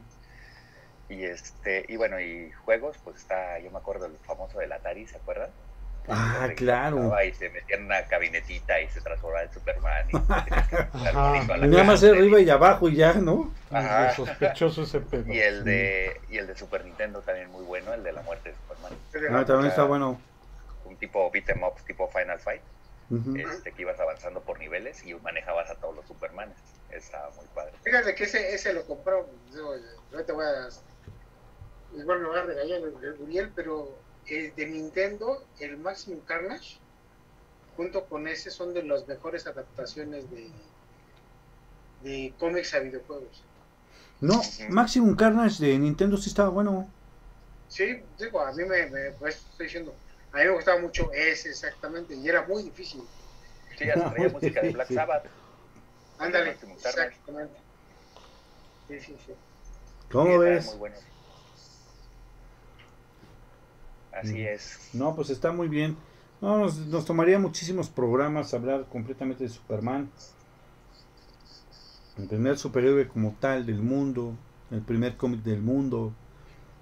Y este, y bueno, y juegos, pues está, yo me acuerdo del famoso del Atari, ¿se acuerdan? Ah, claro. Y se metía en una cabinetita y se transformaba en Superman. Y, nada más arriba y abajo y ya, ¿no? Ajá. Sospechoso ese pedo. Y el, de, y el de Super Nintendo también muy bueno, el de la muerte de Superman. Ah, también está bueno. Un tipo beat em up, tipo Final Fight. este, que ibas avanzando por niveles y manejabas a todos los Supermanes. Estaba muy padre. Fíjate que ese, ese lo compró. Yo te voy a. Igual me voy a regañar el Uriel, pero el de Nintendo, el Maximum Carnage, junto con ese, son de las mejores adaptaciones de, de cómics a videojuegos. No, Maximum Carnage de Nintendo sí estaba bueno. Sí, digo, a mí me, pues, estoy diciendo, a mí me gustaba mucho ese exactamente, y era muy difícil. Sí, hasta traía música de Black Sabbath. Ándale, exactamente. Sí, sí, sí. ¿Cómo ves? Muy bueno. Así mm. es. No, pues está muy bien. No, nos, tomaría muchísimos programas hablar completamente de Superman. El primer superhéroe como tal del mundo, el primer cómic del mundo.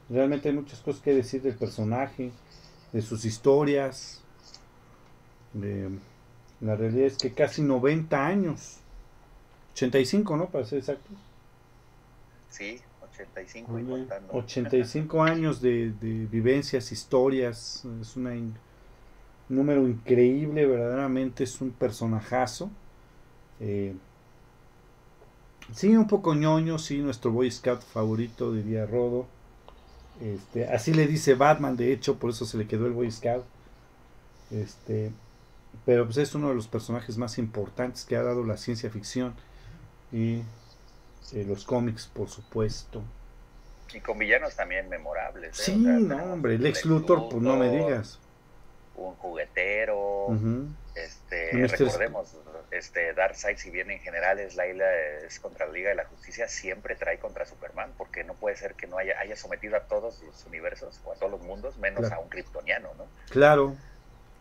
Realmente hay muchas cosas que decir del personaje, de sus historias. De, la realidad es que casi 90 años, 85, ¿no? Para ser exactos. Sí, 85 y 85 años de, vivencias, historias, es un número increíble, verdaderamente es un personajazo. Eh, sí, un poco ñoño, sí, nuestro Boy Scout favorito, diría Rodo. Este, así le dice Batman, de hecho, por eso se le quedó el Boy Scout. Este, pero pues es uno de los personajes más importantes que ha dado la ciencia ficción y los cómics, por supuesto. Y con villanos también memorables. ¿eh? Sí, no, hombre, el ex Luthor, pues no me digas. Un juguetero, este, recordemos, este Darkseid, si bien en general es la isla, es contra la Liga de la Justicia, siempre trae contra Superman, porque no puede ser que no haya, haya sometido a todos los universos o a todos los mundos, menos a un kryptoniano, ¿no? Claro.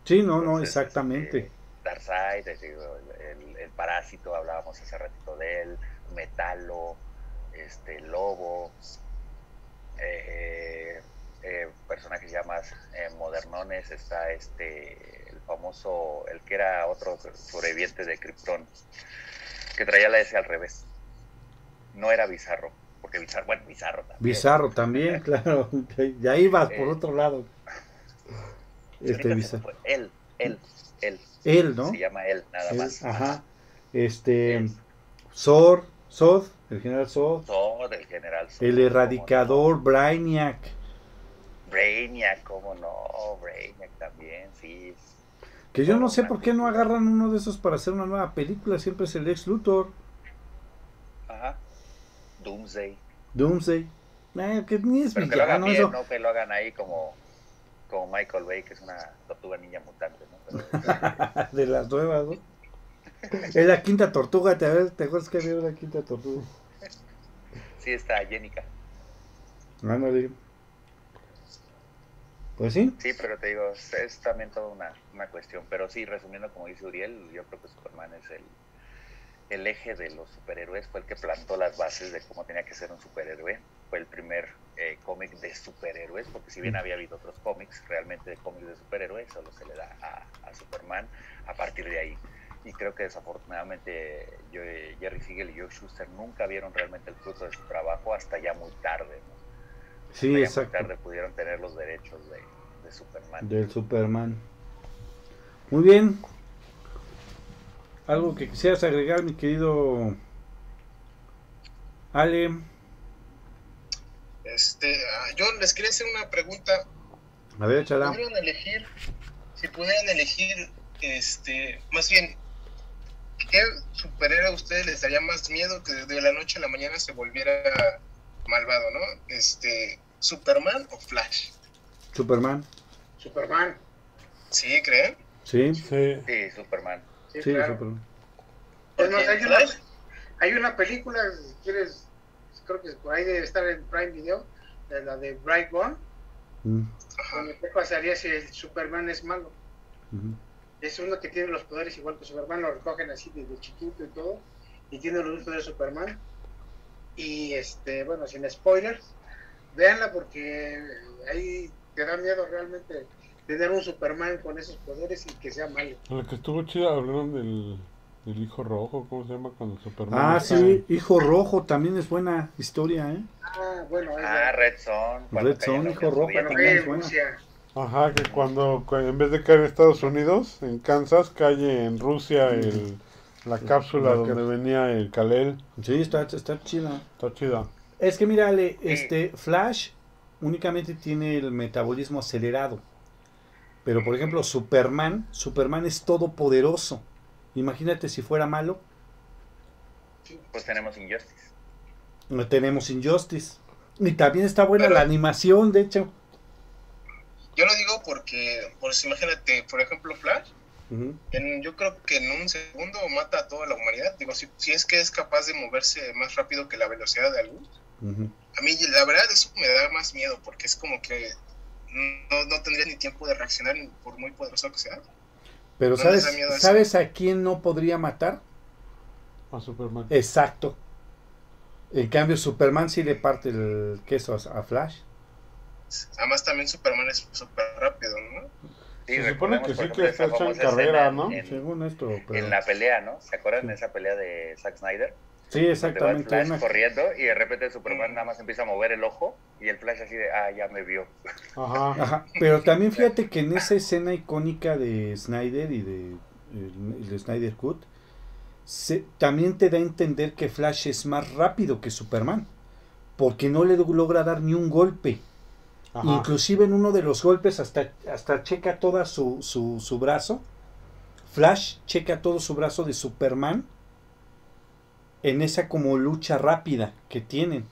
Sí, no, no, exactamente. Este, Darkseid, el, el, parásito, hablábamos hace ratito de él, Metalo, este, Lobo, eh, eh, personajes ya más eh, modernones, está este, el famoso, el que era otro sobreviviente de Krypton, que traía la S al revés. No era Bizarro, porque Bizarro, bueno, Bizarro también. Bizarro también, claro. Ya ibas por eh, otro lado. Este Bizarro. Él, él, él. Él, ¿no? Se llama él, nada más. Ajá. Este. Sor, Sod, el general Sod. Sod, el general Sod. El erradicador, Brainiac. Brainiac, cómo no, Brainiac también, sí. Que yo no sé por qué no agarran uno de esos para hacer una nueva película, siempre es el ex Luthor. Ajá. Doomsday. Doomsday. Eh, que ni es Pero que lo hagan bien, no que lo hagan ahí como, como Michael Bay, que es una tortuga niña mutante, ¿no? de las nuevas, ¿no? Es la quinta tortuga, ¿te, ¿te acuerdas que había una quinta tortuga? Sí, está Jenica. Ándale. Pues sí. Sí, pero te digo, es también toda una, una, cuestión. Pero sí, resumiendo, como dice Uriel, yo creo que Superman es el, el eje de los superhéroes, fue el que plantó las bases de cómo tenía que ser un superhéroe. Fue el primer eh, cómic de superhéroes, porque si bien había habido otros cómics, realmente de cómics de superhéroes, solo se le da a, a Superman a partir de ahí y creo que desafortunadamente yo, Jerry Siegel y Joe Schuster nunca vieron realmente el fruto de su trabajo hasta ya muy tarde. ¿no? Sí, exacto. muy tarde pudieron tener los derechos de, de, Superman. Del Superman. Muy bien. ¿Algo que quisieras agregar, mi querido Ale? Este, ah, yo les quería hacer una pregunta. A ver, chala. Si pudieran elegir, si pudieran elegir, este, más bien, ¿qué superhéroe a ustedes les daría más miedo que de la noche a la mañana se volviera malvado, no? Este, ¿Superman o Flash? Superman. Superman. ¿Sí, creen? Sí. Sí, Superman. Sí, Superman. Pues hay, una, hay una película, si quieres, creo que por ahí debe estar en Prime Video, de la de Bright One. Mm. ¿Qué pasaría si el Superman es malo? Es uno que tiene los poderes igual que Superman, lo recogen así desde chiquito y todo, y tiene los poderes de Superman. Y este, bueno, sin spoilers, véanla porque ahí te da miedo realmente tener un Superman con esos poderes y que sea malo. La que estuvo chida hablaron del, del hijo rojo, ¿cómo se llama? Cuando Superman. Ah, está- sí, Hijo Rojo también es buena historia, ¿eh? Ah, bueno, ahí Ah. Red Son. cuando Red la hijo rojo. Bueno, también es buena. Rusia. Ajá, que cuando, cu- en vez de caer en Estados Unidos, en Kansas, cae en Rusia el, la cápsula La donde venía el Kalel. Sí, está, está chila. Está chida. Es que mira, Ale, este Flash únicamente tiene el metabolismo acelerado. Pero por ejemplo, Superman, Superman es todopoderoso. Imagínate si fuera malo, Pues tenemos Injustice. no tenemos Injustice. Y también está buena Pero- la animación, de hecho. Yo lo digo porque, pues imagínate, por ejemplo, Flash, en, yo creo que en un segundo mata a toda la humanidad. Digo, si, si es que es capaz de moverse más rápido que la velocidad de la luz. A mí, la verdad, eso me da más miedo porque es como que no, no tendría ni tiempo de reaccionar por muy poderoso que sea. Pero No ¿sabes. ¿sabes a quién no podría matar? A Superman. Exacto. En cambio, Superman sí le parte el queso a, a Flash. Además, también Superman es súper rápido, ¿no? Sí, Se supone que sí que está hecho en carrera, ¿no? En, Según esto, pero... en la pelea, ¿no? ¿Se acuerdan de esa pelea de Zack Snyder? Sí, exactamente. Flash una- corriendo y de repente Superman nada más empieza a mover el ojo y el Flash así de, ah, ya me vio. Ajá. Ajá, pero también fíjate que en esa escena icónica de Snyder y de el, el Snyder Cut, se- también te da a entender que Flash es más rápido que Superman, porque no le logra dar ni un golpe. Ajá. Inclusive en uno de los golpes hasta, hasta checa toda su, su, su brazo. Flash checa todo su brazo de Superman en esa como lucha rápida que tienen.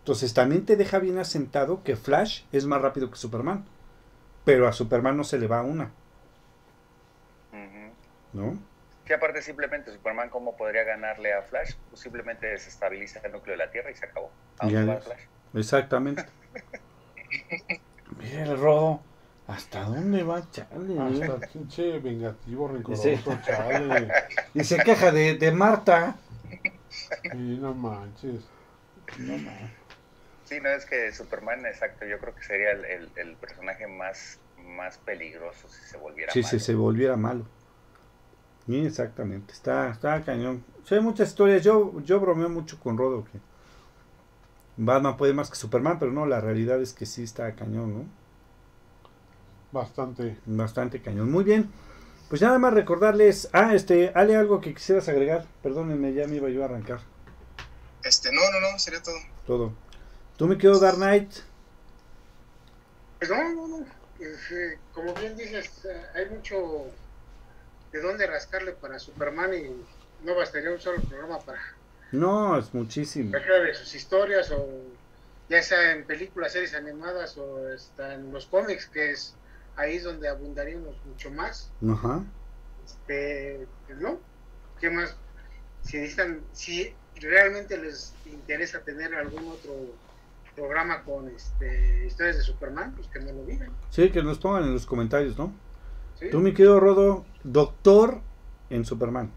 Entonces también te deja bien asentado que Flash es más rápido que Superman. Pero a Superman no se le va una. ¿no? Que aparte simplemente Superman, ¿cómo podría ganarle a Flash? Pues simplemente desestabiliza el núcleo de la Tierra y se acabó. ¿A. Flash? Exactamente. Mira el rodo. ¿Hasta dónde va, chale? Hasta pinche vengativo, rencoroso, Sí. chale. Y se queja de, de Marta. Y no manches. No, ma. Sí, no, es que Superman, exacto, yo creo que sería el, el- el personaje más, más peligroso si se volviera Sí, malo. si se volviera malo. Sí, exactamente. Está, está cañón. Sí, hay muchas historias. Yo, yo bromeo mucho con Rodo que Batman puede más que Superman, pero no, la realidad es que sí está cañón, ¿no? Bastante. Bastante cañón. Muy bien. Pues nada más recordarles. Ah, este, Ale, algo que quisieras agregar. Perdónenme, ya me iba yo a arrancar Este, no, no, no, sería todo. todo. Tú me quedo Dark Knight. Pues no, no, no. Pues, eh, como bien dices, eh, hay mucho de dónde rascarle para Superman y no bastaría un solo programa para No, es muchísimo. cualquiera de sus historias o ya sea en películas, series animadas o está en los cómics, que es ahí es donde abundaríamos mucho más. Ajá. Este, pues no, ¿qué más? Si necesitan, si realmente les interesa tener algún otro programa con este historias de Superman, pues que me lo digan. Sí, que nos pongan en los comentarios, ¿no? ¿sí? Tú me quedo Rodo, doctor en Superman.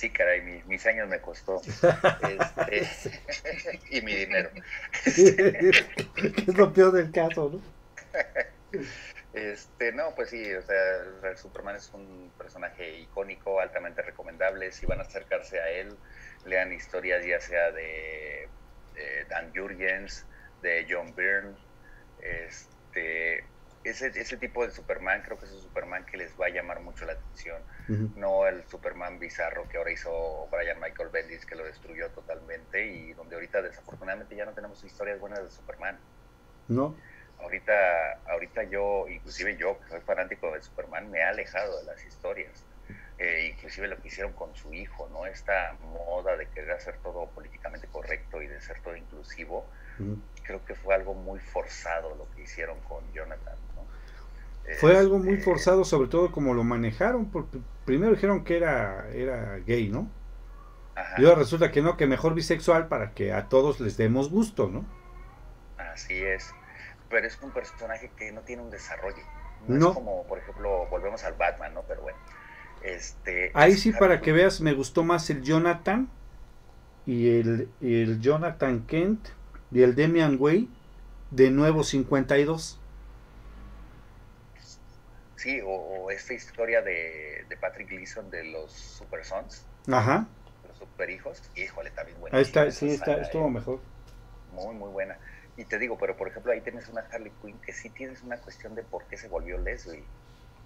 Sí, caray, mi- mis años me costó. Este, y mi dinero. es lo peor del caso, ¿no? Este, no, pues sí, o sea, Superman es un personaje icónico, altamente recomendable. Si van a acercarse a él, lean historias ya sea de, de Dan Jurgens, de John Byrne. Este, ese, ese tipo de Superman, creo que es un Superman que les va a llamar mucho la atención. No el Superman bizarro que ahora hizo Brian Michael Bendis, que lo destruyó totalmente y donde ahorita desafortunadamente ya no tenemos historias buenas de Superman ¿No? ahorita, ahorita yo, inclusive yo, que soy fanático de Superman, me he alejado de las historias. Eh, inclusive lo que hicieron con su hijo, ¿no? Esta moda de querer hacer todo políticamente correcto y de ser todo inclusivo, creo que fue algo muy forzado lo que hicieron con Jonathan. Fue algo muy Este, forzado, sobre todo como lo manejaron, porque primero dijeron que era, era gay, ¿no? ajá, Y ahora resulta que no, que mejor bisexual para que a todos les demos gusto, ¿no? así es. Pero es un personaje que no tiene un desarrollo. No, No. es como, por ejemplo, volvemos al Batman, ¿no? Pero bueno. Este, Ahí sí, para que veas, me gustó más el Jonathan y el, y el Jonathan Kent y el Demian Way de nuevo 52. Sí, o, esta historia de, de, Patrick Gleason de los Super Sons. Ajá. Los Super Hijos. Híjole, también buena. Ahí está, sí, está, estuvo ¿eh? mejor. Muy, muy buena. Y te digo, pero por ejemplo, ahí tienes una Harley Quinn que sí tienes una cuestión de por qué se volvió Leslie.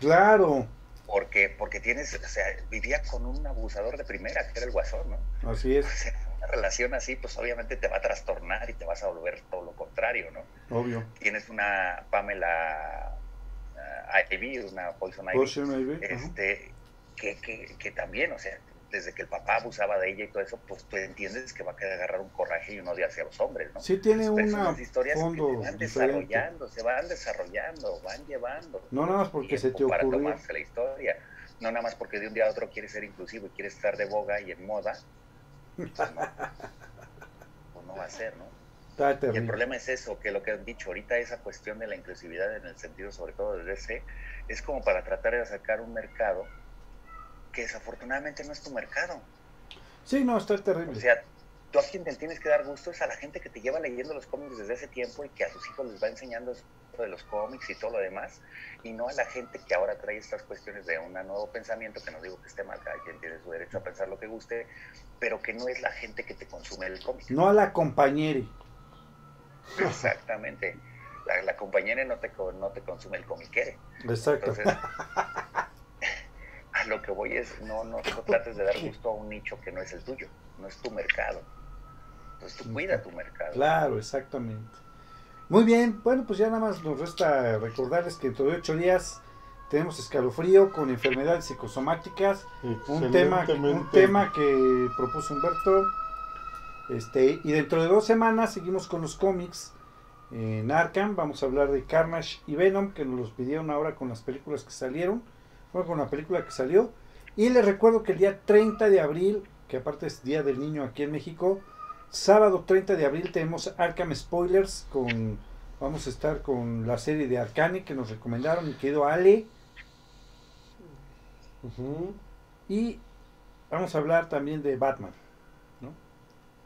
Claro. Porque, porque tienes, o sea, vivía con un abusador de primera, que era el guasón, ¿no? Así es. O sea, una relación así, pues obviamente te va a trastornar y te vas a volver todo lo contrario, ¿no? Obvio. Tienes una Pamela uh, Ivy, una Poison Ivy, Poison Ivy. este, que, que, que, también, o sea, desde que el papá abusaba de ella y todo eso, pues tú entiendes que va a agarrar un coraje y un odio hacia los hombres, ¿no? Sí tiene una historias fondo que se van desarrollando, se van desarrollando, van llevando. No nada más porque se te para ocurrió. tomarse la historia, no nada más porque de un día a otro quieres ser inclusivo y quieres estar de boga y en moda, pues no, pues no va a ser, ¿no? Y el problema es eso, que lo que han dicho ahorita, esa cuestión de la inclusividad en el sentido sobre todo de DC, es como para tratar de sacar un mercado que desafortunadamente no es tu mercado. Sí, no, está terrible. O sea, tú a quien te tienes que dar gusto es a la gente que te lleva leyendo los cómics desde ese tiempo y que a sus hijos les va enseñando eso de los cómics y todo lo demás, y no a la gente que ahora trae estas cuestiones de un nuevo pensamiento, que no digo que esté mal, cada quien tiene su derecho a pensar lo que guste, pero que no es la gente que te consume el cómic. No a la compañera. Exactamente. La, la, compañera no te, no te consume el comiquere. Exacto. Entonces, a lo que voy es, no, no, no, trates de dar gusto a un nicho que no es el tuyo, no es tu mercado. Entonces tú cuida tu mercado. Claro, exactamente. Muy bien, bueno, pues ya nada más nos resta recordarles que dentro de ocho días tenemos escalofrío con enfermedades psicosomáticas, un tema, un tema que propuso Humberto. Este, y dentro de dos semanas seguimos con los cómics en Arkham. Vamos a hablar de Carnage y Venom, que nos los pidieron ahora con las películas que salieron. Fue con la película que salió. Y les recuerdo que el día 30 de abril, que aparte es Día del Niño aquí en México, sábado 30 de abril tenemos Arkham Spoilers con vamos a estar con la serie de Arcane que nos recomendaron mi querido Ale. Uh -huh. Y vamos a hablar también de Batman.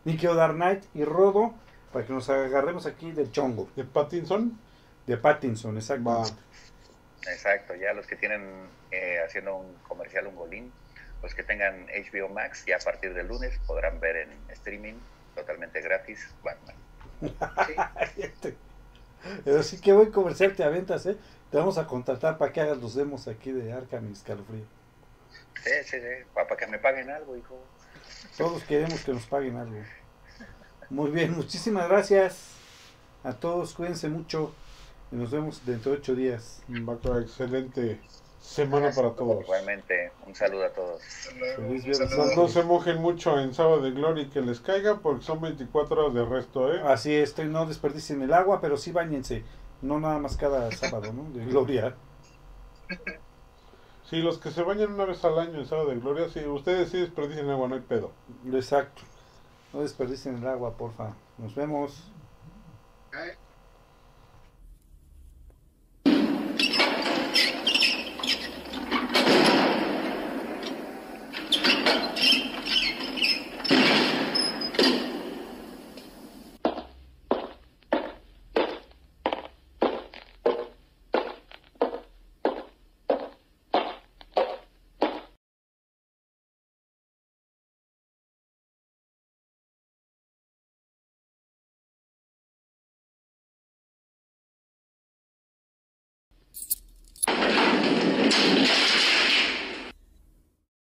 Querido Dark Knight y Rodo para que nos agarremos aquí del chongo. ¿De Pattinson? De Pattinson, exacto. Va. Exacto, ya los que tienen eh, haciendo un comercial, un golín, los que tengan HBO Max, ya a partir del lunes podrán ver en streaming totalmente gratis Batman. Sí. Pero sí que buen comercial te aventas, ¿eh? Te vamos a contratar para que hagas los demos aquí de Arkham y Escalofrío. Sí, sí, sí, para que me paguen algo, hijo. Todos queremos que nos paguen algo. Muy bien, muchísimas gracias a todos, cuídense mucho y nos vemos dentro de ocho días. Va excelente semana para todos. Igualmente, un saludo a todos. Feliz viernes. No, no, se mojen mucho en sábado de gloria y que les caiga porque son 24 horas de resto, ¿eh? Así es, no desperdicien el agua, pero sí bañense. No nada más cada sábado, ¿no? De gloria. Sí, los que se bañan una vez al año en sábado de gloria, sí, ustedes sí desperdicien agua, no hay pedo. Exacto. No desperdicien el agua, porfa. Nos vemos.